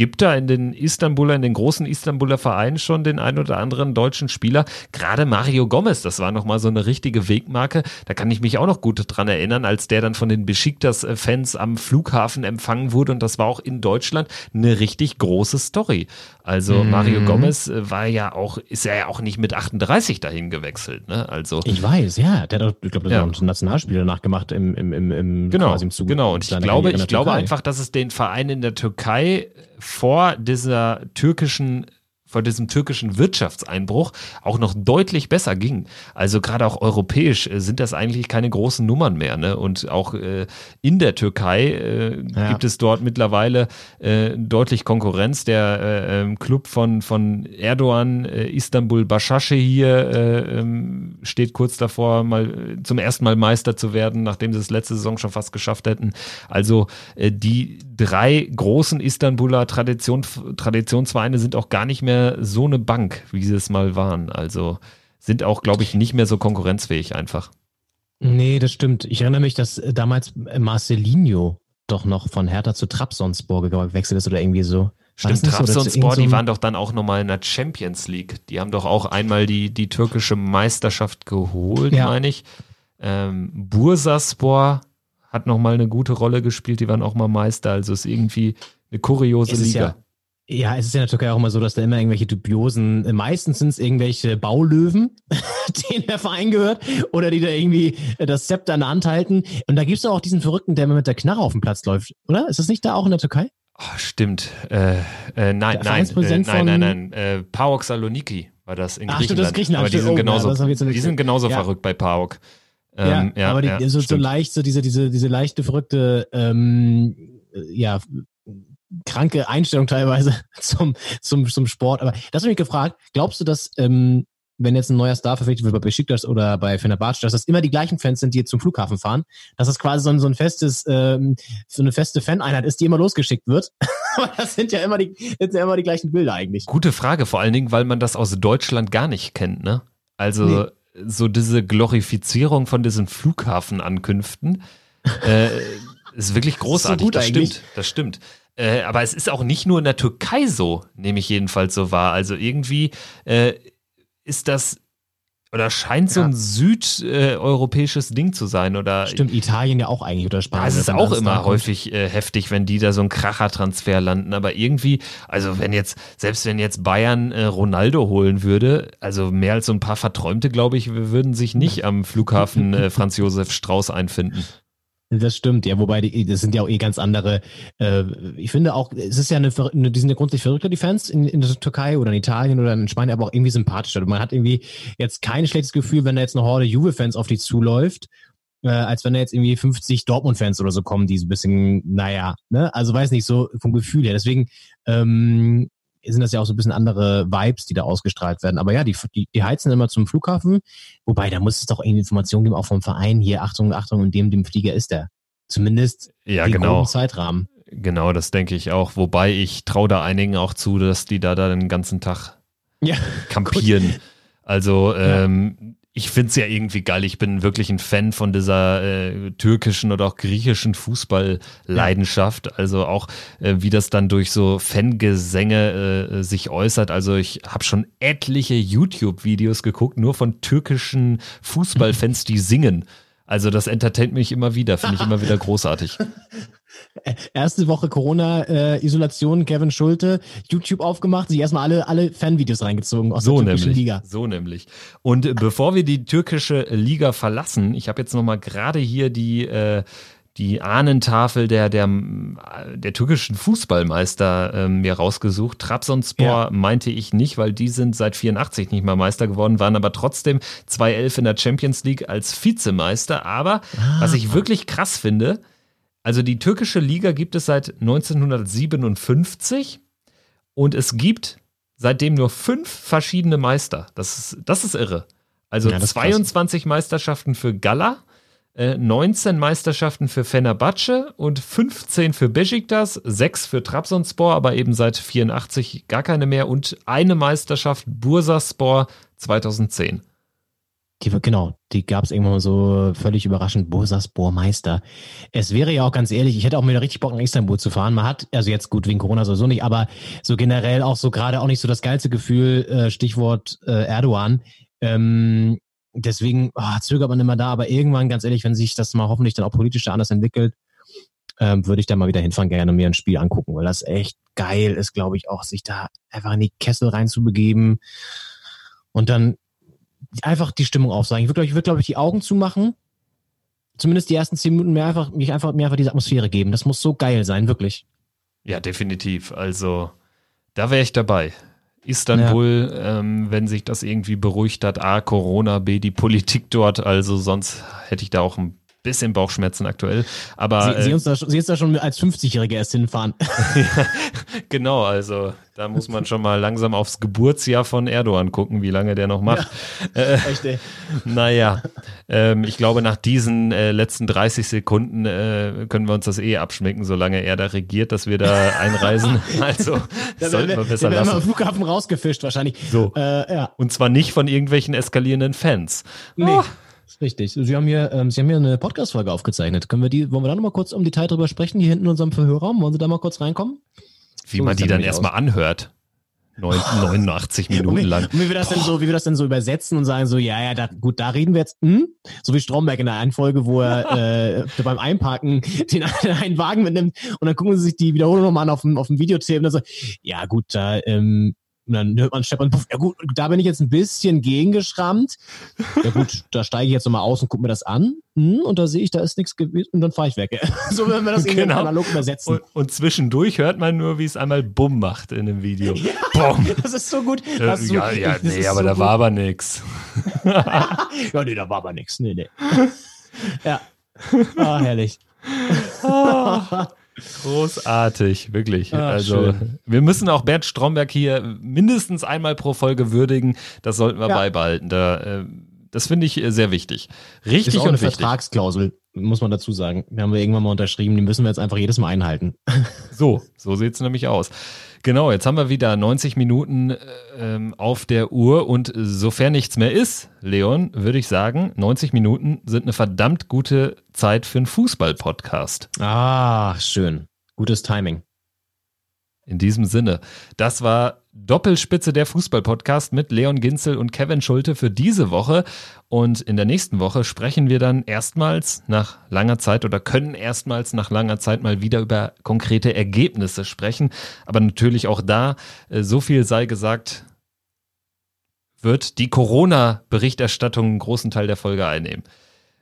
gibt da in den Istanbuler, in den großen Istanbuler Vereinen schon den ein oder anderen deutschen Spieler. Gerade Mario Gomez, das war nochmal so eine richtige Wegmarke. Da kann ich mich auch noch gut dran erinnern, als der dann von den Besiktas-Fans am Flughafen empfangen wurde. Und das war auch in Deutschland eine richtig große Story. Also mhm. Mario Gomez äh, war ja auch, ist ja auch nicht mit 38 dahin gewechselt. Ne? Also, ich weiß, ja. Der hat, ich glaube, das ja. hat ein Nationalspiel danach gemacht im, im, im, im genau, quasi im Zug. Genau, und ich glaube, ich glaube einfach, dass es den Verein in der Türkei vor dieser türkischen vor diesem türkischen Wirtschaftseinbruch auch noch deutlich besser ging. Also gerade auch europäisch äh, sind das eigentlich keine großen Nummern mehr. Ne? Und auch äh, in der Türkei äh, ja. gibt es dort mittlerweile äh, deutlich Konkurrenz. Der äh, ähm, Club von, von Erdogan, äh, Istanbul Başakşehir hier, ähm, steht kurz davor, mal zum ersten Mal Meister zu werden, nachdem sie es letzte Saison schon fast geschafft hätten. Also die drei großen Istanbuler Tradition, Traditionsvereine sind auch gar nicht mehr so eine Bank, wie sie es mal waren. Also sind auch, glaube ich, nicht mehr so konkurrenzfähig einfach. Nee, das stimmt. Ich erinnere mich, dass damals Marcelinho doch noch von Hertha zu Trabzonspor gewechselt ist oder irgendwie so. Stimmt, Trabzonspor, so die waren doch dann auch nochmal in der Champions League. Die haben doch auch einmal die, die türkische Meisterschaft geholt, ja. meine ich. Ähm, Bursaspor hat nochmal eine gute Rolle gespielt, die waren auch mal Meister. Also ist irgendwie eine kuriose Liga. Ja, es ist ja in der Türkei auch immer so, dass da immer irgendwelche dubiosen, äh, meistens sind es irgendwelche Baulöwen, denen der Verein gehört, oder die da irgendwie äh, das Zepter in der Hand halten. Und da gibt es auch diesen Verrückten, der immer mit der Knarre auf dem Platz läuft, oder? Ist das nicht da auch in der Türkei? Oh, stimmt. Äh, äh, nein, nein, äh, nein, nein, nein. Äh, Paok Saloniki war das in Ach, Griechenland. Das Griechenland. Aber die sind genauso, oh, ja, die sind genauso ja. verrückt bei Paok. Ähm, ja, ja, aber die, ja, so, so leicht, so diese, diese, diese leichte, verrückte, ähm, ja, kranke Einstellung teilweise zum, zum, zum Sport. Aber das habe ich mich gefragt, glaubst du, dass ähm, wenn jetzt ein neuer Star verpflichtet wird bei Besiktas oder bei Fenerbahce, dass das immer die gleichen Fans sind, die jetzt zum Flughafen fahren, dass das quasi so ein, so ein festes, ähm, so eine feste Faneinheit ist, die immer losgeschickt wird. Aber das sind ja immer die, sind ja immer die gleichen Bilder eigentlich. Gute Frage, vor allen Dingen, weil man das aus Deutschland gar nicht kennt, ne? Also nee. So diese Glorifizierung von diesen Flughafenankünften äh, ist wirklich großartig. Ist so das eigentlich. stimmt, das stimmt. Äh, aber es ist auch nicht nur in der Türkei so, nehme ich jedenfalls so wahr. Also irgendwie äh, ist das oder scheint so ein südeuropäisches äh, Ding zu sein oder stimmt Italien ja auch eigentlich oder Spanien. Ja, es ist auch immer häufig äh, heftig, wenn die da so einen Kracher-Transfer landen, aber irgendwie, also wenn jetzt selbst wenn jetzt Bayern äh, Ronaldo holen würde, also mehr als so ein paar Verträumte, glaube ich, würden sich nicht am Flughafen äh, Franz Josef Strauß einfinden. Das stimmt, ja, wobei die, das sind ja auch eh ganz andere. Äh, ich finde auch, es ist ja eine, eine die sind ja grundsätzlich verrückter, die Fans in, in der Türkei oder in Italien oder in Spanien, aber auch irgendwie sympathischer. Man hat irgendwie jetzt kein schlechtes Gefühl, wenn da jetzt eine Horde Juve-Fans auf die zuläuft, äh, als wenn da jetzt irgendwie 50 Dortmund-Fans oder so kommen, die so ein bisschen, naja, ne, also weiß nicht, so vom Gefühl her. Deswegen ähm, sind das ja auch so ein bisschen andere Vibes, die da ausgestrahlt werden. Aber ja, die, die, die heizen immer zum Flughafen. Wobei, da muss es doch irgendwie Informationen geben, auch vom Verein hier, Achtung, Achtung, in dem, dem Flieger ist der. Zumindest ja, genau. Zeitrahmen. Genau, das denke ich auch. Wobei ich traue da einigen auch zu, dass die da, da den ganzen Tag ja, kampieren. Gut. Also ähm, ich finde es ja irgendwie geil. Ich bin wirklich ein Fan von dieser äh, türkischen oder auch griechischen Fußballleidenschaft. Ja. Also auch, äh, wie das dann durch so Fangesänge äh, sich äußert. Also ich habe schon etliche YouTube-Videos geguckt, nur von türkischen Fußballfans, die singen. Also das entertaint mich immer wieder, finde ich immer wieder großartig. Erste Woche Corona-Isolation, äh, Kevin Schulte, YouTube aufgemacht, sich erstmal alle, alle Fanvideos reingezogen aus so der türkischen nämlich, Liga. So nämlich. Und bevor wir die türkische Liga verlassen, ich habe jetzt nochmal gerade hier die äh, die Ahnentafel der, der, der türkischen Fußballmeister äh, mir rausgesucht. Trabzonspor ja. meinte ich nicht, weil die sind seit 84 nicht mal Meister geworden, waren aber trotzdem 2-11 in der Champions League als Vizemeister. Aber ah. was ich wirklich krass finde, also die türkische Liga gibt es seit 1957 und es gibt seitdem nur fünf verschiedene Meister. Das ist, das ist irre. Also ja, 22 krass. Meisterschaften für Gala, 19 äh, Meisterschaften für Fenerbahce und 15 für Besiktas, 6 für Trabzonspor, aber eben seit 84 gar keine mehr und eine Meisterschaft Bursaspor 2010. Die, genau, die gab es irgendwann mal so völlig überraschend, Bursaspor Meister. Es wäre ja auch ganz ehrlich, ich hätte auch wieder richtig Bock nach Istanbul zu fahren. Man hat, also jetzt gut wegen Corona sowieso nicht, aber so generell auch so gerade auch nicht so das geilste Gefühl, äh, Stichwort äh, Erdogan. Ähm, deswegen oh, zögert man immer da, aber irgendwann, ganz ehrlich, wenn sich das mal hoffentlich dann auch politisch da anders entwickelt, ähm, würde ich da mal wieder hinfahren, gerne mir ein Spiel angucken, weil das echt geil ist, glaube ich, auch sich da einfach in die Kessel reinzubegeben und dann einfach die Stimmung aufsagen. Ich würde, ich würde, glaube ich, die Augen zumachen, zumindest die ersten zehn Minuten mir einfach, mich einfach, mir einfach diese Atmosphäre geben. Das muss so geil sein, wirklich. Ja, definitiv. Also, da wäre ich dabei. Istanbul, ja. ähm, wenn sich das irgendwie beruhigt hat. A, Corona, B, die Politik dort. Also sonst hätte ich da auch ein bisschen Bauchschmerzen aktuell. Aber Sie, Sie, äh, uns da, Sie ist da schon als 50-Jährige erst hinfahren. ja, genau, also da muss man schon mal langsam aufs Geburtsjahr von Erdogan gucken, wie lange der noch macht. Ja, äh, echt, ey. Naja, ähm, ich glaube, nach diesen äh, letzten 30 Sekunden äh, können wir uns das eh abschmecken, solange er da regiert, dass wir da einreisen. Also sollten wir besser lassen. Am Flughafen rausgefischt wahrscheinlich. So. Äh, ja. Und zwar nicht von irgendwelchen eskalierenden Fans. Nee. Oh. Richtig. Sie haben hier, ähm, Sie haben hier eine Podcast-Folge aufgezeichnet. Können wir die, wollen wir da nochmal kurz um Detail drüber sprechen, hier hinten in unserem Verhörraum? Wollen Sie da mal kurz reinkommen? Wie so, man die dann erstmal anhört. 89 Minuten lang. Und wie wir das denn so, wie wir das denn so übersetzen und sagen so, ja, ja, da, gut, da reden wir jetzt, hm? so wie Stromberg in der einen Folge, wo er äh, beim Einparken den einen Wagen mitnimmt und dann gucken sie sich die Wiederholung nochmal an auf dem, auf dem Videotape und dann so, ja gut, da ähm, und dann hört man Stefan Puff, ja gut, da bin ich jetzt ein bisschen gegengeschrammt. Ja gut, da steige ich jetzt nochmal aus und gucke mir das an. Hm, und da sehe ich, da ist nichts gewesen und dann fahre ich weg. so wenn wir das genau. irgendwie analog übersetzen. Und, und, zwischendurch hört man nur, wie es einmal Bumm macht in dem Video. Ja, Bumm. Das ist so gut. Äh, so, ja, ja, nee, aber so da gut. war aber nix. ja, nee, da war aber nix. Nee, nee. ja. Ah, herrlich. Großartig, wirklich. Ah, also schön. wir müssen auch Bert Stromberg hier mindestens einmal pro Folge würdigen. Das sollten wir ja. beibehalten. Da, äh, das finde ich äh, sehr wichtig. Richtig ist auch und eine wichtig. Vertragsklausel, muss man dazu sagen. Die haben wir irgendwann mal unterschrieben, die müssen wir jetzt einfach jedes Mal einhalten. So, so sieht es nämlich aus. Genau, jetzt haben wir wieder 90 Minuten ähm, auf der Uhr und sofern nichts mehr ist, Leon, würde ich sagen, 90 Minuten sind eine verdammt gute Zeit für einen Fußball-Podcast. Ah, schön. Gutes Timing. In diesem Sinne, das war Doppelspitze der Fußball-Podcast mit Leon Ginzel und Kevin Schulte für diese Woche. Und in der nächsten Woche sprechen wir dann erstmals nach langer Zeit oder können erstmals nach langer Zeit mal wieder über konkrete Ergebnisse sprechen. Aber natürlich auch da, äh, so viel sei gesagt, wird die Corona-Berichterstattung einen großen Teil der Folge einnehmen.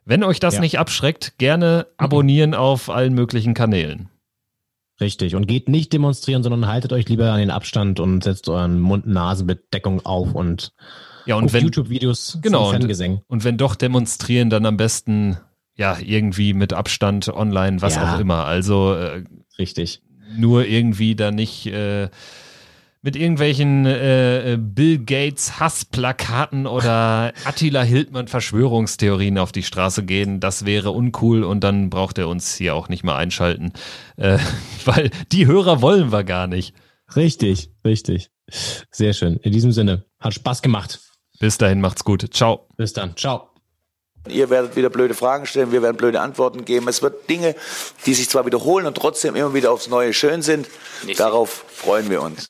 Wenn euch das ja. nicht abschreckt, gerne abonnieren auf allen möglichen Kanälen. Richtig. Und geht nicht demonstrieren, sondern haltet euch lieber an den Abstand und setzt euren Mund-Nasen-Bedeckung auf und, ja, und wenn, YouTube-Videos genau, und, und wenn doch demonstrieren, dann am besten ja irgendwie mit Abstand online, was ja, auch immer. Also äh, richtig. Nur irgendwie da nicht äh, mit irgendwelchen äh, Bill Gates Hassplakaten oder Attila Hildmann Verschwörungstheorien auf die Straße gehen. Das wäre uncool und dann braucht er uns hier auch nicht mehr einschalten, äh, weil die Hörer wollen wir gar nicht. Richtig, richtig. Sehr schön. In diesem Sinne, hat Spaß gemacht. Bis dahin, macht's gut. Ciao. Bis dann. Ciao. Ihr werdet wieder blöde Fragen stellen, wir werden blöde Antworten geben. Es wird Dinge, die sich zwar wiederholen und trotzdem immer wieder aufs Neue schön sind. Nicht Darauf freuen wir uns.